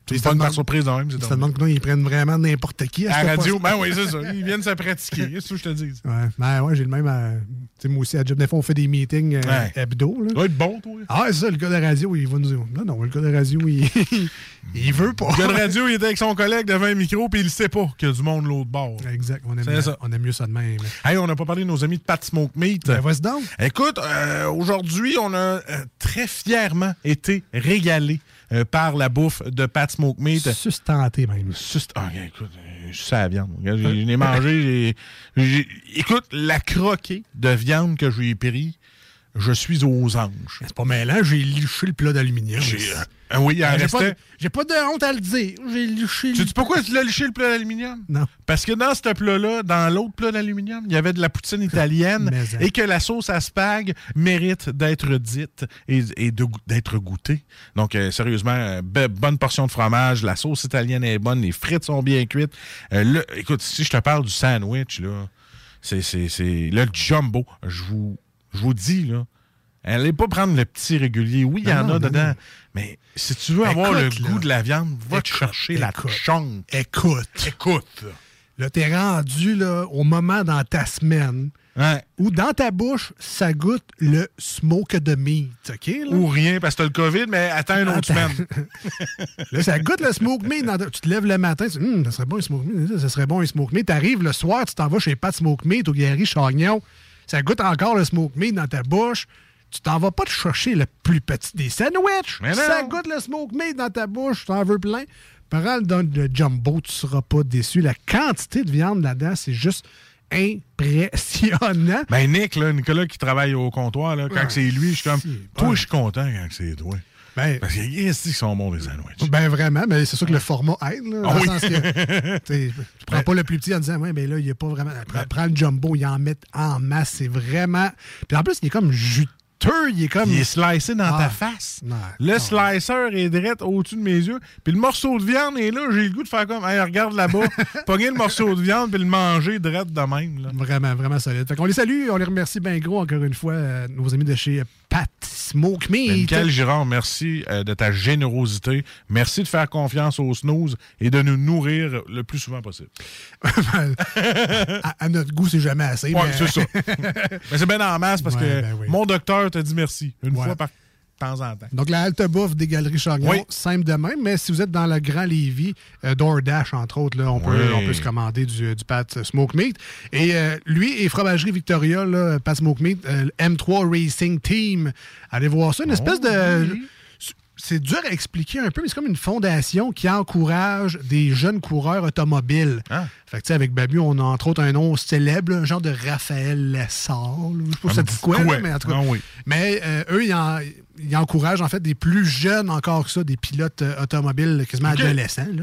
tu prends demande- par surprise dans même. c'est drôle. demande que non, ils prennent vraiment n'importe qui. À ce la radio, ben oui, c'est ça. Ils viennent se pratiquer. C'est ce que je te dis. Ouais, ben ouais, j'ai le même. tu sais, moi aussi, à Job, des fois, on fait des meetings euh, Ouais. hebdo. Là. Ça doit être bon, toi. Ah, c'est ça, le gars de la radio, il va nous dire. Non, non, le gars de la radio, il, <laughs> il veut pas. Le gars de radio, il était avec son collègue devant un micro, puis il sait pas qu'il y a du monde de l'autre bord. Exact, on aime, C'est ça. on aime mieux ça de même. Hey, on n'a pas parlé de nos amis de Pat Smoke Meat. Ben, vas-y donc. Écoute, euh, aujourd'hui, on a euh, très fièrement été régalé euh, par la bouffe de Pat Smoke Meat. Sustenté même. Sust- Ah, écoute, euh, je sais la viande. J'ai- Je l'ai mangé. Écoute, la croquée de viande que j'ai pris, je suis aux anges. C'est pas mêlant, j'ai liché le plat d'aluminium. J'ai- ah oui, il en j'ai, pas, restait. de- j'ai pas de honte à le dire. J'ai liché Tu sais pourquoi tu l'as liché le plat d'aluminium? Non. Parce que dans ce plat-là, dans l'autre plat d'aluminium, il y avait de la poutine italienne <laughs> hein. et que la sauce à spag mérite d'être dite et, d'être goûtée. Donc, euh, sérieusement, bonne portion de fromage, la sauce italienne est bonne, les frites sont bien cuites. Euh, le- écoute, si je te parle du sandwich, là, c'est, c'est, c'est le jumbo. Je vous, je vous dis, là, Allez pas prendre le petit régulier. Oui, il y en non, a dedans. non. Mais si tu veux avoir le là. goût de la viande, va te Écoute, chercher la chonque. Écoute. Écoute. Là, t'es rendu là, au moment dans ta semaine où dans ta bouche, ça goûte le smoke de meat, OK? Là? Ou rien, parce que t'as le COVID, mais attends une autre Attends. semaine. <laughs> Là, ça goûte le smoke meat. dans ta- Tu te lèves le matin, tu dis, Hum, ça serait bon un smoke meat, ça serait bon un smoke meat. T'arrives le soir, tu t'en vas chez Pat Smoke Meat au Gary Chagnon, ça goûte encore le smoke meat dans ta bouche. Tu t'en vas pas te chercher le plus petit des sandwichs. Ça goûte le smoke meat dans ta bouche, tu en veux plein. Prends le don de jumbo, tu seras pas déçu. La quantité de viande là-dedans, c'est juste impressionnant. Ben, Nick, là, Nicolas qui travaille au comptoir, là, quand Ouais, c'est lui, je suis comme. Toi, je suis content quand c'est toi. Ben, Parce qu'ils disent sont bons, les sandwichs. Ben vraiment, mais c'est sûr que le format aide. Là, dans Ah le oui. sens que, <laughs> tu prends pas le plus petit en disant, ouais, mais là, il n'y a pas vraiment. Prends, prends le jumbo, il en met en masse. C'est vraiment. Puis en plus, il est comme juteux, il est comme. Il est slicé dans Ah. ta face. Non, Le slicer est direct au-dessus de mes yeux. Puis le morceau de viande est là. J'ai le goût de faire comme, hey, regarde là-bas, <laughs> pogner le morceau de viande puis le manger direct de même. Là. Vraiment, vraiment solide. Fait qu'on les salue, on les remercie bien gros encore une fois, euh, nos amis de chez Pat Smoke Ben, Meat. Michael Girard, merci euh, de ta générosité. Merci de faire confiance au snooze et de nous nourrir le plus souvent possible. <laughs> à, à notre goût, c'est jamais assez. Ouais, mais- c'est ça. <laughs> Mais c'est bien en masse parce Ouais, que ben oui. mon docteur t'a dit merci une Ouais. fois par temps en temps. Donc, la halte bouffe des Galeries Chagnon, Oui. simple de même, mais si vous êtes dans le Grand Lévis, euh, DoorDash, entre autres, là, on, peut, on peut se commander du, du Pat Smoke Meat. Et euh, lui et Fromagerie Victoria, là, Pat Smoke Meat, euh, le M3 Racing Team. Allez voir ça, une espèce de... c'est dur à expliquer un peu, mais c'est comme une fondation qui encourage des jeunes coureurs automobiles. Fait que, tu sais, avec Babu, on a entre autres un nom célèbre, un genre de Raphaël Lessard. Je sais pas Ah, si ça dit quoi, là, mais en tout cas. Ah oui. Mais euh, eux, ils, en- ils encouragent en fait des plus jeunes encore que ça, des pilotes euh, automobiles quasiment adolescents. Là.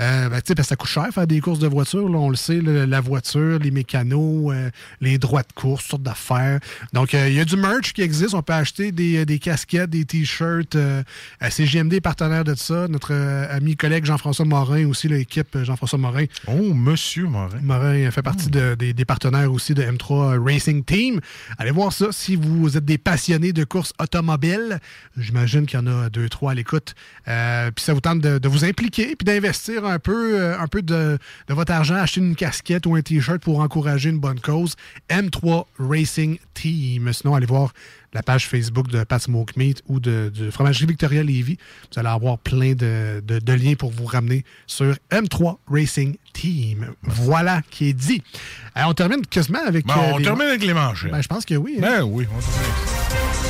Euh, ben, tu sais, parce que ça coûte cher faire des courses de voiture, là, on le sait, là, la voiture, les mécanos, euh, les droits de course, toutes sortes d'affaires. Donc, euh, il y a du merch qui existe. On peut acheter des, des casquettes, des t-shirts. Euh, euh, c'est GMD partenaire de ça. Notre ami collègue Jean-François Morin aussi, l'équipe Jean-François Morin. Oh, Monsieur Morin. Morin fait partie de- des, des partenaires aussi de M3 Racing Team. Allez voir ça si vous êtes des passionnés de courses automobiles. J'imagine qu'il y en a deux, trois à l'écoute. Euh, puis ça vous tente de, de vous impliquer puis d'investir un peu, euh, un peu de, de votre argent, acheter une casquette ou un T-shirt pour encourager une bonne cause. M3 Racing Team. Sinon, allez voir la page Facebook de Pat Smoke Meat ou de, de Fromagerie Victoria Levy. Vous allez avoir plein de, de- de liens pour vous ramener sur M3 Racing Team. Voilà qui est dit. Euh, on termine quasiment avec. Bon, on les- termine avec les manchettes. Ben, je pense que oui. hein. Ben oui, on termine avec ça.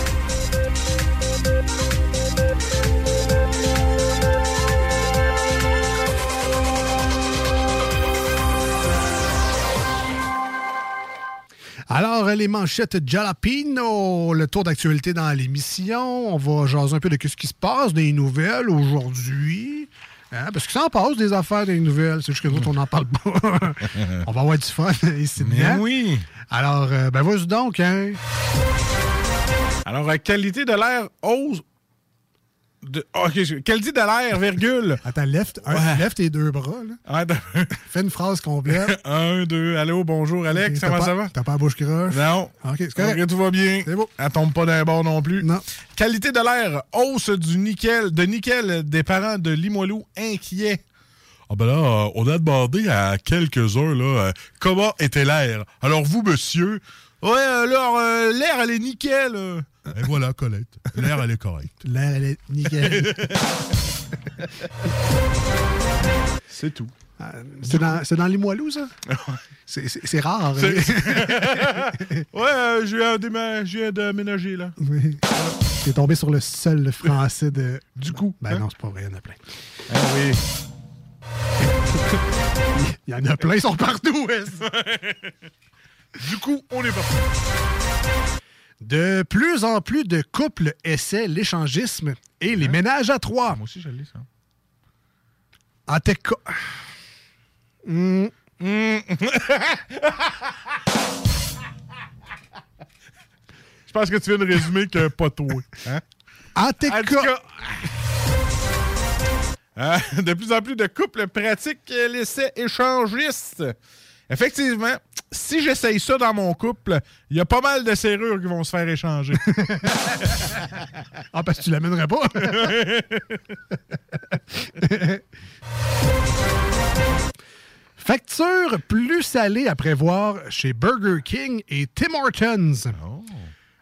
Alors, les manchettes Jalapino, le tour d'actualité dans l'émission. On va jaser un peu de ce qui se passe, des nouvelles aujourd'hui. Hein, parce que ça en passe des affaires, des nouvelles. C'est juste que nous, on n'en parle pas. <laughs> on va avoir du fun ici Mais dedans. oui. Alors, euh, ben vas-y donc. Hein? Alors, euh, qualité de l'air hausse. De... ah, qualité de l'air, virgule. Attends, lève, un- lève tes deux bras. Là. <laughs> Fais une phrase complète. <laughs> Un, deux. Allô, bonjour, Alex. Ok, comment ça va? T'as pas la bouche croche? Non. OK, c'est correct. Tout va bien? C'est beau. Elle tombe pas d'un bord non plus. Non. Qualité de l'air, hausse du nickel, de nickel des parents de Limoilou inquiets. Ah ben là, euh, on a demandé à quelques-uns là, euh, comment était l'air. Alors vous, monsieur, ouais, alors euh, l'air, elle est nickel. Et voilà, Colette, l'air, elle est correcte. L'air, elle est nickel. <laughs> C'est tout. c'est dans, c'est dans les Moilous, ça? C'est- rare. Hein. <laughs> ouais, euh, je viens d'aménager là. Oui. T'es tombé sur le seul français de. <laughs> Du coup. Ben hein? non, c'est pas vrai, il y en a plein. Ah oui. Il y en a plein, ils sont partout. est-ce. Du coup, on est parti. De plus en plus de couples essaient l'échangisme et les ménages à trois. Hein? Moi aussi, je l'ai, ça. En tout cas. Hmm. Je pense que tu viens de résumer que pas toi. Hein? En tout <laughs> En hein, de plus en plus de couples pratiquent l'essai échangiste. Effectivement, si j'essaye ça dans mon couple, il y a pas mal de serrures qui vont se faire échanger. <laughs> Ah, parce que tu l'amènerais pas. <laughs> Facture plus salée à prévoir chez Burger King et Tim Hortons.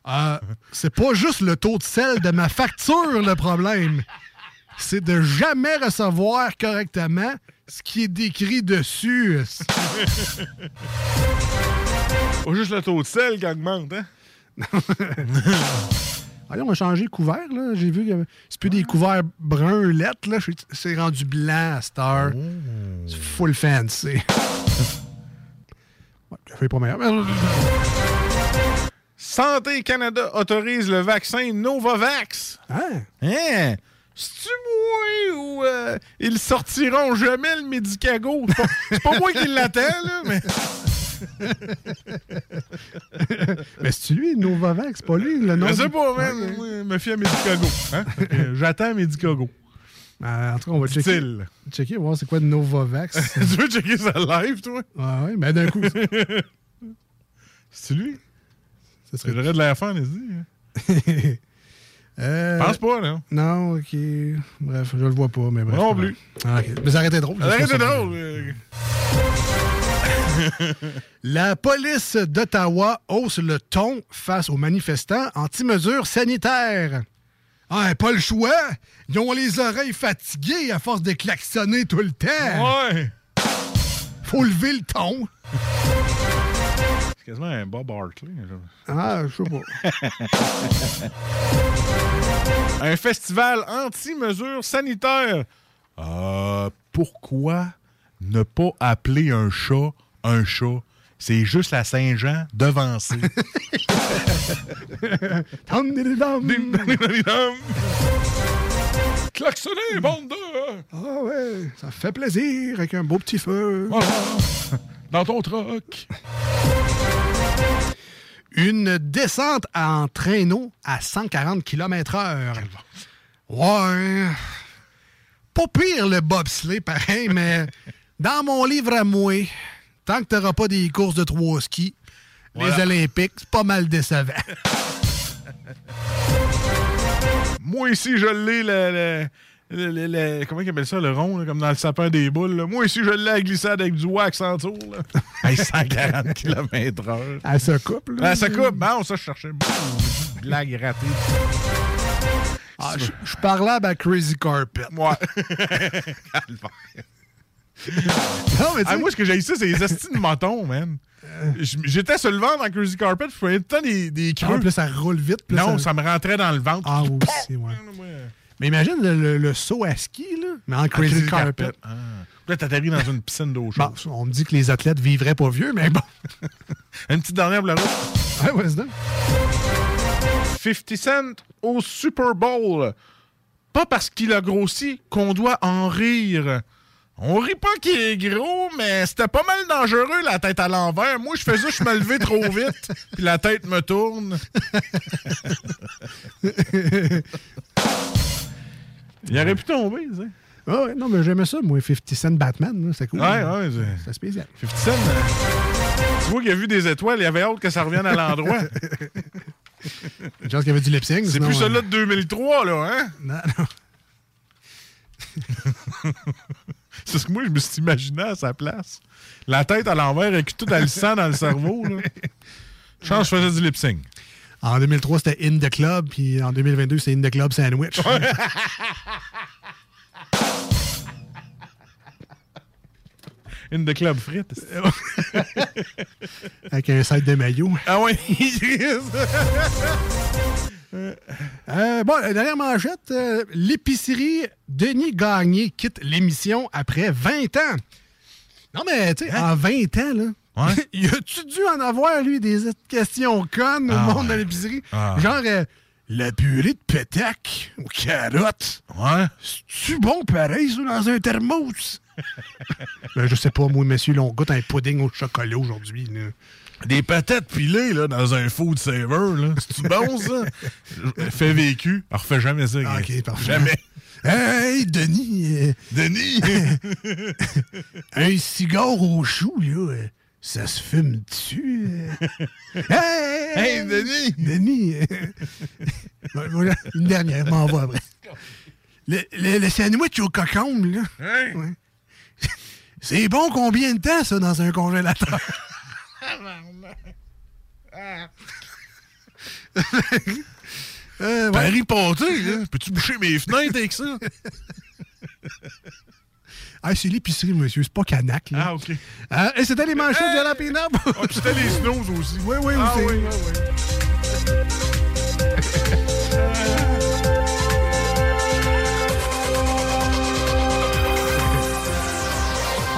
Euh, c'est pas juste le taux de sel de ma facture le problème. C'est de jamais recevoir correctement ce qui est décrit dessus. <laughs> Pas juste le taux de sel qui augmente, hein? <laughs> Allez, on a changé de couvert, là. J'ai vu que c'est plus des couverts bruns lettres, là. C'est rendu blanc à cette heure. C'est full fancy. <laughs> ouais, je fais pas meilleur. Santé Canada autorise le vaccin Novavax. Hein? Hein? C'est-tu moi ou euh, ils sortiront jamais le Medicago? C'est pas, moi qui l'attends, là, mais... <laughs> Mais c'est lui, Novavax, c'est pas lui, le nom. Je sais pas, man. Moi, je me fie à Medicago. Hein? <laughs> J'attends Medicago. Euh, en tout cas, on va checker. Checker, voir c'est quoi Novavax. <laughs> tu veux checker ça live, toi? ouais, ouais, mais d'un coup. C'est lui? Ça serait... J'aurais de l'air fan, dit. Euh, Pense pas, là. Non, ok. Bref, je le vois pas, mais bref. Non plus. Ah. Mais ça aurait été drôle. Ça aurait été drôle. <laughs> La police d'Ottawa hausse le ton face aux manifestants anti-mesures sanitaires. Ah, pas le choix. Ils ont les oreilles fatiguées à force de klaxonner tout le temps. Ouais. Faut lever le ton. Quasiment un Bob Hartley. Ah, je sais pas. <laughs> Un festival anti-mesures sanitaires. Euh, pourquoi ne pas appeler un chat un chat? C'est juste la Saint-Jean devancée. Klaxonner, bande de... Ah ouais, ça fait plaisir avec un beau petit feu. Dans ton troc. Une descente en traîneau à 140 km/h. Ouais. Pas pire le bobsleigh, pareil, <laughs> mais dans mon livre à moi, tant que t'auras pas des courses de trois skis, les. Olympiques, c'est pas mal décevant. <laughs> Moi ici, je l'ai, le, le- le- le- le- Comment ils appellent ça, le rond, là, comme dans le sapin des boules. là. Moi ici, je l'ai à glissade avec du wax en tour. Là. <laughs> Hey, 140 km/h. Elle se coupe, là. Ah, ça coupe. Bon, ça, je cherchais. Blague ratée. Ah, je je suis parlable à Crazy Carpet. Ouais. <laughs> Non, mais tu Ah, sais- moi, ce que j'ai ici, c'est les astis de moton, man. J'étais sur le ventre dans Crazy Carpet, je faisais tout le temps des, des creux. Ah, puis là, ça roule vite. puis non, ça... me rentrait dans le ventre. Ah, aussi, ouais. Mais imagine le, le- le saut à ski, là, mais en Crazy, Crazy Carpet. Carpet. Ah. Là, t'atterris dans une piscine d'eau chaude. Bon, on me dit que les athlètes vivraient pas vieux, mais bon. <laughs> Une petite dernière pour la route. Ouais, ouais, c'est dingue. 50 Cent au Super Bowl. Pas parce qu'il a grossi qu'on doit en rire. On rit pas qu'il est gros, mais c'était pas mal dangereux la tête à l'envers. Moi, je faisais juste me lever trop <laughs> vite, puis la tête me tourne. <laughs> Il aurait pu tomber, tu sais. Ah ouais, non, mais j'aimais ça, moi, 50 Cent Batman, c'était cool. Ouais, ouais, c'est- C'était spécial. 50 Cent, euh, tu vois qu'il a vu des étoiles, il avait hâte que ça revienne à l'endroit. <laughs> Une chance qu'il y avait du lip sync. C'est plus euh, celui-là de 2003, là, hein? Non, non. <laughs> C'est ce que moi, je me suis imaginé à sa place. La tête à l'envers avec tout dans le sang dans le cerveau. Là. <laughs> Chance, je faisais du lip sync. En 2003, c'était In the Club, puis en 2022, c'est In the Club Sandwich. <laughs> In the club frites. <laughs> Avec un site de maillot. Ah ouais, <laughs> Euh, bon, dernière manchette, euh, l'épicerie Denis Gagné quitte l'émission après 20 ans. Non, mais tu sais, en 20 ans, là, y <laughs> a-tu dû en avoir, lui, des questions connes au Ah monde ouais. de l'épicerie? Ah. Genre, euh, la purée de pétac aux carottes. Ouais. C'est-tu bon pareil, ça, dans un thermos? <laughs> Ben, je sais pas, moi, monsieur, là, on goûte un pudding au chocolat aujourd'hui. là. Des patates pilées là, dans un food saver. là. C'est-tu bon, ça? <laughs> Fait vécu. On refait jamais ça. Ah, gars. ok, parfait. Jamais. Hey, Denis! euh, Denis! un cigare au chou, là, euh, ça se fume dessus. euh. <laughs> hey, Hey, Denis! Denis! euh, <laughs> une dernière, m'en va après. Le, le- le sandwich au cocombe, là. Hein? Ouais. C'est bon combien de temps, ça, dans un congélateur? <laughs> Euh, ouais. Paris pâté, là. Peux-tu boucher mes fenêtres avec ça? Ah, c'est l'épicerie, monsieur, c'est pas Canac. Là. Ah, OK. Ah, et c'était les manchettes de la pin Ah, puis c'était les snooze aussi. <laughs> Oui, oui, Ah, aussi. oui, oui, oui.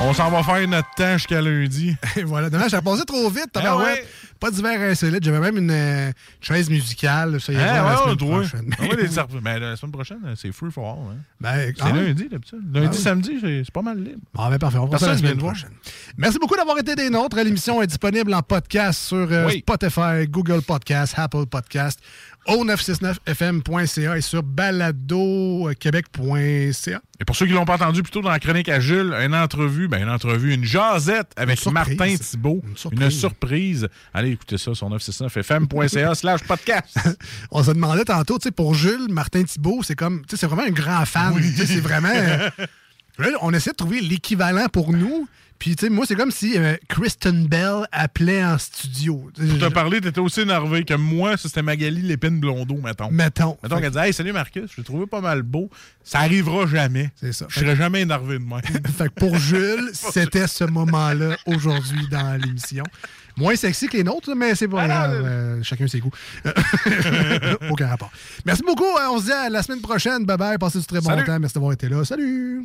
On s'en va faire notre temps jusqu'à lundi. <laughs> Et voilà, dommage, a passé trop vite. Ah ouais. Pas d'hiver insolite. J'avais même une euh, chaise musicale. Ça y Hein, la ouais, semaine on doit. prochaine. Ah ouais, les <laughs> serpents. Mais la semaine prochaine, c'est free for all. Hein. Ben, C'est ah lundi, d'habitude. Lundi, Ah oui. samedi, c'est pas mal libre. Bon, ben parfait. On va la semaine prochaine. Merci beaucoup d'avoir été des nôtres. L'émission est disponible en podcast sur euh, Oui. Spotify, Google Podcast, Apple Podcast, au969fm.ca et sur baladoquebec.ca. Et pour ceux qui l'ont pas entendu plus tôt dans la chronique à Jules, une entrevue, ben une entrevue, une jasette avec Une. Martin Thibault. Une surprise. surprise. Allez écouter ça sur 969fm.ca slash podcast. <laughs> On se demandait tantôt, tu sais, pour Jules, Martin Thibault, c'est comme, tu sais, c'est vraiment un grand fan. C'est vraiment. euh, <laughs> on essaie de trouver l'équivalent pour nous. Puis, tu sais, moi, c'est comme si euh, Kristen Bell appelait en studio. Pour te parler, t'étais aussi énervé que moi, c'était Magali Lépine Blondeau, mettons. Mettons. Mettons qu'elle dit Hey, salut Marcus, je l'ai trouvé pas mal beau. Ça arrivera jamais. C'est ça. Je serais jamais énervé de moi. <laughs> Fait que pour Jules, <laughs> c'était ce moment-là aujourd'hui dans l'émission. Moins sexy que les nôtres, mais c'est pas grave. Euh, chacun ses goûts. <laughs> Aucun rapport. Merci beaucoup. hein, On se dit à la semaine prochaine. Bye bye. Passez du très bon Salut. temps. Merci d'avoir été là. Salut.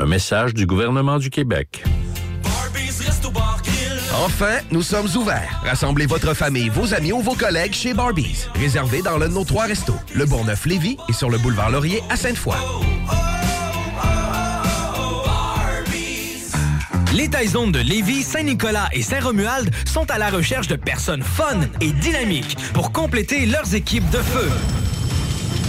Un message du gouvernement du Québec. Enfin, nous sommes ouverts. Rassemblez votre famille, vos amis ou vos collègues chez Barbies. Réservé dans l'un de nos trois restos, le Bourgneuf-Lévis et sur le boulevard Laurier à Sainte-Foy. Les Taizones de Lévis, Saint-Nicolas et Saint-Romuald sont à la recherche de personnes fun et dynamiques pour compléter leurs équipes de feu.